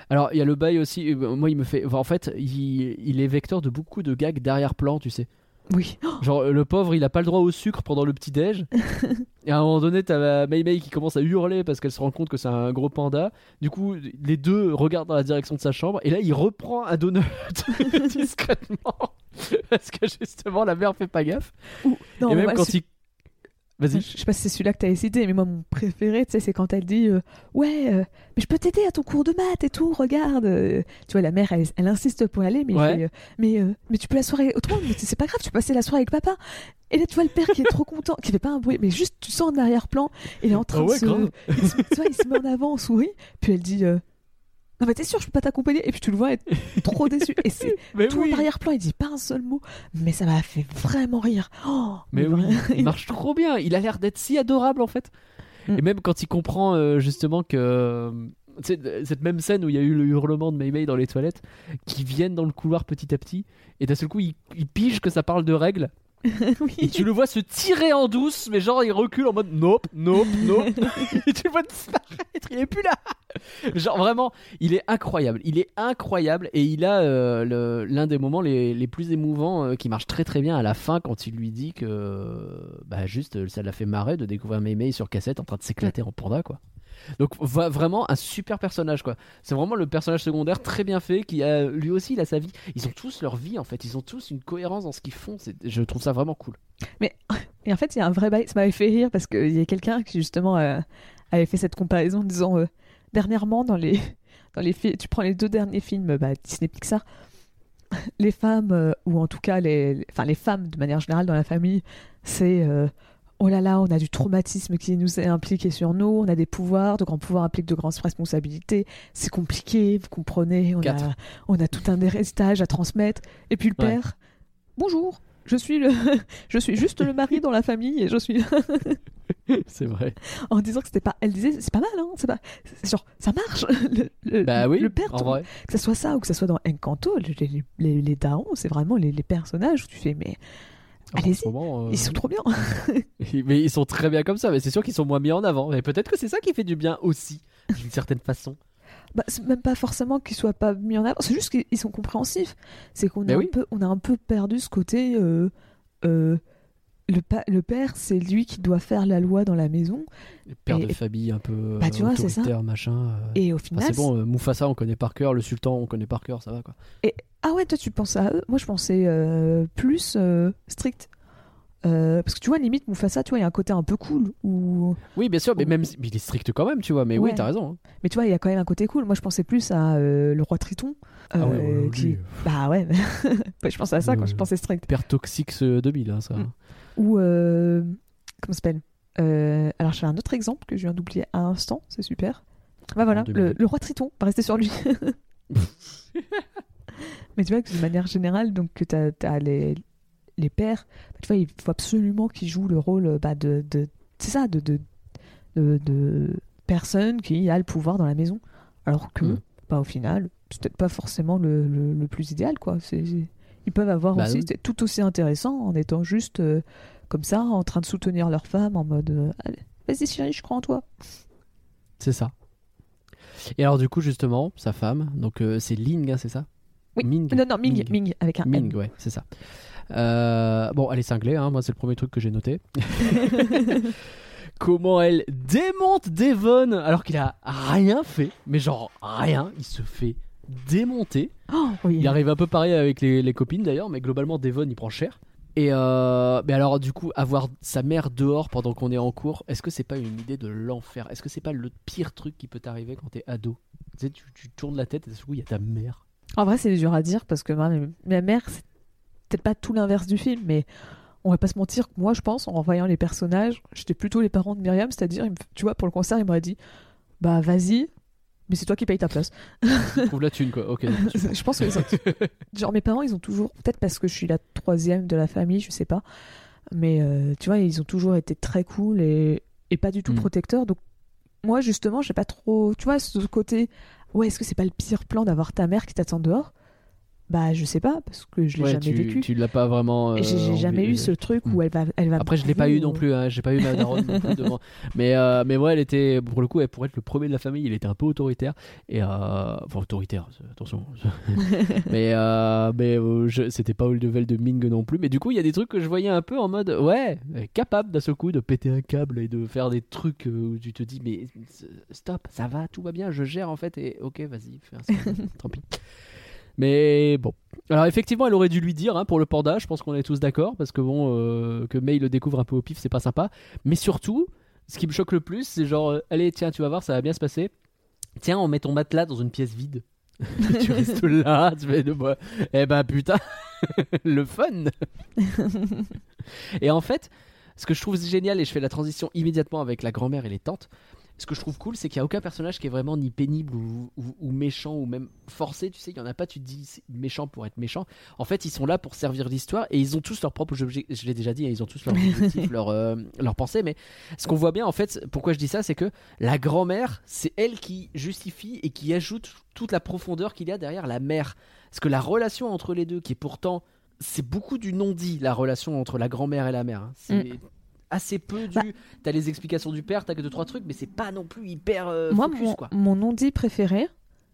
Alors, il y a le bail aussi. euh, Moi, il me fait. En fait, il, il est vecteur de beaucoup de gags d'arrière-plan, tu sais. Oui. Genre, le pauvre, il a pas le droit au sucre pendant le petit-déj. et à un moment donné, t'as Mei Mei qui commence à hurler parce qu'elle se rend compte que c'est un gros panda. Du coup, les deux regardent dans la direction de sa chambre. Et là, il reprend un donut discrètement. parce que justement, la mère fait pas gaffe. Non, et même quand il. Vas-y. Je sais pas si c'est celui-là que t'avais cité, mais moi, mon préféré, tu sais, c'est quand elle dit euh, Ouais, euh, mais je peux t'aider à ton cours de maths et tout, regarde. euh. Tu vois, la mère, elle, elle insiste pour y aller, mais, il Ouais. fait, mais, mais tu peux la soirée autrement, mais c'est pas grave, tu peux passer la soirée avec papa. Et là, tu vois le père qui est trop content, qui fait pas un bruit, mais juste, tu sens en arrière-plan, il est en train Ah ouais, de se. il se- tu vois, il se met en avant, en sourit, puis elle dit Non, mais t'es sûr, je peux pas t'accompagner? Et puis tu le vois être trop déçu. Et c'est tout en arrière-plan, il dit pas un seul mot, mais ça m'a fait vraiment rire. Oh, Mais oui, il marche trop bien. Il a l'air d'être si adorable en fait. Mm. Et même quand il comprend euh, justement que. euh, cette même scène où il y a eu le hurlement de Mei Mei dans les toilettes, qui viennent dans le couloir petit à petit, et d'un seul coup il, il pige que ça parle de règles, oui. et tu le vois se tirer en douce, mais genre il recule en mode nope, nope, nope, et tu le vois disparaître, il est plus là. Genre vraiment, il est incroyable, il est incroyable, et il a euh, l'un des moments les, les plus émouvants euh, qui marche très très bien à la fin quand il lui dit que bah juste ça l'a fait marrer de découvrir Mei sur cassette en train de s'éclater en panda quoi. Donc vraiment un super personnage quoi. C'est vraiment le personnage secondaire très bien fait qui a lui aussi il a sa vie. Ils ont tous leur vie en fait, ils ont tous une cohérence dans ce qu'ils font. Je trouve ça vraiment cool. Et en fait, il y a un vrai bail. Ça m'avait fait rire parce qu'il y a quelqu'un qui, justement, euh, avait fait cette comparaison en disant euh, dernièrement, dans les, dans les tu prends les deux derniers films bah, Disney Pixar, les femmes, euh, ou en tout cas, les- enfin, les femmes de manière générale dans la famille, c'est. Oh là là, on a du traumatisme qui nous est impliqué sur nous, on a des pouvoirs, de grands pouvoirs impliquent de grandes responsabilités, c'est compliqué, vous comprenez, on Quatre. a, on a tout un héritage à transmettre. Et puis le Ouais. père, bonjour, je suis, le, je suis juste le mari dans la famille et je suis C'est vrai. en disant que c'était pas. Elle disait c'est pas mal, hein, c'est pas. genre ça marche. Le, le- Bah oui, le père, en ton- vrai. que ce soit ça ou que ce soit dans Encanto, les, les, les, les darons, c'est vraiment les, les personnages où tu fais mais Allez-y, ce moment, euh, ils sont trop bien. Mais ils sont très bien comme ça, mais c'est sûr qu'ils sont moins mis en avant. Mais peut-être que c'est ça qui fait du bien aussi, d'une certaine façon. Bah, c'est même pas forcément qu'ils soient pas mis en avant, c'est juste qu'ils sont compréhensifs. C'est qu'on a, oui. un peu- on a un peu perdu ce côté. euh, euh, le, pa- le père, c'est lui qui doit faire la loi dans la maison. Père Et- de famille un peu Bah, tu vois, c'est ça. autoritaire, machin. euh. Et au Enfin, final. c'est bon, euh, Mufasa on connaît par cœur, le sultan on connaît par cœur, ça va quoi. Ah ouais, toi tu penses à eux. Moi je pensais euh, plus euh, strict. Euh, parce que tu vois, limite, Mufasa, tu vois, il y a un côté un peu cool. Ou... Oui, bien sûr, mais même mais il est strict quand même, tu vois. Mais oui, Ouais. t'as raison. hein. Mais tu vois, il y a quand même un côté cool. Moi je pensais plus à euh, le roi Triton. Ah ouais, ouais, qui- lui. Bah ouais, je pensais à ça quand je pensais strict. Père Toxic euh, 2000, hein, ça. Mm. Ou. euh, Comment ça s'appelle Euh, Alors j'ai un autre exemple que je viens d'oublier à l'instant, c'est super. Bah voilà, le, roi Triton, on va rester sur lui. Mais tu vois que de manière générale, donc que t'as as les, les pères, bah, tu vois, il faut absolument qu'ils jouent le rôle bah, de, de c'est ça, de, de, de, de personne qui a le pouvoir dans la maison. Alors que, Mm. bah, au final, c'est peut-être pas forcément le, le, le plus idéal, quoi. C'est- Ils peuvent avoir Bah aussi, oui. tout aussi intéressant en étant juste euh, comme ça, en train de soutenir leur femme en mode euh, vas-y chérie, je crois en toi. C'est ça. Et alors, du coup, justement, sa femme, donc euh, c'est Ling, hein, c'est ça? Oui. Ming. Non, non, Ming, Ming, avec un Ming, M. ouais, c'est ça. Euh, bon, elle est cinglée, hein, moi c'est le premier truc que j'ai noté. Comment elle démonte Devon alors qu'il a rien fait, mais genre rien, il se fait démonter. Oh, oui. Il arrive un peu pareil avec les, les copines d'ailleurs, mais globalement Devon il prend cher. Et euh, mais alors du coup avoir sa mère dehors pendant qu'on est en cours, est-ce que c'est pas une idée de l'enfer? Est-ce que c'est pas le pire truc qui peut t'arriver quand t'es ado? Tu sais, tu, tu tournes la tête et du coup il y a ta mère. En vrai, c'est dur à dire parce que ma, ma mère, c'est peut-être pas tout l'inverse du film, mais on va pas se mentir moi, je pense, en voyant les personnages, j'étais plutôt les parents de Myriam, c'est-à-dire, tu vois, pour le concert, il m'aurait dit Bah, vas-y, mais c'est toi qui payes ta place. Trouve la thune quoi. Ok. je pense que, genre, mes parents, ils ont toujours, peut-être parce que je suis la troisième de la famille, je sais pas, mais euh, tu vois, ils ont toujours été très cool et, et pas du tout Mm. protecteurs. Donc, moi, justement, j'ai pas trop, tu vois, ce côté, ouais, est-ce que c'est pas le pire plan d'avoir ta mère qui t'attend dehors? Bah, je sais pas, parce que je l'ai Ouais, jamais tu, vécu. tu l'as pas vraiment. J'ai euh, j'ai jamais eu ce truc où elle va, elle va. Après, je l'ai pas eu non plus, hein. j'ai pas eu ma daronne non plus devant. Mais, euh, mais ouais, elle était, pour le coup, elle, pour être le premier de la famille, il était un peu autoritaire. Et, euh, enfin, autoritaire, attention. mais mais c'était pas au level de Ming non plus. Mais du coup, il y a des trucs que je voyais un peu en mode, ouais, capable d'un seul coup de péter un câble et de faire des trucs où tu te dis, mais stop, ça va, tout va bien, je gère en fait. Et ok, vas-y, fais un tant pis. Mais bon. Alors effectivement, elle aurait dû lui dire hein, pour le panda, je pense qu'on est tous d'accord, parce que bon, euh, que May le découvre un peu au pif, c'est pas sympa. Mais surtout, ce qui me choque le plus, c'est genre, euh, allez, tiens, tu vas voir, ça va bien se passer. Tiens, on met ton matelas dans une pièce vide. tu restes là, tu fais de moi. Eh ben putain, le fun. et en fait, ce que je trouve génial, et je fais la transition immédiatement avec la grand-mère et les tantes, ce que je trouve cool, c'est qu'il n'y a aucun personnage qui est vraiment ni pénible ou, ou- ou méchant ou même forcé. Tu sais, il y en a pas, tu te dis méchant pour être méchant. En fait, ils sont là pour servir l'histoire et ils ont tous leur propre objectif. Je l'ai déjà dit, hein, ils ont tous leur objectif, leur, euh, leur pensée. Mais ce qu'on voit bien, en fait, pourquoi je dis ça, c'est que la grand-mère, c'est elle qui justifie et qui ajoute toute la profondeur qu'il y a derrière la mère. Parce que la relation entre les deux, qui est pourtant. C'est beaucoup du non-dit, la relation entre la grand-mère et la mère. hein. C'est assez peu du. Bah. T'as les explications du père, t'as que deux trois trucs, mais c'est pas non plus hyper euh, Moi, focus, mon, quoi. mon non-dit préféré,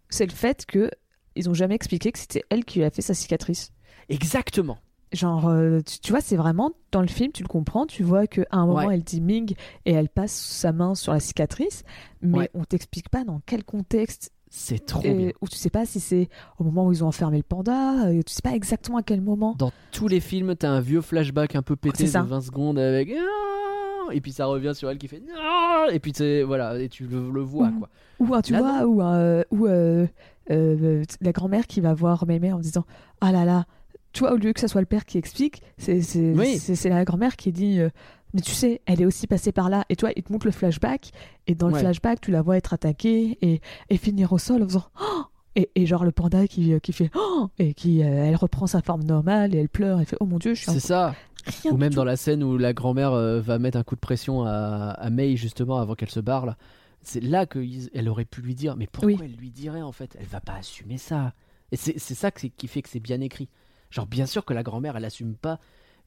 c'est le fait que ils ont jamais expliqué que c'était elle qui lui a fait sa cicatrice. Exactement. Genre, euh, tu, tu vois, c'est vraiment dans le film, tu le comprends, tu vois qu'à un moment Ouais. elle dit Ming et elle passe sa main sur la cicatrice, mais Ouais. on t'explique pas dans quel contexte, C'est trop et, bien. ou tu sais pas si c'est au moment où ils ont enfermé le panda, euh, tu sais pas exactement à quel moment. Dans tous les films, t'as un vieux flashback un peu pété de ça. 20 secondes avec. Ah Et puis ça revient sur elle qui fait. Ah Et puis c'est voilà, et tu le, le vois Mhm. quoi. Ou hein, tu Là, vois, ou, euh, ou euh, euh, la grand-mère qui va voir Mémé en disant Ah là là, tu vois, au lieu que ce soit le père qui explique, c'est Oui. la grand-mère qui dit euh, Mais tu sais, elle est aussi passée par là. Et toi, il te montre le flashback, et dans le flashback, tu la vois être attaquée et, et finir au sol en faisant Oh et, et genre le panda qui, qui fait Oh et qui euh, elle reprend sa forme normale et elle pleure, elle fait Oh mon dieu, je suis C'est ça. rien Ou même tout. dans la scène où la grand-mère euh, va mettre un coup de pression à, à May justement avant qu'elle se barre là. C'est là qu'elle aurait pu lui dire, mais pourquoi Oui. elle lui dirait en fait? Elle va pas assumer ça. Et c'est ça que qui fait que c'est bien écrit. Genre bien sûr que la grand-mère elle assume pas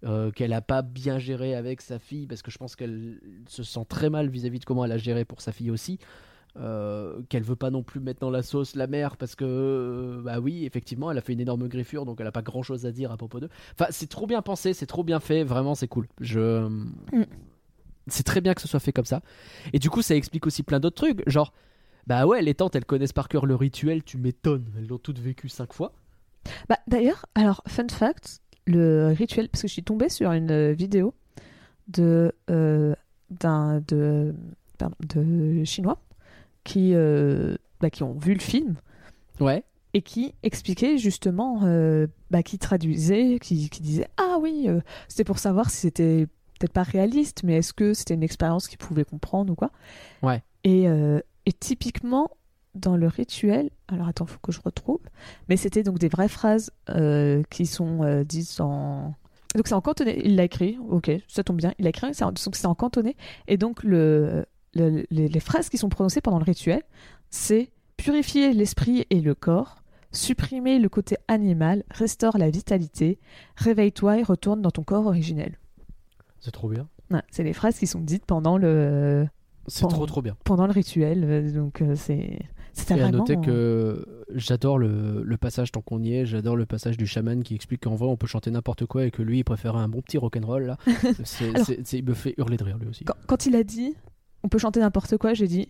euh, qu'elle a pas bien géré avec sa fille parce que je pense qu'elle se sent très mal vis-à-vis de comment elle a géré pour sa fille aussi. Euh, qu'elle veut pas non plus mettre dans la sauce la mère parce que euh, bah oui effectivement elle a fait une énorme griffure donc elle a pas grand chose à dire à propos d'eux. Enfin c'est trop bien pensé c'est trop bien fait vraiment c'est cool. Je c'est très bien que ce soit fait comme ça. Et du coup ça explique aussi plein d'autres trucs genre bah ouais les tantes elles connaissent par cœur le rituel tu m'étonnes elles l'ont toutes vécu cinq fois Bah, D'ailleurs, alors, fun fact, le rituel, parce que je suis tombée sur une euh, vidéo de, euh, d'un, de, pardon, de Chinois qui, euh, bah, qui ont vu le film ouais et qui expliquaient justement, euh, bah, qui traduisaient, qui, qui disaient Ah oui, c'était pour savoir si c'était peut-être pas réaliste, mais est-ce que c'était une expérience qu'ils pouvaient comprendre ou quoi? Ouais. Et, et typiquement, dans le rituel, alors attends, faut que je retrouve, mais c'était donc des vraies phrases euh, qui sont euh, dites en. Donc c'est en cantonais, il l'a écrit, ok, ça tombe bien, il l'a écrit, donc c'est en cantonais, et donc le, le- les, les phrases qui sont prononcées pendant le rituel, c'est purifier l'esprit et le corps, supprimer le côté animal, restaure la vitalité, réveille-toi et retourne dans ton corps originel. c'est trop bien Ouais, c'est les phrases qui sont dites pendant le, c'est trop trop bien pendant le rituel, euh, donc euh, c'est. Et à noter que j'adore le, le passage tant qu'on y est j'adore le passage du chaman qui explique qu'en vrai on peut chanter n'importe quoi et que lui il préférait un bon petit rock'n'roll là c'est, Alors- c'est- c'est- il me fait hurler de rire lui aussi Quand, quand il a dit on peut chanter n'importe quoi, j'ai dit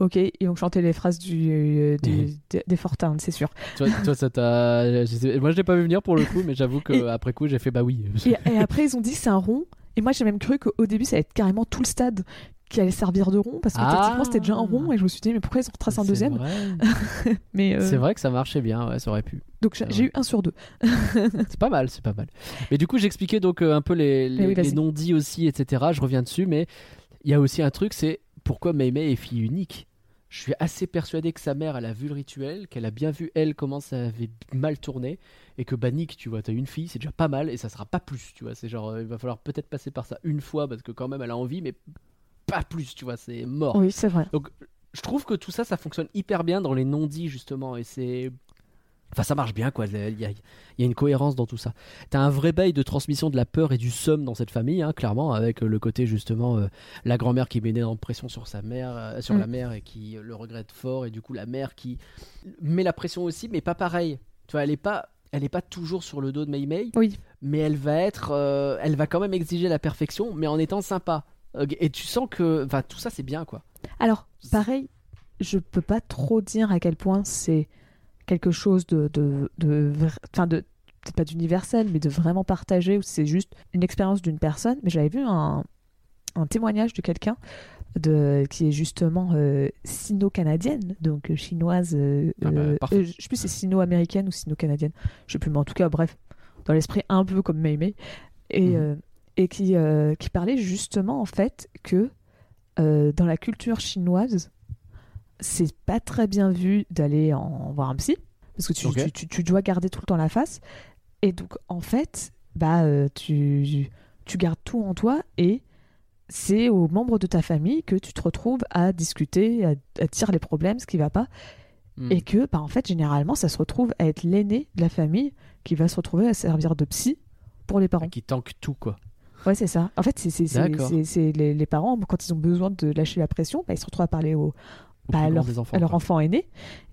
ok, et on chantait les phrases du, euh, du- des, des Fortins, c'est sûr. toi, toi, ça t'a. Moi, je l'ai pas vu venir pour le coup, mais j'avoue que Et- après coup, j'ai fait bah oui. Et, et après, ils ont dit c'est un rond, et moi j'ai même cru qu'au début ça allait être carrément tout le stade qui allait servir de rond, parce que Ah. techniquement c'était déjà un rond, et je me suis dit mais pourquoi ils ont retracé un deuxième vrai. Mais euh, C'est vrai que ça marchait bien, ouais, ça aurait pu. donc j'ai eu un sur deux. C'est pas mal, c'est pas mal. Mais du coup, j'expliquais donc euh, un peu les, les, oui, vas-y. les non-dits aussi, etc. Je reviens dessus, mais il y a aussi un truc, c'est pourquoi Meimei est fille unique. Je suis assez persuadé que sa mère, elle a vu le rituel, qu'elle a bien vu elle comment ça avait mal tourné, et que bah Nick, tu vois, t'as une fille, c'est déjà pas mal, et ça sera pas plus, tu vois. C'est genre, euh, il va falloir peut-être passer par ça une fois parce que quand même elle a envie, mais pas plus, tu vois, c'est mort. Oui, c'est vrai. je trouve que tout ça, ça fonctionne hyper bien dans les non-dits, justement. Et c'est. Enfin, ça marche bien, quoi. Il y a, il y a une cohérence dans tout ça. T'as un vrai bail de transmission de la peur et du somme dans cette famille, hein, clairement, avec euh, le côté justement euh, la grand-mère qui met énormément de pression sur sa mère, euh, sur Mm. la mère et qui le regrette fort, et du coup la mère qui met la pression aussi, mais pas pareil. Tu vois, elle est pas, elle est pas toujours sur le dos de Mei Mei, Oui. mais elle va être, euh, elle va quand même exiger la perfection, mais en étant sympa. Et tu sens que, enfin, tout ça c'est bien, quoi. Alors, pareil, je peux pas trop dire à quel point c'est quelque chose de, de, de, enfin de, peut-être pas d'universel, mais de vraiment partagé, ou c'est juste une expérience d'une personne. Mais j'avais vu un, un témoignage de quelqu'un de qui est justement euh, sino-canadienne, donc euh, chinoise. euh, Ah bah, euh, je sais plus si c'est sino-américaine ou sino-canadienne. Je sais plus, mais en tout cas, bref, dans l'esprit un peu comme Mei Mei. Et, Mhm. Et qui, euh, qui parlait justement en fait que euh, dans la culture chinoise, c'est pas très bien vu d'aller en voir un psy parce que tu, Ok. tu, tu- tu dois garder tout le temps la face. Et donc en fait, bah euh, tu, tu gardes tout en toi et c'est aux membres de ta famille que tu te retrouves à discuter, à, à dire les problèmes, ce qui va pas, Mm. et que bah, en fait généralement ça se retrouve à être l'aîné de la famille qui va se retrouver à servir de psy pour les parents. Qui tank tout, quoi. Ouais, c'est ça. En fait, c'est les, les parents, quand ils ont besoin de lâcher la pression, bah, ils se retrouvent à parler au, bah, leur, enfants, enfant aîné.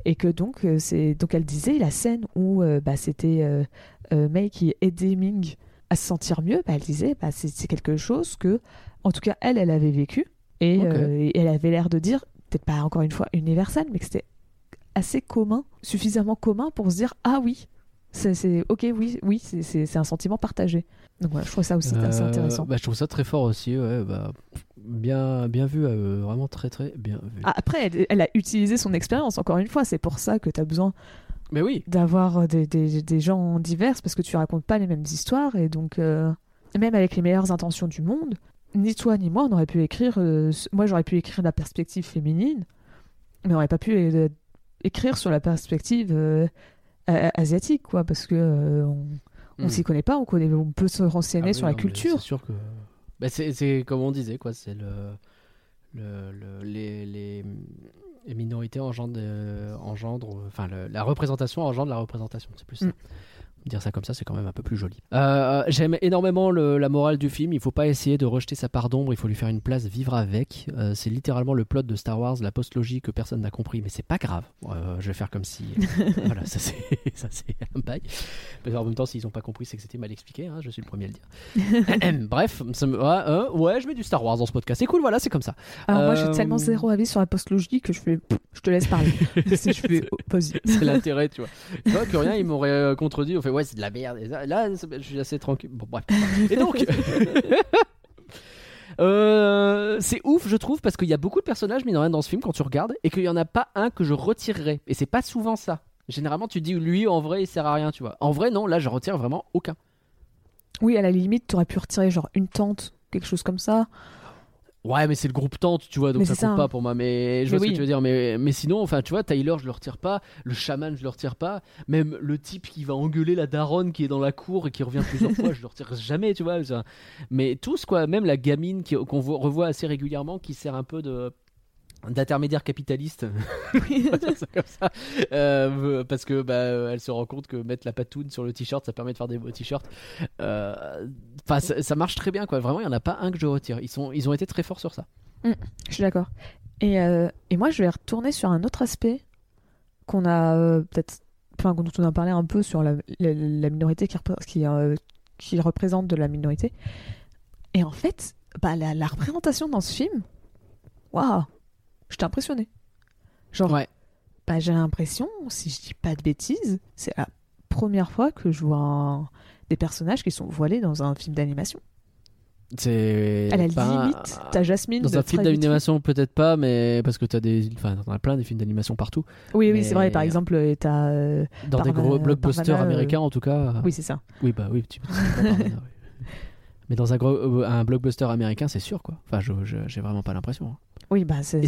Et que donc, euh, c'est donc elle disait, la scène où euh, bah, c'était euh, euh, Mei qui aidait Ming à se sentir mieux, bah, elle disait, bah, c'est quelque chose que, en tout cas, elle, elle avait vécu. Et, euh, et elle avait l'air de dire, peut-être pas encore une fois universel, mais que c'était assez commun, suffisamment commun pour se dire, ah oui, c'est ok, oui, oui, c'est un sentiment partagé. Donc voilà, je trouve ça aussi assez Euh, intéressant. bah, je trouve ça très fort aussi, ouais, bah, bien, bien vu, euh, vraiment très très bien vu. Ah, Après, elle, elle a utilisé son expérience, encore une fois. C'est pour ça que tu as besoin Mais oui, d'avoir des, des- des gens divers, parce que tu racontes pas les mêmes histoires. Et donc, euh, même avec les meilleures intentions du monde, ni toi ni moi, on aurait pu écrire. euh, moi, j'aurais pu écrire la perspective féminine, mais on n'aurait pas pu euh, écrire sur la perspective euh, asiatique, quoi, parce que euh, on, on Hmm. s'y connaît pas, on, connaît, on peut se renseigner Ah oui, sur la non, culture. C'est sûr que. Bah, c'est, comme on disait, quoi. C'est le, le, le- les, les, les minorités engendrent, euh, engendrent enfin, le- la représentation engendre la représentation. C'est plus ça. Mm. Dire ça comme ça, c'est quand même un peu plus joli. Euh, j'aime énormément le- la morale du film. Il faut pas essayer de rejeter sa part d'ombre. Il faut lui faire une place, vivre avec. Euh, c'est littéralement le plot de Star Wars, la post-logie que personne n'a compris, mais c'est pas grave. Euh, je vais faire comme si. voilà, ça c'est, un bail. Mais en même temps, s'ils ont pas compris, c'est que c'était mal expliqué. hein, je suis le premier à le dire. Bref, me- ouais, euh, ouais, je mets du Star Wars dans ce podcast. C'est cool, voilà, c'est comme ça. Alors, moi, j'ai tellement zéro avis sur la postlogie que je fais. pff, Je te laisse parler. si je fais. C'est l'intérêt, tu vois. Tu vois que rien, il m'aurait euh, contredit. On fait ouais, c'est de la merde. Et là, je suis assez tranquille. Bon, bref. Et donc. euh, c'est ouf, je trouve, parce qu'il y a beaucoup de personnages, mine rien, dans ce film quand tu regardes, et qu'il y en a pas un que je retirerais. Et c'est pas souvent ça. Généralement, tu dis lui, en vrai, il sert à rien, tu vois. En vrai, non, là, je retire vraiment aucun. Oui, à la limite, t'aurais pu retirer genre une tente, quelque chose comme ça. Ouais, mais c'est le groupe tente, tu vois, donc Mais ça compte ça. pas pour moi. Mais je Mais vois ce que tu veux dire. Mais, mais sinon, enfin, tu vois, Tyler, je le retire pas. Le chaman, je le retire pas. Même le type qui va engueuler la daronne qui est dans la cour et qui revient plusieurs fois, je le retire jamais, tu vois. Mais tous, quoi, même la gamine qu'on voit- revoit assez régulièrement, qui sert un peu de d'intermédiaire capitaliste. Comme ça. Euh, parce que bah, elle se rend compte que mettre la patoune sur le t-shirt ça permet de faire des beaux t-shirts. Euh, enfin ça, ça marche très bien quoi. Vraiment il y en a pas un que je retire. Ils sont ils ont été très forts sur ça. Je suis d'accord. Et, euh, et moi, je vais retourner sur un autre aspect qu'on a peut-être. Enfin, dont on a parlé un peu sur la, la- la minorité qui, repré- qui, qui représente de la minorité. Et en fait, bah, la, la représentation dans ce film, waouh, j'étais impressionnée. Genre, ouais bah, j'ai l'impression, si je dis pas de bêtises, c'est la première fois que je vois un- des personnages qui sont voilés dans un film d'animation. c'est À la pas- limite, t'as Jasmine. dans un film d'animation peut-être pas mais parce que t'as des enfin t'en as plein des films d'animation partout Oui, oui, c'est vrai. Par exemple, euh, t'as. euh, dans des gros blockbusters euh, américains en tout cas Oui, c'est ça. oui bah oui tu mais dans un gros un blockbuster américain c'est sûr quoi enfin je- je- j'ai vraiment pas l'impression hein. Oui, bah c'est.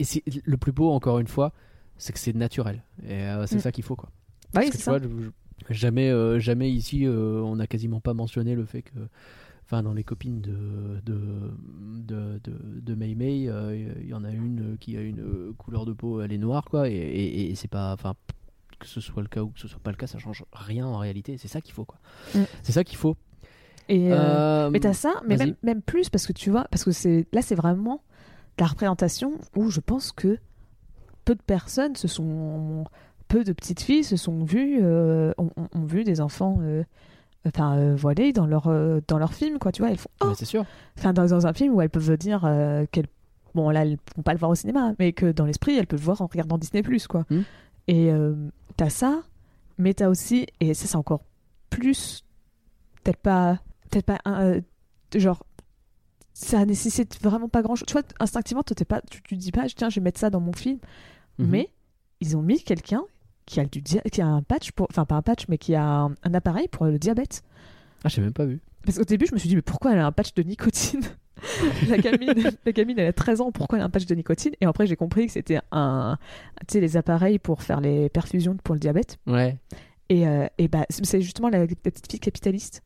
Et c'est le plus beau encore une fois, c'est que c'est naturel. Et euh, c'est Mm. ça qu'il faut quoi. Bah Parce oui, que tu ça. vois, je- je- jamais euh, jamais ici euh, on n'a quasiment pas mentionné le fait que enfin dans les copines de de de de, de Mei Mei, il y en a une qui a une couleur de peau elle est noire quoi et, et, et c'est pas enfin que ce soit le cas ou que ce soit pas le cas, ça change rien en réalité. C'est ça qu'il faut, quoi. Mm. C'est ça qu'il faut. Et, euh, Euh, mais t'as ça, mais même, même plus parce que tu vois, parce que c'est là c'est vraiment la représentation où je pense que peu de personnes se sont, peu de petites filles se sont vues, euh, ont, vu des enfants, euh, enfin euh, voilés dans leur euh, dans leur film quoi, tu vois, elles font, oh c'est sûr. enfin dans, dans un film où elles peuvent dire qu'elles bon là elles vont pas le voir au cinéma mais que dans l'esprit elles peuvent le voir en regardant Disney Plus quoi Mm. et t'as ça mais t'as aussi et ça c'est encore plus peut-être pas peut-être pas un, genre ça nécessite vraiment pas grand chose tu vois instinctivement toi, t'es pas tu, tu dis pas tiens je vais mettre ça dans mon film Mhm. mais ils ont mis quelqu'un qui a du qui a un patch pour enfin pas un patch mais qui a un, un appareil pour le diabète Ah, j'ai même pas vu. parce qu'au début, je me suis dit, mais pourquoi elle a un patch de nicotine la, gamine, la gamine, elle a 13 ans, pourquoi elle a un patch de nicotine Et après, j'ai compris que c'était un. Tu sais, les appareils pour faire les perfusions pour le diabète. Ouais. Et, euh, et bah, c'est justement la, la petite fille capitaliste.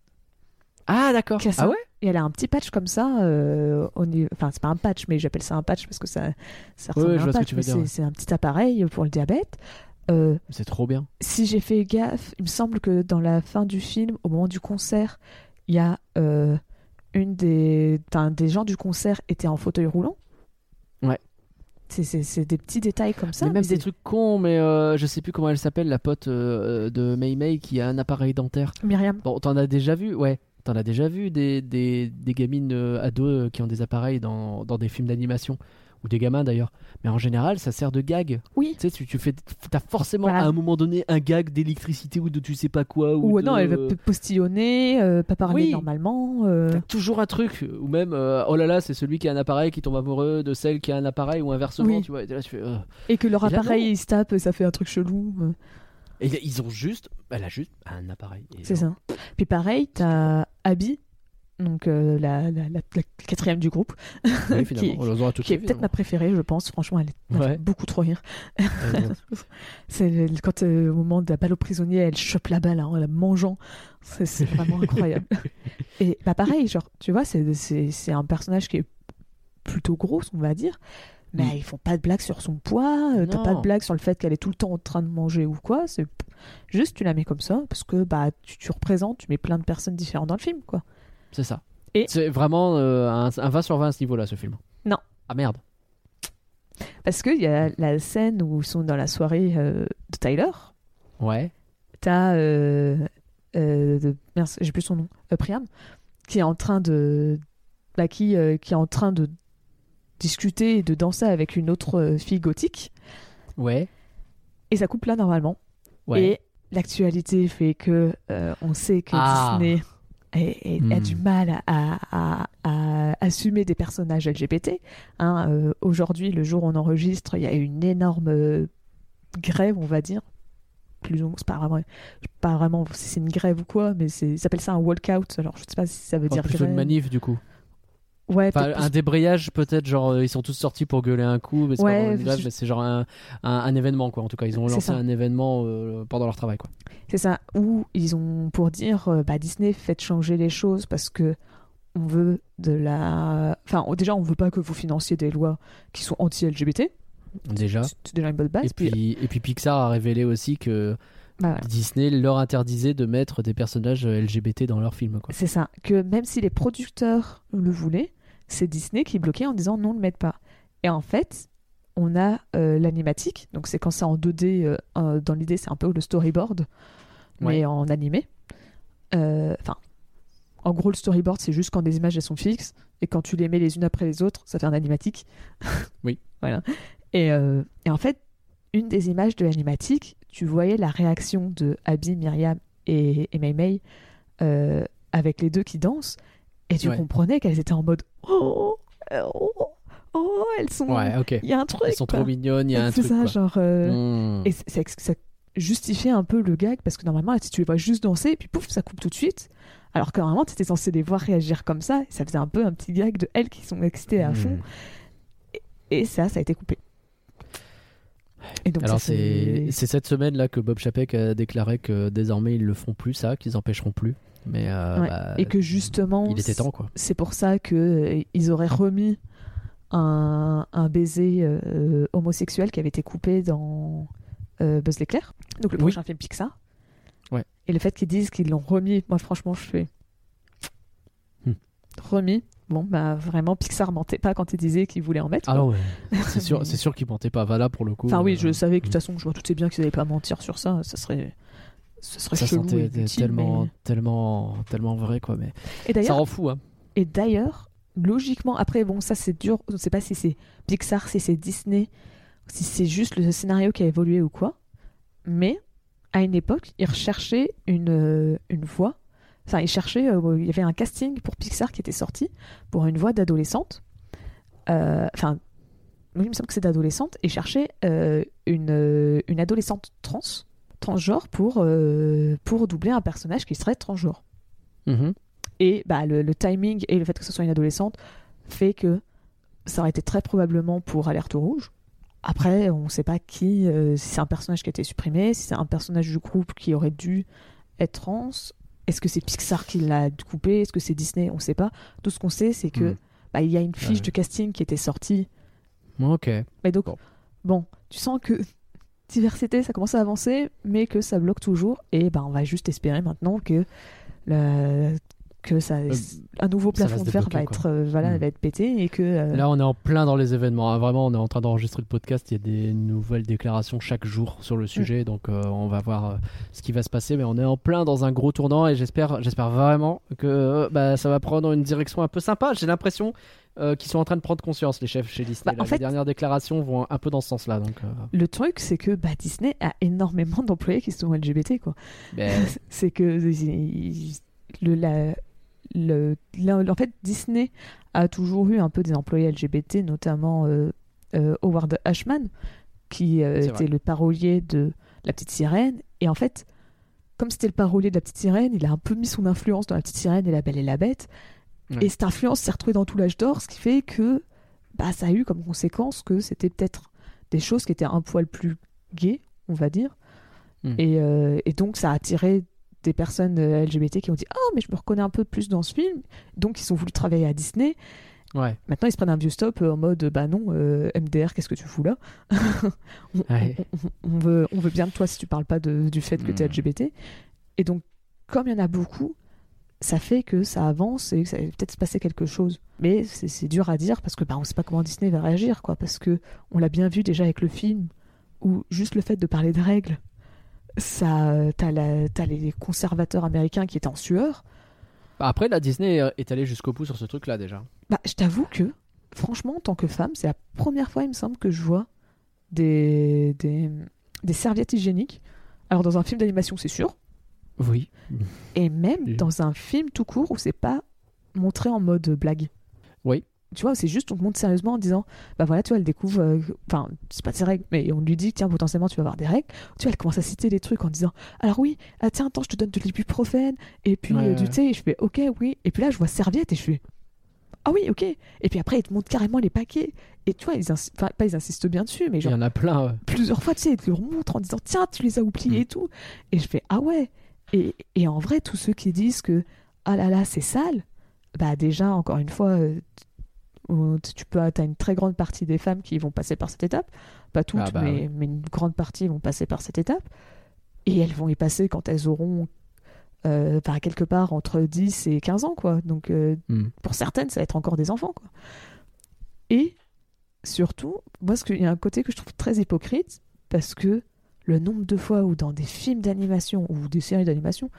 Ah, d'accord. Ah ouais? Et elle a un petit patch comme ça. euh, niveau- Enfin, c'est pas un patch, mais j'appelle ça un patch parce que ça, ça ressemble ouais, à un patch. c'est ouais. un petit appareil pour le diabète. Euh, C'est trop bien. si j'ai fait gaffe, il me semble que dans la fin du film, au moment du concert, il y a euh, une des, enfin, des gens du concert étaient en fauteuil roulant. Ouais. C'est- des petits détails comme ça. mais même mais des trucs cons, mais euh, je sais plus comment elle s'appelle, la pote euh, de Mei Mei qui a un appareil dentaire. Myriam. Bon, t'en as déjà vu, ouais. T'en as déjà vu des, des, des gamines euh, ados euh, qui ont des appareils dans, dans des films d'animation? Ou des gamins d'ailleurs. Mais en général, ça sert de gag. Oui. Tu sais, tu, tu fais, t'as forcément Voilà. à un moment donné un gag d'électricité ou de tu sais pas quoi. Ou, Ou euh, de- non, elle p- postillonner, euh, pas parler Oui. normalement. euh, T'as toujours un truc, ou même, euh, oh là là, c'est celui qui a un appareil qui tombe amoureux de celle qui a un appareil, ou inversement, Oui. tu vois. Et là, tu fais. Et que leur Et là, appareil non. il se tape, ça fait un truc chelou. Et ils ont juste, elle a juste un appareil. C'est ça. Puis pareil, t'as Abby, donc euh, la, la, la- la quatrième du groupe, oui, qui- on qui est peut-être ma préférée, je pense. Franchement, elle est- Ouais. beaucoup trop rire. C'est quand euh, au moment de la balle au prisonnier, elle chope la balle hein, en la mangeant. C'est vraiment incroyable. Et bah pareil, genre, tu vois, c'est- un personnage qui est plutôt gros, on va dire. Mais ils font pas de blagues sur son poids, euh, t'as pas de blagues sur le fait qu'elle est tout le temps en train de manger ou quoi. C'est juste tu la mets comme ça parce que bah tu, tu représentes, tu mets plein de personnes différentes dans le film, quoi. C'est ça. Et- C'est vraiment euh, un, un 20 sur 20 à ce niveau-là, ce film. Non. Ah merde. Parce qu'il y a la scène où ils sont dans la soirée euh, de Tyler. Ouais. T'as. De- j'ai plus son nom. Priam, qui est en train de. Bah, qui, qui est en train de discuter et de danser avec une autre euh, fille gothique. Ouais. Et ça coupe là normalement. Ouais. Et l'actualité fait que euh, on sait que Ah. Disney a Hmm. du mal à, à- à assumer des personnages LGBT. Hein, euh, Aujourd'hui, le jour où on enregistre, il y a une énorme euh, grève, on va dire. Plus ou moins, pas vraiment, pas vraiment si c'est une grève ou quoi, mais c'est, ils appellent ça un walkout. Alors je sais pas si ça veut Enfin, dire plutôt grève. une manif du coup. Ouais, Enfin, peut-être un débrayage peut-être, genre euh, ils sont tous sortis pour gueuler un coup, mais c'est Ouais, je- genre un, un, un événement quoi. En tout cas, ils ont lancé un événement euh, pendant leur travail quoi. C'est ça, où ils ont pour dire euh, bah, Disney faites changer les choses parce que on veut de la. Enfin, déjà, on veut pas que vous financiez des lois qui sont anti-LGBT. Déjà. C'est déjà une bonne base. Et puis, et puis Pixar a révélé aussi que bah, voilà. Disney leur interdisait de mettre des personnages LGBT dans leurs films quoi. c'est ça, que même si les producteurs le voulaient, c'est Disney qui bloquait en disant non, ne le mettent pas. Et en fait, on a euh, l'animatique, donc c'est quand c'est en 2D, euh, dans l'idée, c'est un peu le storyboard, mais Ouais. en animé. Euh, Enfin, en gros, le storyboard, c'est juste quand des images elles sont fixes, et quand tu les mets les unes après les autres, ça fait un animatique. Oui. voilà. Et, et en fait, une des images de l'animatique, tu voyais la réaction de Abby, Myriam et, et Mei Mei euh, avec les deux qui dansent, et tu Ouais. comprenais qu'elles étaient en mode oh, oh, oh, elles sont. Ouais, ok. Il y a un truc. Ils sont quoi. trop mignonnes, il y a un C'est truc. ça, quoi. genre. euh, Hmm. et c'est- c'est- ça justifiait un peu le gag parce que normalement, si tu les vois juste danser, et puis pouf, ça coupe tout de suite. Alors que normalement, tu étais censé les voir réagir comme ça, et ça faisait un peu un petit gag de elles qui sont excitées à fond. Hmm. Et ça, ça a été coupé. Et donc, Alors ça, c'est c'est cette semaine là que Bob Chapek a déclaré que désormais ils le feront plus ça, qu'ils empêcheront plus. Mais euh, Ouais. bah, Et que justement, il était temps quoi. c'est pour ça que euh, ils auraient remis un, un baiser euh, homosexuel qui avait été coupé dans euh, Buzz l'éclair, donc le Oui. prochain film Pixar. Ouais. Et le fait qu'ils disent qu'ils l'ont remis, moi franchement, je fais. Hmm. Remis. Bon, bah vraiment, Pixar mentait pas quand ils disaient qu'ils voulaient en mettre. Ah ouais. c'est sûr, c'est sûr qu'ils mentaient pas. Voilà pour le coup. Enfin oui, je savais que de toute façon, je me doutais bien qu'ils n'allaient pas mentir sur ça. Ça serait, ce serait ça chelou sentait tellement, mais- tellement, tellement vrai quoi. Mais Et ça rend fou. Hein. et d'ailleurs, logiquement, après bon, ça c'est dur. Je sais pas si c'est Pixar, si c'est Disney, si c'est juste le scénario qui a évolué ou quoi. Mais à une époque, ils recherchaient une euh, une voix. Enfin, ils cherchaient. euh, il y avait un casting pour Pixar qui était sorti pour une voix d'adolescente. Euh, Enfin, oui, il me semble que c'est d'adolescente. Et cherchaient euh, une euh, une adolescente trans transgenre pour euh, pour doubler un personnage qui serait transgenre. Mhm. Et bah, le, le timing et le fait que ce soit une adolescente fait que ça aurait été très probablement pour Alerte Rouge. Après, on ne sait pas qui, euh, si c'est un personnage qui a été supprimé, si c'est un personnage du groupe qui aurait dû être trans. Est-ce que c'est Pixar qui l'a coupé? Est-ce que c'est Disney? On ne sait pas. Tout ce qu'on sait, c'est que Hmm. bah, il y a une fiche de casting qui était sortie. Ok. Mais donc, Bon. bon, tu sens que diversité, ça commence à avancer, mais que ça bloque toujours. Et bah, on va juste espérer maintenant que le- que ça, Euh, un nouveau plafond de verre va être, euh, voilà, Mm. va être pété et que euh, Là, on est en plein dans les événements. hein. Vraiment, on est en train d'enregistrer le podcast. Il y a des nouvelles déclarations chaque jour sur le sujet. Donc, on va voir ce qui va se passer. Mais on est en plein dans un gros tournant. Et j'espère, j'espère vraiment que bah, ça va prendre une direction un peu sympa. J'ai l'impression qu'ils sont en train de prendre conscience, les chefs chez Disney. Bah, là. en fait- Les dernières déclarations vont un peu dans ce sens-là. Donc, le truc, c'est que bah, Disney a énormément d'employés qui sont LGBT. Quoi. ben, c'est que le, la- le- en fait, Disney a toujours eu un peu des employés LGBT, notamment euh, euh, Howard Ashman, qui euh, était vrai. le parolier de La Petite Sirène. Et en fait, comme c'était le parolier de La Petite Sirène, il a un peu mis son influence dans La Petite Sirène et La Belle et la Bête. Ouais. Et cette influence s'est retrouvée dans tout l'âge d'or, ce qui fait que bah, ça a eu comme conséquence que c'était peut-être des choses qui étaient un poil plus gays, on va dire. Hmm. Et, et donc ça a attiré des personnes euh, LGBT qui ont dit Ah, mais je me reconnais un peu plus dans ce film. Donc ils ont voulu travailler à Disney. ouais. Maintenant ils se prennent un vieux stop euh, en mode Bah non, euh, MDR, qu'est-ce que tu fous là? On, Ouais. on- on veut, on veut bien de toi si tu parles pas de- du fait que tu es Hmm. LGBT. Et donc, comme il y en a beaucoup, ça fait que ça avance et que ça va peut-être se passer quelque chose. Mais c'est c'est dur à dire parce que bah, on sait pas comment Disney va réagir, quoi. Parce que on l'a bien vu déjà avec le film où juste le fait de parler de règles, ça, t'as les conservateurs américains qui étaient en sueur. Bah, Après, la Disney est allée jusqu'au bout sur ce truc-là déjà. Bah, je t'avoue que, franchement, en tant que femme, c'est la première fois, il me semble, que je vois des, des, des serviettes hygiéniques. Alors, dans un film d'animation, c'est sûr. Oui. Et même Oui. dans un film tout court où c'est pas montré en mode blague. Oui. Tu vois, c'est juste on te montre sérieusement en disant bah voilà, tu vois, elle découvre, euh, enfin, c'est pas ses règles, mais on lui dit tiens, potentiellement tu vas avoir des règles. Tu vois, elle commence à citer des trucs en disant alors oui, ah, tiens, attends, je te donne de l'ibuprofène, et puis Ouais, euh, du thé, et je fais ok, oui. Et puis là, je vois serviette et je fais ah oui, ok. Et puis après, ils te montrent carrément les paquets. Et tu vois, ils, enfin, pas ils insistent bien dessus, mais Il genre y en a plein. ouais. plusieurs fois, tu sais, ils te le remontrent en disant tiens, tu les as oubliés Mm. et tout. Et je fais ah ouais. Et, et en vrai, tous ceux qui disent que ah là là, c'est sale, bah déjà, encore une fois, euh, tu- tu peux, as une très grande partie des femmes qui vont passer par cette étape. Pas toutes, Ah bah mais, oui. mais une grande partie vont passer par cette étape. Et elles vont y passer quand elles auront. Euh, bah, quelque part entre 10 et 15 ans quoi donc euh, Hmm. pour certaines, ça va être encore des enfants. Quoi. Et surtout, moi, ce que- il y a un côté que je trouve très hypocrite, parce que le nombre de fois où dans des films d'animation ou des séries d'animation,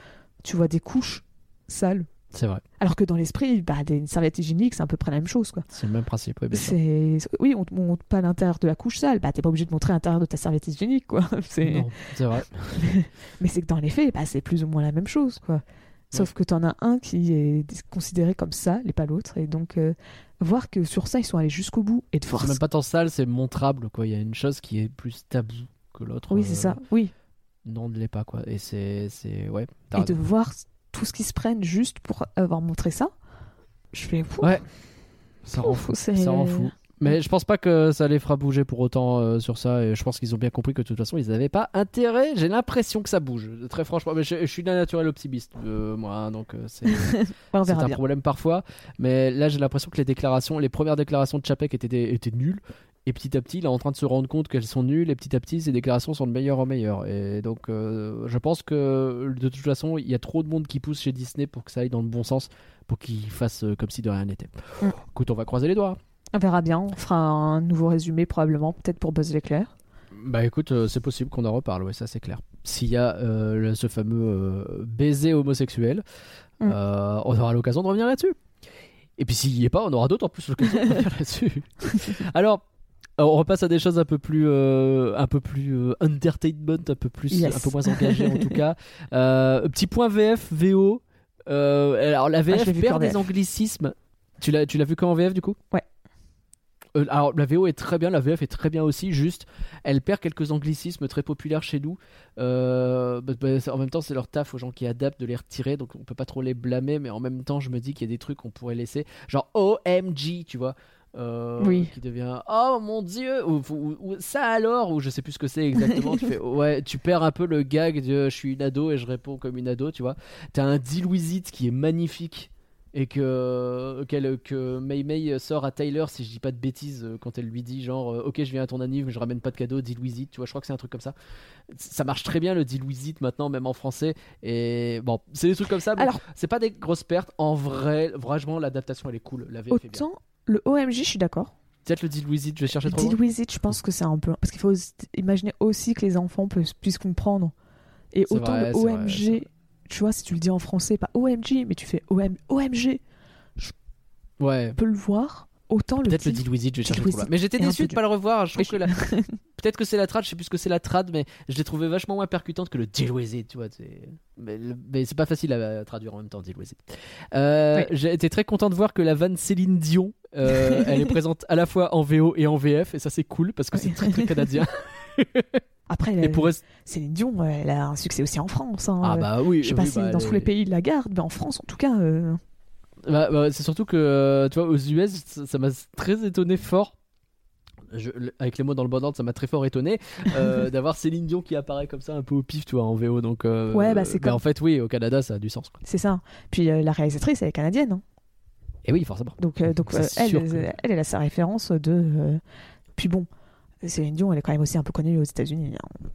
tu vois des couches sales, C'est vrai. alors que dans l'esprit, bah, des serviettes hygiéniques, c'est à peu près la même chose. Quoi. C'est le même principe. oui, bien sûr. C'est... Oui, on te montre pas l'intérieur de la couche sale, bah, t'es pas obligé de montrer l'intérieur de ta serviette hygiénique. Quoi. C'est... Non, c'est vrai. Mais c'est que dans les faits, bah, c'est plus ou moins la même chose. Quoi. Sauf que t'en as un qui est considéré comme ça, et pas l'autre. Et donc, euh, voir que sur ça, ils sont allés jusqu'au bout et de voir C'est même pas tant sale, c'est montrable. quoi. Il y a une chose qui est plus tabou que l'autre. Oui, euh, c'est ça. Oui. Non, ne l'est pas. quoi. Et c'est. c'est... Ouais. t'as Et de voir ce qui se prennent juste pour avoir montré ça, je fais. Pouf, Ouais. Ça rend fou. Ça rend fou. Mais je pense pas que ça les fera bouger pour autant euh, sur ça. Et je pense qu'ils ont bien compris que de toute façon, ils n'avaient pas intérêt. J'ai l'impression que ça bouge. Très franchement. Mais je, je suis d'un naturel optimiste, euh, moi. hein, donc euh, c'est. Un bien. problème parfois, mais là j'ai l'impression que les déclarations, les premières déclarations de Chapek étaient nulles. Et petit à petit, il est en train de se rendre compte qu'elles sont nulles. Et petit à petit, ses déclarations sont de meilleur en meilleur. Et donc, euh, je pense que de toute façon, il y a trop de monde qui pousse chez Disney pour que ça aille dans le bon sens, pour qu'il fasse euh, comme si de rien n'était. Mm. Écoute, on va croiser les doigts. On verra bien. On fera un nouveau résumé probablement, peut-être pour Buzz l'éclair. Bah écoute, euh, c'est possible qu'on en reparle, ouais, ça c'est clair. S'il y a euh, ce fameux euh, baiser homosexuel, Mm. on aura l'occasion de revenir là-dessus. Et puis s'il y est pas, on aura d'autant plus l'occasion de revenir là-dessus. Alors, on repasse à des choses un peu plus, euh, un peu plus euh, entertainment, un peu plus, Yes. un peu moins engagées en tout cas. Euh, petit point VF, VO. Alors la Ah, VF vu perd des VF. anglicismes. Tu l'as, tu l'as vu qu'en VF du coup? Ouais. Alors la VO est très bien, la VF est très bien aussi. Juste, elle perd quelques anglicismes très populaires chez nous. Bah, bah, en même temps, c'est leur taf aux gens qui adaptent de les retirer, donc on peut pas trop les blâmer. Mais en même temps, je me dis qu'il y a des trucs qu'on pourrait laisser, genre OMG, tu vois. Euh, Oui. qui devient oh mon dieu ou, ou- ou ça alors ou je sais plus ce que c'est exactement tu fais ouais tu perds un peu le gag de je suis une ado et je réponds comme une ado tu vois t'as un Deal With It qui est magnifique et que, qu'elle- que Mei Mei sort à Tyler si je dis pas de bêtises euh, quand elle lui dit genre euh, ok je viens à ton anniv mais je ramène pas de cadeau deal with it tu vois je crois que c'est un truc comme ça ça marche très bien le deal with it maintenant même en français et bon c'est des trucs comme ça mais Alors- c'est pas des grosses pertes en vrai franchement l'adaptation elle est cool la VF est bien Autant le OMG, je suis d'accord. peut-être le deal with it je vais chercher trop Deal loin. with it, je pense que c'est un peu. Parce qu'il faut imaginer aussi que les enfants puissent, puissent comprendre. Et autant vrai, le OMG, vrai. tu vois, si tu le dis en français, pas OMG, mais tu fais OM, OMG, ouais tu peux le voir. Autant le Peut-être le deal- deal with it, je vais chercher trop loin. Mais j'étais déçu de pas le revoir. Je trouve que. peut-être que c'est la trad, je sais plus ce que c'est la trad, mais je l'ai trouvé vachement moins percutante que le deal with it, tu vois. Mais, mais c'est pas facile à traduire en même temps, deal with it. Euh, Oui. J'ai été très content de voir que la vanne Céline Dion, euh, elle est présente à la fois en VO et en VF, et ça c'est cool parce que c'est très très canadien. Après, et pour Céline Dion, elle a un succès aussi en France. hein. ah bah oui, je sais oui, pas si bah, dans tous les pays de la garde, mais en France, en tout cas. euh, Bah, bah, c'est surtout que, euh, tu vois, aux US, ça m'a très étonné fort. Je- avec les mots dans le bon ordre, ça m'a très fort étonné euh, d'avoir Céline Dion qui apparaît comme ça un peu au pif, tu vois, en VO. Donc, euh, Ouais, bah, c'est comme- en fait, oui, au Canada, ça a du sens. C'est ça. Puis euh, la réalisatrice, elle est canadienne. hein. Et oui, forcément. Donc, donc elle, que- elle, elle a sa référence de. Puis bon, Céline Dion, elle est quand même aussi un peu connue aux États-Unis. hein.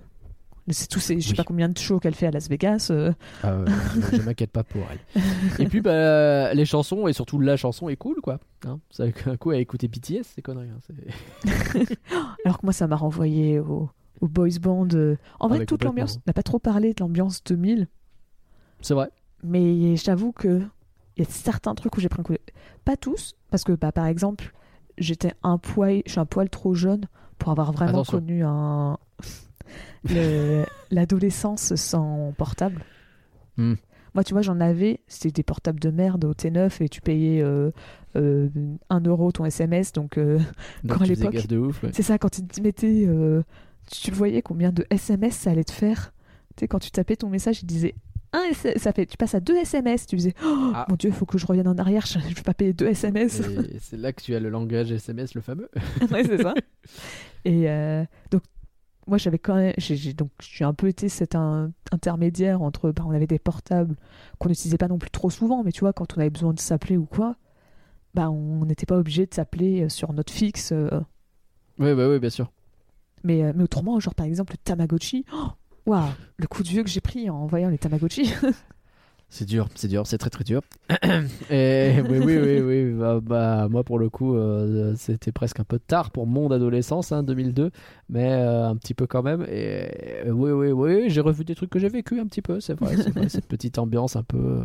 C'est tous ces, je sais Oui. pas combien de shows qu'elle fait à Las Vegas. euh, Ah ouais, je, je m'inquiète pas pour elle. Et puis, bah, les chansons, et surtout la chanson est cool, quoi. Hein ça un coup à écouter BTS, c'est conneries. hein, c'est- Alors que moi, ça m'a renvoyé au, au boys band. euh. En Ah vrai, toute l'ambiance. On n'a pas trop parlé de l'ambiance 2000, C'est vrai. mais j'avoue que il y a certains trucs où j'ai pris un coup. de- Pas tous, parce que bah, par exemple, j'étais un poil, je suis un poil trop jeune pour avoir vraiment Attention. connu un l'adolescence sans portable. Hmm. Moi, tu vois, j'en avais, c'était des portables de merde au T9 et tu payais euh, euh, 1 euro ton SMS, donc euh, Donc, Quand à l'époque- ouais. c'est ça, quand tu te mettais. euh, tu le voyais combien de SMS ça allait te faire? Tu sais, quand tu tapais ton message, il disait. Un S- ça fait, tu passes à deux SMS, tu disais oh Ah. mon dieu, il faut que je revienne en arrière, je, je vais pas payer deux SMS. C'est là que tu as le langage SMS, le fameux. ouais, c'est ça. Et euh, donc, moi, j'avais quand même. J'ai, donc, j'ai un peu été cet un- intermédiaire entre. bah, on avait des portables qu'on n'utilisait pas non plus trop souvent, mais tu vois, quand on avait besoin de s'appeler ou quoi, bah, on n'était pas obligé de s'appeler euh, sur notre fixe. euh, Oui, bah oui, bien sûr. Mais, euh, mais autrement, genre par exemple le Tamagotchi, oh, waouh, le coup de vieux que j'ai pris en voyant les Tamagotchi. C'est dur, c'est dur, c'est très très dur. Et oui, oui, oui, oui. Bah, bah, moi, pour le coup, euh, c'était presque un peu tard pour mon adolescence, hein, 2002, mais euh, un petit peu quand même. Et oui, oui, oui, j'ai revu des trucs que j'ai vécu un petit peu, c'est vrai, c'est vrai, cette petite ambiance un peu. euh,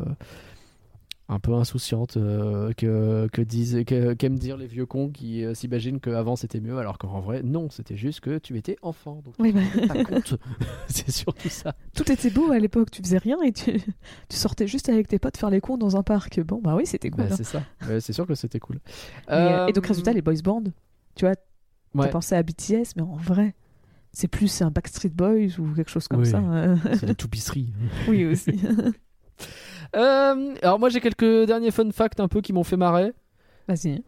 un peu insouciante euh, que, que disent que- qu'aiment dire les vieux cons qui euh, s'imaginent qu'avant c'était mieux alors qu'en vrai non c'était juste que tu étais enfant donc Oui, bah, pas compte c'est surtout ça tout était beau à l'époque, tu faisais rien et tu, tu sortais juste avec tes potes faire les cons dans un parc. Bon, bah oui, c'était cool. Bah, hein. c'est ça Ouais, c'est sûr que c'était cool Mais, euh, et donc, Euh, résultat, les boys band, tu vois, ouais. t'as pensé à BTS, mais en vrai, c'est plus un Backstreet Boys ou quelque chose comme Oui. ça. euh. C'est la toupisserie. oui, aussi. Euh, alors moi j'ai quelques derniers fun facts un peu qui m'ont fait marrer. Vas-y.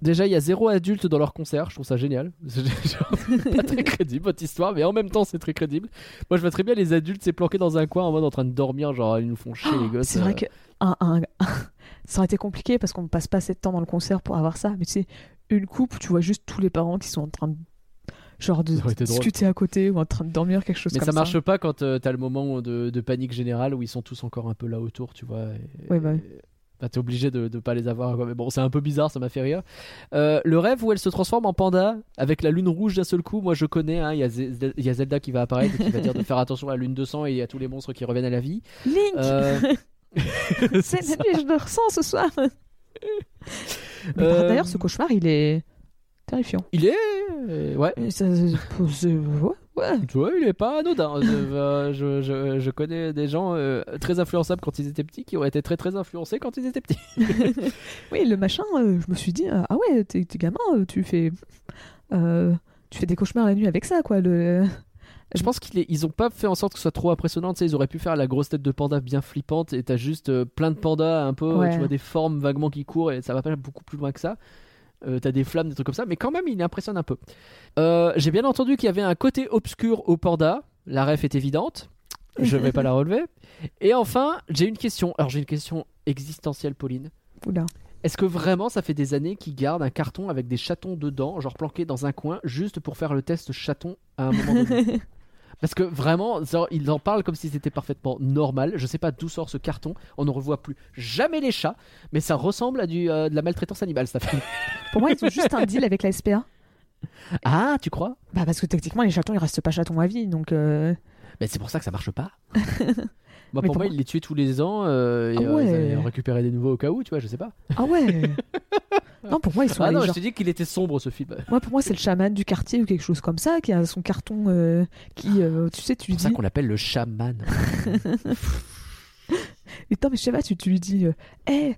Déjà il y a zéro adulte dans leur concert, je trouve ça génial. C'est pas très crédible votre histoire, mais en même temps c'est très crédible. Moi je vois très bien les adultes c'est planqués dans un coin en mode en train de dormir, genre ils nous font chier les gosses. C'est euh. vrai que un, un- ça aurait été compliqué parce qu'on ne passe pas assez de temps dans le concert pour avoir ça. Mais tu sais, une coupe tu vois juste tous les parents qui sont en train de genre de discuter à côté ou en train de dormir quelque chose Mais comme ça ça. marche pas quand euh, t'as le moment de, de panique générale où ils sont tous encore un peu là autour, tu vois. et- Ouais, bah et- bah, t'es obligé de, de pas les avoir. quoi. Mais bon, c'est un peu bizarre, ça m'a fait rire. Euh, le rêve où elle se transforme en panda avec la lune rouge d'un seul coup, moi je connais. hein, Il y, a Ze- il y a Zelda qui va apparaître et qui va dire de faire attention à la lune de sang et il y a tous les monstres qui reviennent à la vie. Link Euh, C'est la nuit, je le ressens ce soir. Euh, D'ailleurs, ce cauchemar, il est terrifiant. Il est. euh, Ouais. Ça- ouais, ouais. Tu vois, il est pas anodin. Euh, je, je- je connais des gens euh, très influençables quand ils étaient petits qui auraient été très très influencés quand ils étaient petits. Oui, le machin, euh, je me suis dit, euh, ah ouais, t'es gamin, euh, tu fais, euh, tu fais des cauchemars la nuit avec ça, quoi. Le... Je pense qu'ils ils ont pas fait en sorte que ce soit trop impressionnant. Tu sais, ils auraient pu faire la grosse tête de panda bien flippante et t'as juste euh, plein de pandas un peu, Ouais. tu vois, des formes vaguement qui courent et ça va pas beaucoup plus loin que ça. Euh, t'as des flammes, des trucs comme ça, mais quand même, il impressionne un peu. Euh, J'ai bien entendu qu'il y avait un côté obscur au panda. La ref est évidente. Je vais pas la relever. Et enfin, j'ai une question. Alors, j'ai une question existentielle, Pauline. Oula. Est-ce que vraiment ça fait des années qu'ils gardent un carton avec des chatons dedans, genre planqués dans un coin, juste pour faire le test chaton à un moment donné? Parce que vraiment, ils en parlent comme si c'était parfaitement normal. Je sais pas d'où sort ce carton. On ne revoit plus jamais les chats, mais ça ressemble à du, euh, de la maltraitance animale, ça fait. Pour moi, ils ont juste un deal avec la SPA. Ah, tu crois? Bah, parce que techniquement, les chatons, ils restent pas chatons à vie, donc. euh, Mais c'est pour ça que ça marche pas. Mais pour pour moi, moi- ils les tuaient tous les ans euh, et Ah euh, ils ouais. en des nouveaux au cas où, tu vois, je sais pas. Ah ouais Non, pour moi, ils sont Ah non, je te dis qu'il était sombre ce film. Moi, pour moi, c'est le chaman du quartier ou quelque chose comme ça qui a son carton euh, qui, tu sais, tu C'est pour ça dis. qu'on l'appelle le chaman. Et non, mais je sais pas, tu, tu lui dis, hé,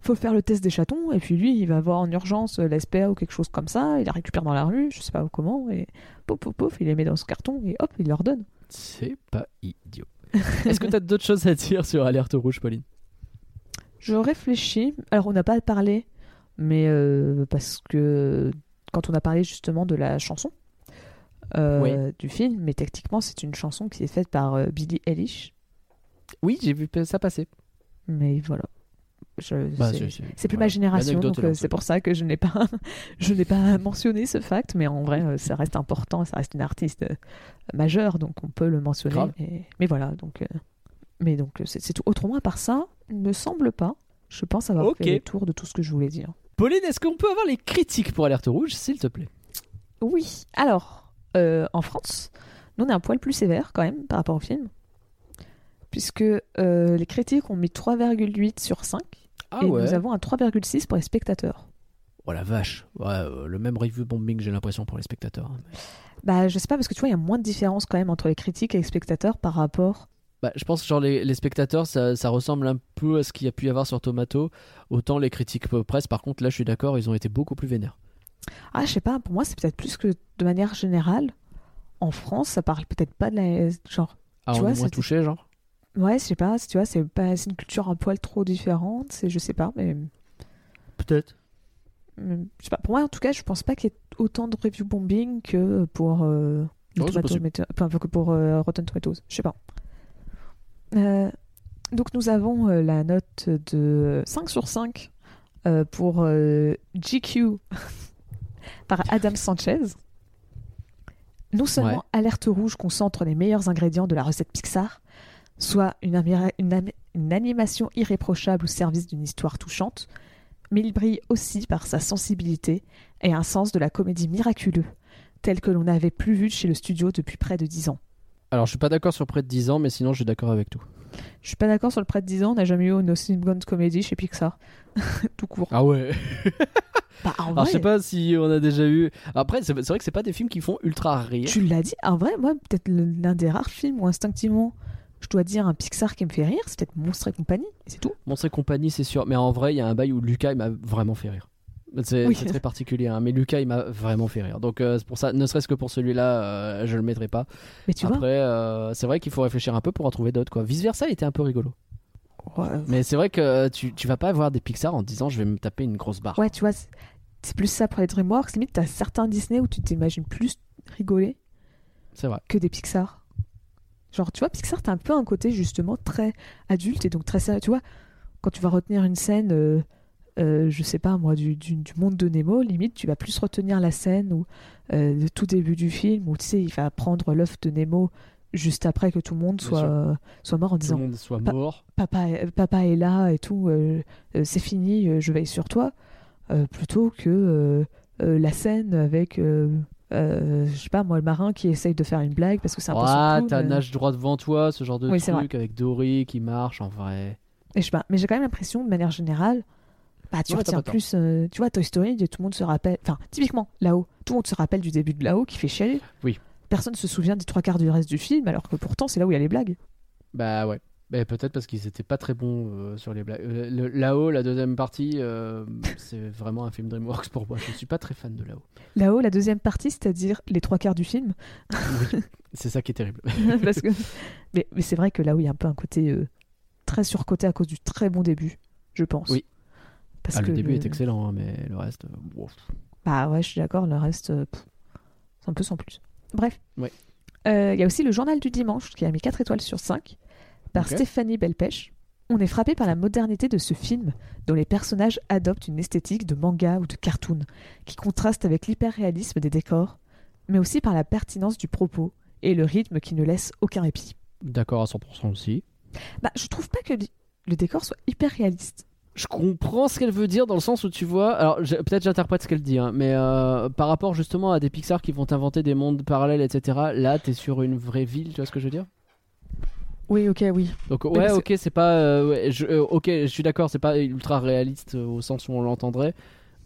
faut faire le test des chatons, et puis lui, il va voir en urgence euh, ou quelque chose comme ça, il la récupère dans la rue, je sais pas comment, et pouf, pouf, pouf, il les met dans son carton, et hop, il leur donne. C'est pas idiot. Est-ce que tu as d'autres choses à dire sur Alerte Rouge, Pauline? Je réfléchis. Alors, on n'a pas parlé, mais euh, parce que quand on a parlé justement de la chanson euh, Oui. du film, mais techniquement, c'est une chanson qui est faite par euh, Billie Eilish. Oui, j'ai vu ça passer. Mais voilà. Bah, c'est- plus ma génération, donc euh, c'est pour ça que je n'ai pas, je n'ai pas mentionné ce fact, mais en vrai, euh, ça reste important, ça reste une artiste euh, majeure, donc on peut le mentionner. Mais, voilà, donc, euh, mais donc c'est tout. Autrement, à part ça, il ne me semble pas. Je pense avoir Ok. fait le tour de tout ce que je voulais dire. Pauline, est-ce qu'on peut avoir les critiques pour Alerte Rouge, s'il te plaît? Oui. Alors, euh, en France, nous on est un poil plus sévère quand même par rapport au film, puisque euh, les critiques ont mis 3,8 sur 5 Ah et nous avons un 3,6 pour les spectateurs. Oh la vache. Ouais, euh, le même review bombing, j'ai l'impression, pour les spectateurs. hein. Bah, je sais pas, parce que tu vois, il y a moins de différence quand même entre les critiques et les spectateurs par rapport. Bah, je pense que genre les, les spectateurs, ça, ça ressemble un peu à ce qu'il y a pu y avoir sur Tomato. Autant les critiques presse, par contre, là, je suis d'accord, ils ont été beaucoup plus vénères. Ah, je sais pas, pour moi, c'est peut-être plus que de manière générale. En France, ça parle peut-être pas de la. Genre, Ah, Tu on vois, est moins touché, genre? Ouais, je sais pas, tu vois, c'est pas... une culture un poil trop différente, c'est- je sais pas, mais. Peut-être. mais je sais pas, pour moi, en tout cas, je pense pas qu'il y ait autant de review bombing que pour. euh, enfin, que pour euh, Rotten Tomatoes, je sais pas. Euh, donc, nous avons euh, la note de 5 sur 5 euh, pour GQ par Adam Sanchez. Non seulement Ouais. Alerte Rouge concentre les meilleurs ingrédients de la recette Pixar, soit une, animation irréprochable au service d'une histoire touchante, mais il brille aussi par sa sensibilité et un sens de la comédie miraculeux, tel que l'on n'avait plus vu chez le studio depuis près de 10 ans. Alors, je suis pas d'accord sur près de 10 ans, mais sinon, je suis d'accord avec tout. Je suis pas d'accord sur le près de 10 ans, on n'a jamais eu une aussi bonne comédie chez Pixar. Tout court. Ah ouais Bah, en Alors, vrai, je sais pas si on a déjà eu. Après, c'est vrai que c'est pas des films qui font ultra rire. tu l'as dit, en vrai, moi, peut-être l'un des rares films où instinctivement je dois dire un Pixar qui me fait rire, c'est peut-être Monstre et compagnie, c'est tout. Monstre et compagnie, c'est sûr. Mais en vrai, il y a un bail où Lucas, il m'a vraiment fait rire. C'est Oui. très particulier, hein, mais Lucas, il m'a vraiment fait rire. Donc, euh, pour ça, ne serait-ce que pour celui-là, euh, je le mettrai pas. Mais tu Après, euh, c'est vrai qu'il faut réfléchir un peu pour en trouver d'autres. Quoi. Vice versa, il était un peu rigolo. Ouais, Mais c'est vrai que tu, tu vas pas voir des Pixar en disant je vais me taper une grosse barre. ouais, tu vois, c'est- c'est plus ça pour les DreamWorks. Limite, t'as certains Disney où tu t'imagines plus rigoler C'est vrai. que des Pixar. Genre, tu vois, Pixar, t'as un peu un côté justement très adulte et donc très sérieux. Tu vois, quand tu vas retenir une scène, euh, euh, je sais pas moi, du, du- du monde de Nemo, limite, tu vas plus retenir la scène ou euh, de tout début du film où tu sais, il va prendre l'œuf de Nemo juste après que tout le monde Bien soit, sûr. euh, soit mort en Tout disant le monde soit mort. papa, papa est là et tout, c'est fini, je veille sur toi, plutôt que la scène avec, euh, je sais pas moi, le marin qui essaye de faire une blague parce que c'est un peu son Ah, t'as nage droit devant toi, ce genre de Oui, truc avec Dory qui marche en vrai. Et je sais pas, mais j'ai quand même l'impression, de manière générale, bah, tu retiens tort. plus. euh, tu vois, Toy Story, tout le monde se rappelle. Enfin, typiquement, là-haut, tout le monde se rappelle du début de là-haut qui fait chialer. Oui. Personne se souvient des trois quarts du reste du film, alors que pourtant, c'est là où il y a les blagues. Bah ouais. Mais peut-être parce qu'ils étaient pas très bons euh, sur les blagues. Euh, Là-haut, la deuxième partie, euh, c'est vraiment un film DreamWorks pour moi. Je suis pas très fan de là-haut. Là-haut, la deuxième partie, c'est-à-dire les trois quarts du film. Oui, c'est ça qui est terrible. parce que... Mais, mais c'est vrai que là où il y a un peu un côté euh, très surcoté à cause du très bon début, je pense. Oui. Parce Ah, que le début est excellent, hein, mais le reste. wow. Bah ouais, je suis d'accord, le reste, c'est un peu sans plus. Bref. Ouais. Il y a aussi le Journal du Dimanche qui a mis 4 étoiles sur 5 par. Stéphanie Belpèche. On est frappé par la modernité de ce film, dont les personnages adoptent une esthétique de manga ou de cartoon, qui contraste avec l'hyperréalisme des décors, mais aussi par la pertinence du propos et le rythme qui ne laisse aucun répit. D'accord à 100% aussi. Bah, je trouve pas que le décor soit hyper réaliste. Je comprends ce qu'elle veut dire dans le sens où tu vois. Alors peut-être j'interprète ce qu'elle dit, hein, mais euh, par rapport justement à des Pixar qui vont inventer des mondes parallèles, etc. Là, t'es sur une vraie ville, tu vois ce que je veux dire? Oui, ok, oui. Donc ouais, ok, c'est pas, euh, ouais, je, euh, ok, je suis d'accord, c'est pas ultra réaliste euh, au sens où on l'entendrait.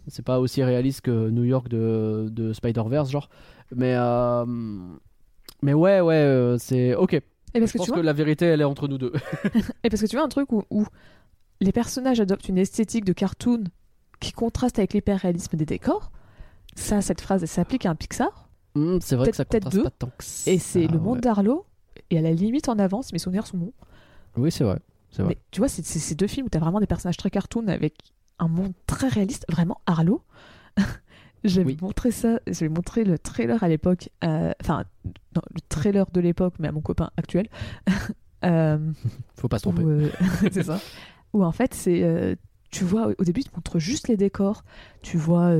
C'est pas aussi réaliste que New York de, de Spider Verse, genre. Mais euh, mais ouais, ouais, c'est ok. Et parce je que pense tu vois, que la vérité, elle est entre nous deux. Et parce que tu vois un truc où, où les personnages adoptent une esthétique de cartoon qui contraste avec l'hyperréalisme des décors, ça, cette phrase, elle s'applique à un Pixar. Hmm, c'est vrai que ça contraste pas tant que ça. Et c'est le monde ouais. d'Arlo. Et à la limite en avance, mes souvenirs sont bons. Oui, c'est vrai. Vrai. Mais tu vois, c'est ces deux films où tu as vraiment des personnages très cartoon avec un monde très réaliste. Vraiment, Arlo. J'avais Oui. montré ça, j'avais montré le trailer à l'époque, euh, enfin, le trailer de l'époque, mais à mon copain actuel. Euh, Faut pas se tromper. euh, c'est ça. Où en fait, c'est. tu vois, au début, tu montres juste les décors. Tu vois.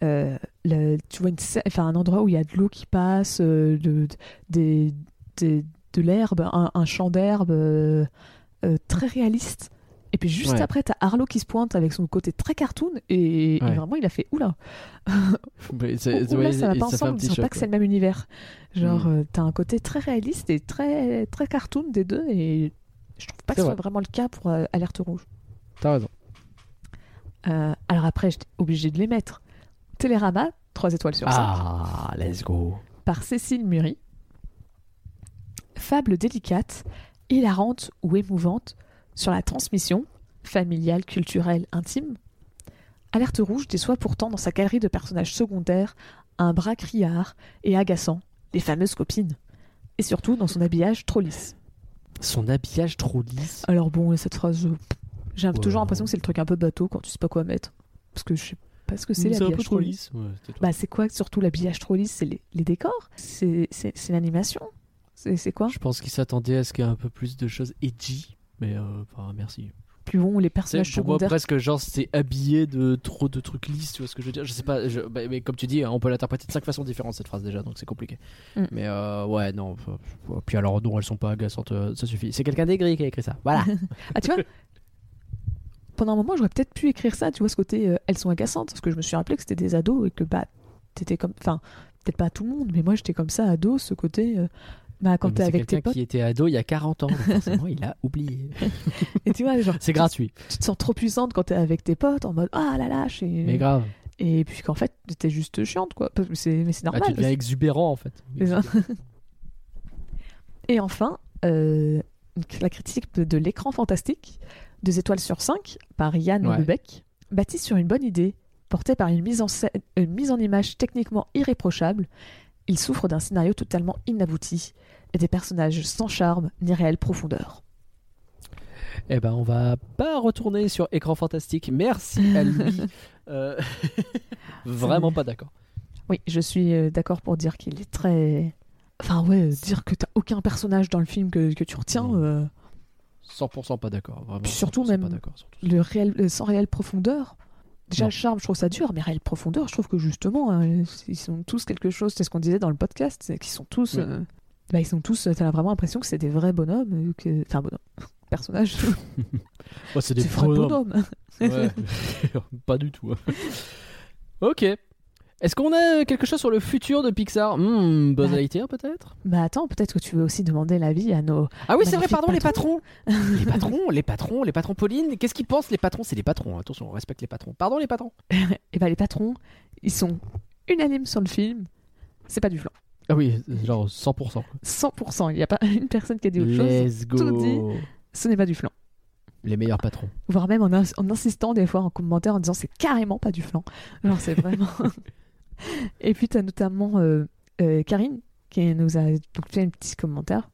tu vois une, enfin, un endroit où il y a de l'eau qui passe, de, des, des- de l'herbe, un, un champ d'herbe euh, euh, très réaliste. Et puis juste Ouais. après, t'as Arlo qui se pointe avec son côté très cartoon et, vraiment il a fait oula. Oula, ça va pas ensemble, petit c'est pas que c'est le même univers. Genre, Mm. euh, t'as un côté très réaliste et très, très cartoon des deux et je trouve pas que ce soit vrai. vraiment le cas pour euh, Alerte Rouge. T'as raison. Euh, alors après, j'étais obligée de les mettre. Télérama, 3 étoiles sur 5, Ah, let's go. par Cécile Muri. Fable délicate, hilarante ou émouvante sur la transmission familiale, culturelle, intime. Alerte Rouge déçoit pourtant dans sa galerie de personnages secondaires un bras criard et agaçant, les fameuses copines. Et surtout dans son habillage trop lisse. Son habillage trop lisse. Alors bon, cette phrase, euh, j'ai toujours l'impression que c'est le truc un peu bateau quand tu sais pas quoi mettre. Parce que je sais pas ce que c'est l'habillage peu trop lisse. Ouais. Bah, c'est quoi surtout l'habillage trop lisse? C'est les, les décors? C'est l'animation? C'est quoi? Je pense qu'il s'attendait à ce qu'il y ait un peu plus de choses edgy. Mais euh, enfin, merci. Puis bon, les personnages pour moi secondaires. presque genre c'est habillé de trop de trucs lisses, tu vois ce que je veux dire? Je sais pas, je- bah, mais comme tu dis, on peut l'interpréter de cinq façons différentes cette phrase déjà, donc c'est compliqué. Mm. Mais euh, ouais, non. Puis alors non, elles sont pas agaçantes, euh, ça suffit. C'est quelqu'un d'aigri qui a écrit ça. Voilà. Ah, tu vois Pendant un moment, j'aurais peut-être pu écrire ça, tu vois, ce côté euh, elles sont agaçantes, parce que je me suis rappelé que c'était des ados et que bah, t'étais comme. Enfin, peut-être pas tout le monde, mais moi j'étais comme ça, ado, ce côté. euh, bah, quand t'es avec tes potes. qui était ado il y a 40 ans, donc forcément il a oublié. Et tu vois, genre, C'est gratuit, tu te sens trop puissante quand t'es avec tes potes en mode ah la lâche. Et, mais grave. et puis qu'en fait, t'es juste chiante, quoi. Mais c'est Ah, normal. tu deviens exubérant en fait. Et enfin, euh, la critique de, de l'écran fantastique, 2 étoiles sur 5, par Yann Ouais. Lebec, bâtie sur une bonne idée, portée par une mise en, une mise en image techniquement irréprochable, il souffre d'un scénario totalement inabouti et des personnages sans charme ni réelle profondeur. Eh ben, on va pas retourner sur écran fantastique. Merci à lui. Euh, Vraiment pas d'accord. Oui, je suis euh, d'accord pour dire qu'il est très... Enfin ouais, dire que t'as aucun personnage dans le film que, que tu retiens... Mm. euh, 100% pas d'accord. Surtout 100% même- Pas le réel, sans réelle profondeur. Déjà le charme, je trouve ça dur, mais réelle profondeur, je trouve que justement, hein, ils sont tous quelque chose. C'est ce qu'on disait dans le podcast, c'est qu'ils sont tous, Oui. euh, bah, ils sont tous. T'as vraiment l'impression que c'est des vrais bonhommes, euh, que, enfin bonhommes, personnages, c'est des des vrais bonhommes. bonhommes. Ouais. pas du tout. hein. ok. Est-ce qu'on a quelque chose sur le futur de Pixar? Hmm, Buzz Bah. Lightyear peut-être? Bah attends, peut-être que tu veux aussi demander l'avis à nos. Ah oui, c'est vrai, pardon, les patron. patrons. les patrons, les patrons, les patrons. Pauline, qu'est-ce qu'ils pensent les patrons? C'est les patrons, hein. attention, on respecte les patrons. Pardon les patrons. Et bah les patrons, ils sont unanimes sur le film. C'est pas du flan. Ah oui, genre 100%. quoi. 100%. Il n'y a pas une personne qui a dit autre chose. Let's go. tout dit. Ce n'est pas du flan. Les meilleurs patrons. voire même en, ins- en insistant des fois en commentaire en disant c'est carrément pas du flan. Alors c'est vraiment. Et puis tu as notamment euh, euh, Karine qui nous a donc fait un petit commentaire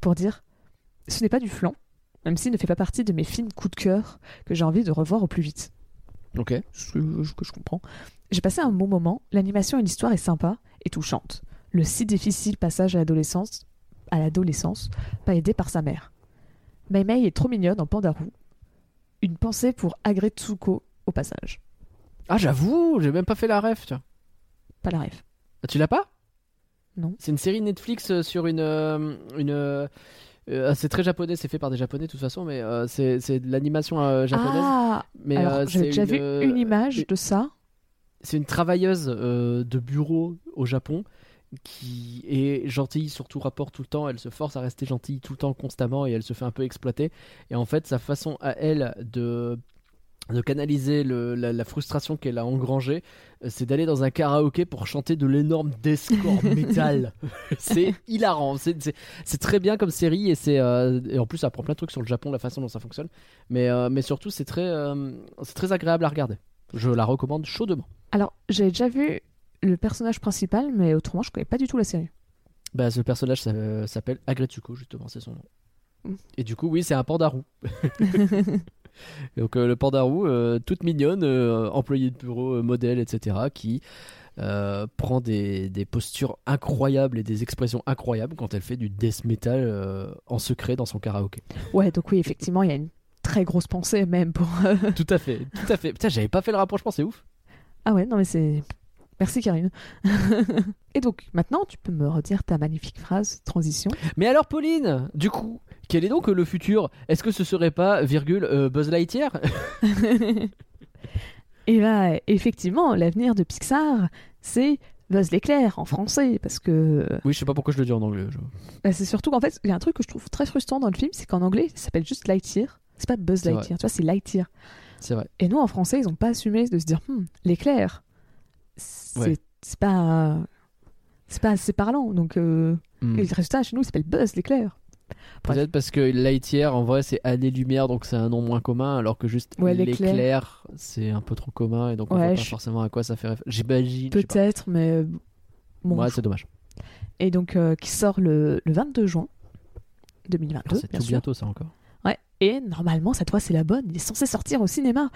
pour dire ce n'est pas du flan, même s'il ne fait pas partie de mes films coups de cœur que j'ai envie de revoir au plus vite. Ok. Ce que je comprends. J'ai passé un bon moment, l'animation et l'histoire est sympa et touchante. Le si difficile passage à l'adolescence, à l'adolescence, pas aidé par sa mère. Mei Mei est trop mignonne en Pandarou. Une pensée pour Agretsuko au passage. Ah j'avoue, j'ai même pas fait la ref, tiens. Pas la rêve. Ah, tu l'as pas? Non. C'est une série Netflix euh, sur une. euh, une euh, euh, c'est très japonais, c'est fait par des japonais de toute façon, mais euh, c'est c'est de l'animation euh, japonaise. Ah mais c'est déjà vu une image de ça. C'est une travailleuse de bureau au Japon qui est gentille, surtout rapport tout le temps. Elle se force à rester gentille tout le temps, constamment, et elle se fait un peu exploiter. Et en fait, sa façon à elle de de canaliser le- la, la frustration qu'elle a engrangée, euh, c'est d'aller dans un karaoké pour chanter de l'énorme deathcore metal. c'est hilarant, c'est- très bien comme série et c'est euh, et en plus ça apprend plein de trucs sur le Japon, la façon dont ça fonctionne. Mais euh, mais surtout c'est très euh, c'est très agréable à regarder. Je la recommande chaudement. Alors, j'ai déjà vu le personnage principal, mais autrement, je connais pas du tout la série. Bah, ce personnage ça- s'appelle Agretsuko, justement, c'est son nom. Mm. Et du coup, oui, c'est un pandarou. Donc, euh, le pandarou, euh, toute mignonne, euh, employé de bureau, modèle, etc., qui euh, prend des, des postures incroyables et des expressions incroyables quand elle fait du death metal euh, en secret dans son karaoké. Ouais, donc oui, effectivement, il y a une très grosse pensée même pour. tout à fait, tout à fait. Putain, j'avais pas fait le rapprochement, c'est ouf. Ah ouais, non mais c'est... Merci Karine. Et donc, maintenant, tu peux me redire ta magnifique phrase, transition. Mais alors, Pauline, du coup, quel est donc le futur? Est-ce que ce serait pas, virgule, euh, Buzz Lightyear? Et là, effectivement, l'avenir de Pixar, c'est Buzz l'éclair en français, parce que Oui, je sais pas pourquoi je le dis en anglais. je- bah, c'est surtout qu'en fait, il y a un truc que je trouve très frustrant dans le film, c'est qu'en anglais, ça s'appelle juste Lightyear. C'est pas Buzz vrai. Lightyear, tu vois, c'est Lightyear. C'est vrai. Et nous, en français, ils ont pas assumé de se dire, Hmm, l'éclair, Ouais. c'est pas... C'est pas assez parlant, donc euh, et le résultat chez nous il s'appelle Buzz l'éclair. Peut-être parce que Lightyear, en vrai, c'est année-lumière, donc c'est un nom moins commun, alors que juste Ouais, l'éclair. c'est un peu trop commun, et donc on Ouais, voit pas je- forcément à quoi ça fait référence. J'imagine. Peut-être, mais euh, bon, Ouais, c'est dommage. et donc euh, qui sort le, le 22 juin 2022, Alors, c'est tout sûr. bientôt, ça encore. Ouais. Et normalement, cette fois, c'est la bonne. Il est censé sortir au cinéma.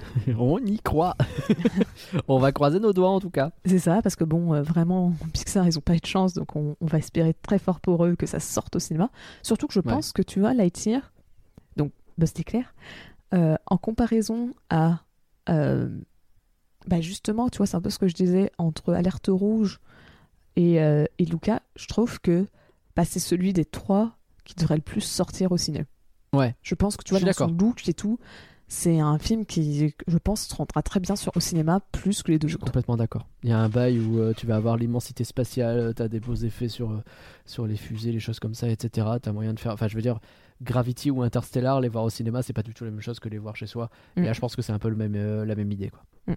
on y croit. on va croiser nos doigts, en tout cas. C'est ça, parce que bon, euh, vraiment, Pixar, ils ont pas eu de chance, donc on, on va espérer très fort pour eux que ça sorte au cinéma. Surtout que je Ouais. pense que tu vois, Lightyear, donc Buzz l'éclair, euh, en comparaison à. euh, bah justement, tu vois, c'est un peu ce que je disais entre Alerte Rouge et, euh, et Luca. Je trouve que bah, c'est celui des trois qui devrait le plus sortir au ciné. Ouais. Je pense que tu vois, dans son look et tout, c'est un film qui, je pense, se rendra très bien sur, au cinéma plus que les deux Je suis autres. complètement d'accord. Il y a un bail où euh, tu vas avoir l'immensité spatiale, tu as des beaux effets sur, euh, sur les fusées, les choses comme ça, etc. Tu as moyen de faire. Enfin, je veux dire, Gravity ou Interstellar, les voir au cinéma, c'est pas du tout la même chose que les voir chez soi. Mm. Et là, je pense que c'est un peu le même, euh, la même idée. Quoi. Mm.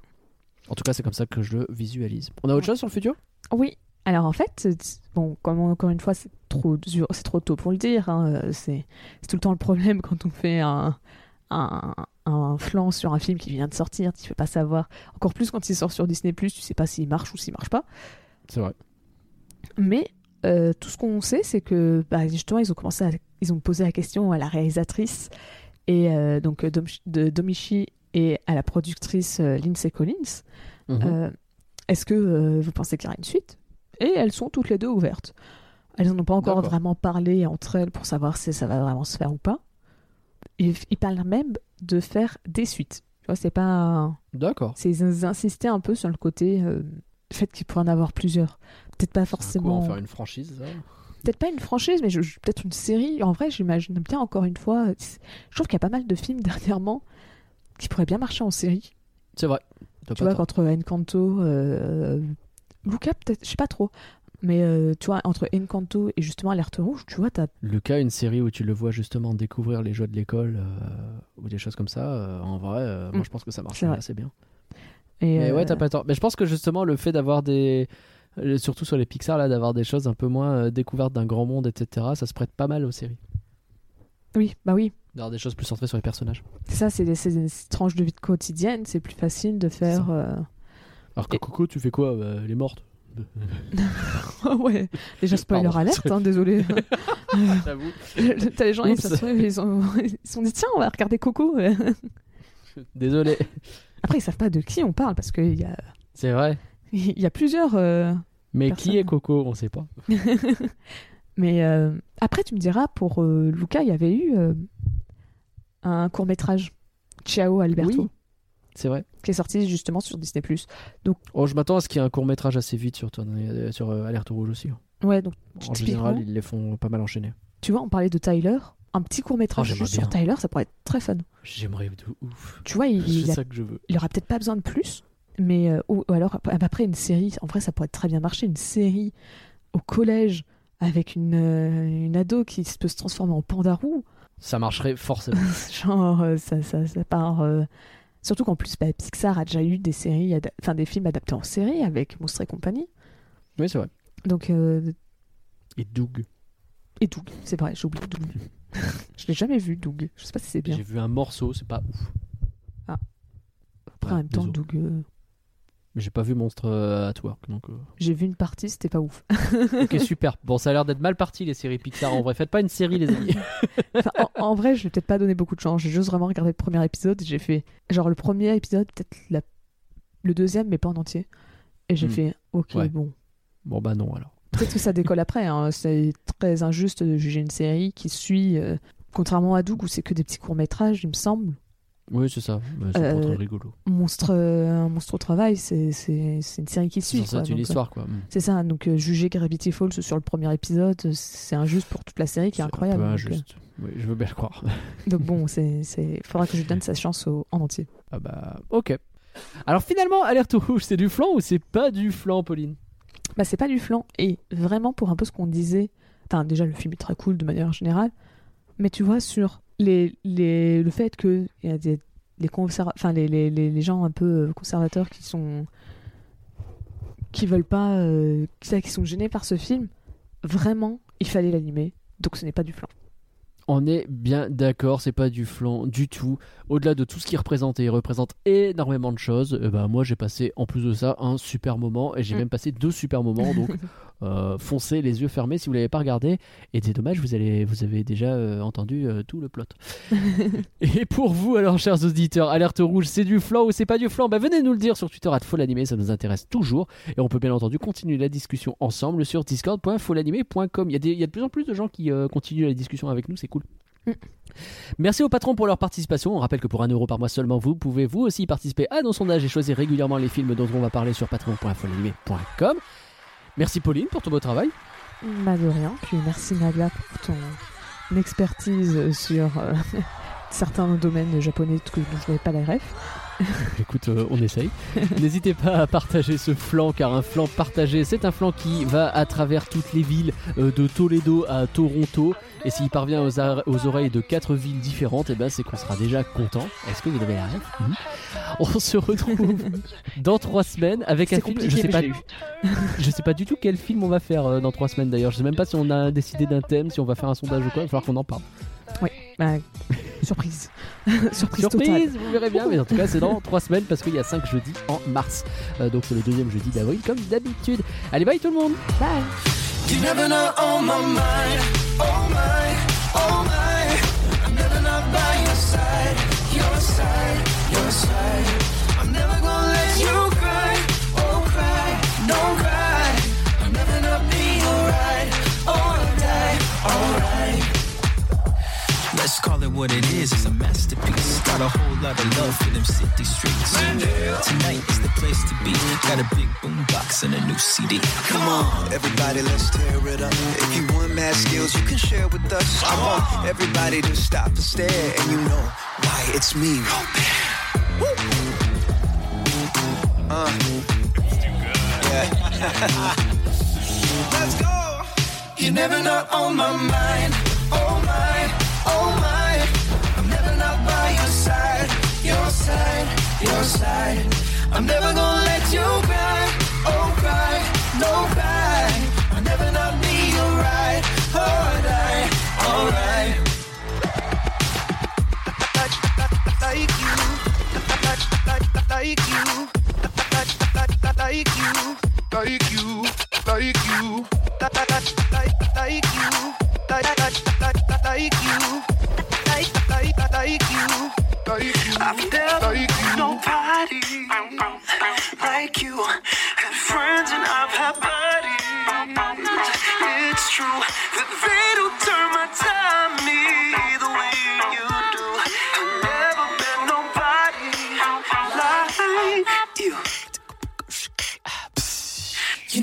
En tout cas, c'est comme ça que je le visualise. On a autre chose sur le futur? Oui. Alors en fait, bon, comme encore une fois, c'est trop dur, c'est trop tôt pour le dire. hein, euh, C'est c'est tout le temps le problème quand on fait un, un, un flanc sur un film qui vient de sortir. Tu peux pas savoir. Encore plus quand il sort sur Disney+, tu sais pas s'il marche ou s'il marche pas. C'est vrai. Mais euh, tout ce qu'on sait, c'est que bah, justement, ils ont commencé à, ils ont posé la question à la réalisatrice et euh, donc euh, Dom- de Domichi et à la productrice euh, Lindsay Collins. Mhm. Est-ce que vous pensez qu'il y aura une suite? Et elles sont toutes les deux ouvertes. Elles n'en ont pas encore vraiment parlé entre elles pour savoir si ça va vraiment se faire ou pas. il, il parle même de faire des suites. Tu vois, c'est pas. un- D'accord. C'est ils insistaient un peu sur le côté euh, fait qu'il pourrait en avoir plusieurs. Peut-être pas forcément. coup, en faire une franchise, ça Peut-être pas une franchise, mais peut-être une série. En vrai, j'imagine bien encore une fois. Je trouve qu'il y a pas mal de films dernièrement qui pourraient bien marcher en série. C'est vrai. Tu vois, tort. entre Encanto, euh, Luca, peut-être, je sais pas trop. Mais euh, tu vois, entre Encanto et justement Alerte Rouge, tu vois, t'as. Lucas, une série où tu le vois justement découvrir les jeux de l'école euh, ou des choses comme ça, euh, en vrai, moi Mm. je pense que ça marche assez bien. Et, Mais ouais, t'as pas tort. Mais je pense que justement le fait d'avoir des. Surtout sur les Pixar, là, d'avoir des choses un peu moins découvertes d'un grand monde, etc., ça se prête pas mal aux séries. Oui, bah oui. D'avoir des choses plus centrées sur les personnages. C'est ça, c'est des, tranches de vie quotidienne. C'est plus facile de faire. Alors que Et- Coco, tu fais quoi Bah, Elle est morte. Ah ouais, déjà spoiler Pardon. alerte, hein, désolé. J'avoue. T'as les gens, ils se sont, ils, ont, ils sont dit tiens, on va regarder Coco. Désolé. Après, ils savent pas de qui on parle parce qu'il y a, C'est vrai. il y a plusieurs. euh, Mais qui est Coco On sait pas. Mais euh, après, tu me diras, pour euh, Luca, il y avait eu un court métrage, Ciao Alberto, Oui. C'est vrai. Qui est sorti justement sur Disney+. Oh, je m'attends à ce qu'il y ait un court métrage assez vite sur, ton- euh, sur euh, Alerte Rouge aussi. Ouais, donc En général, ils les font pas mal enchaîner. tu vois, on parlait de Tyler. Un petit court métrage Oh, juste sur. Tyler, ça pourrait être très fun. J'aimerais de ouf. Tu vois, il, C'est il, a- ça que je veux. il aura peut-être pas besoin de plus, mais euh, ou, ou alors ap- après une série, en vrai, ça pourrait très bien marcher. Une série au collège avec une, euh, une ado qui peut se transformer en pandarou. Ça marcherait forcément. Genre, ça, ça, ça part. euh, Surtout qu'en plus, bah, Pixar a déjà eu des séries, enfin des films adaptés en série avec Monstres et compagnie. oui, c'est vrai. Donc, euh, Et Doug. et Doug, c'est vrai, j'ai oublié Doug. je l'ai jamais vu, Doug. Je sais pas si c'est bien. J'ai vu un morceau, c'est pas ouf. Après, en même temps, désolé. Doug, euh, Mais j'ai pas vu Monstre euh, at Work. Donc, euh, j'ai vu une partie, c'était pas ouf. ok, super. Bon, ça a l'air d'être mal parti les séries Pixar. En vrai, faites pas une série, les amis. Enfin, en, en vrai, je vais peut-être pas donné beaucoup de chance. J'ai juste vraiment regardé le premier épisode. J'ai fait, genre, le premier épisode, peut-être la- le deuxième, mais pas en entier. Et j'ai Hmm. fait, ok, Ouais. bon. bon, bah non alors. Peut-être que ça décolle après. hein. C'est très injuste de juger une série qui suit. euh, Contrairement à Doug, où c'est que des petits courts-métrages, il me semble. Oui, c'est ça. C'est Euh, rigolo. Monstre, euh, un monstre au travail, c'est c'est- c'est une série qui C'est suit. être une euh, histoire, quoi. Mm. C'est ça. Donc, juger Gravity Falls sur le premier épisode, c'est injuste pour toute la série qui est, C'est incroyable. Un peu injuste. Oui, je veux bien le croire. donc bon, c'est, c'est... faudra que je lui donne sa chance au- en entier. ah bah, ok. Alors finalement, Alerte Rouge, c'est du flan ou c'est pas du flan, Pauline? Bah, c'est pas du flan. Et vraiment, pour un peu ce qu'on disait, enfin, déjà, le film est très cool de manière générale, mais tu vois, sur les, les, le fait qu'il y a des les, enfin, les, les, les, les gens un peu euh, conservateurs qui sont. qui veulent pas. euh, qui, sont gênés par ce film, vraiment, il fallait l'animer. Donc, ce n'est pas du flan. On est bien d'accord, c'est pas du flan du tout. Au-delà de tout ce qu'il représente, et il représente énormément de choses, eh ben, moi j'ai passé en plus de ça un super moment, et j'ai Mm. même passé deux super moments, donc euh, foncez les yeux fermés si vous l'avez pas regardé. Et c'est dommage, vous, allez, vous avez déjà euh, entendu euh, tout le plot. et pour vous alors, chers auditeurs, alerte rouge, c'est du flan ou c'est pas du flan? Bah, Venez nous le dire sur Twitter, à Folanimé, ça nous intéresse toujours. Et on peut bien entendu continuer la discussion ensemble sur discord.folanimé.com. Il y, a des- il y a de plus en plus de gens qui euh, continuent la discussion avec nous, c'est cool. Mm. Merci aux patrons pour leur participation. On rappelle que pour un euro par mois seulement, vous pouvez vous aussi participer à nos sondages et choisir régulièrement les films dont on va parler sur patreon.folanimé.com. Merci Pauline pour ton beau travail. Bah, de rien. Puis merci Nagla pour ton expertise sur euh, certains domaines japonais que dont je n'avais pas la ref. Écoute, euh, on essaye. N'hésitez pas à partager ce flanc, car un flanc partagé, c'est un flanc qui va à travers toutes les villes, euh, de Toledo à Toronto. Et s'il parvient aux, oreilles de quatre villes différentes, et ben c'est qu'on sera déjà content. Est-ce que vous avez la Mhm. On se retrouve dans trois semaines avec un film. Je sais pas. Je sais pas du tout quel film on va faire euh, dans trois semaines d'ailleurs. Je sais même pas si on a décidé d'un thème, si on va faire un sondage ou quoi. Il va falloir qu'on en parle. Bah, surprise. surprise. totale. Vous verrez bien, mais en tout cas c'est dans 3 semaines parce qu'il y a 5 jeudis en mars. Euh, donc c'est le deuxième jeudi d'avril comme d'habitude. Allez bye tout le monde Bye. You never know on my mind, oh my, oh my. I'm never not by your side, your side, your side. I'm never gonna let you cry, oh cry, don't cry. I'm never not be alright, oh I die, alright. Let's call it what it is, it's a masterpiece. Got a whole lot of love for them city streets. Tonight is the place to be. Got a big boom box and a new CD. Come on, everybody, let's tear it up. If you want mad skills, you can share with us. I want everybody to stop and stare, and you know why it's me. Uh, yeah. let's go. You're never not on my mind. Oh my, oh my. I'm never not by your side. Your side, your side. I'm never gonna let you cry. Oh cry, no cry. I'll never not be your right. Alright, alright. like you, like, you, like, like you, like you, like you, like, like you, like, like you, like, like, like you, like you, never met nobody like you. Had friends and I've had buddies. It's true that they don't turn my time me the way you do.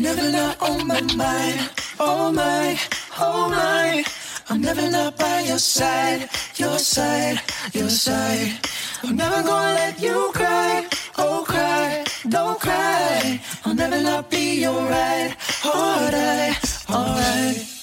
never not on my mind. Oh my, oh my. I'm never not by your side, your side, your side. I'm never gonna let you cry, oh cry, don't cry. I'll never not be your right, alright, alright.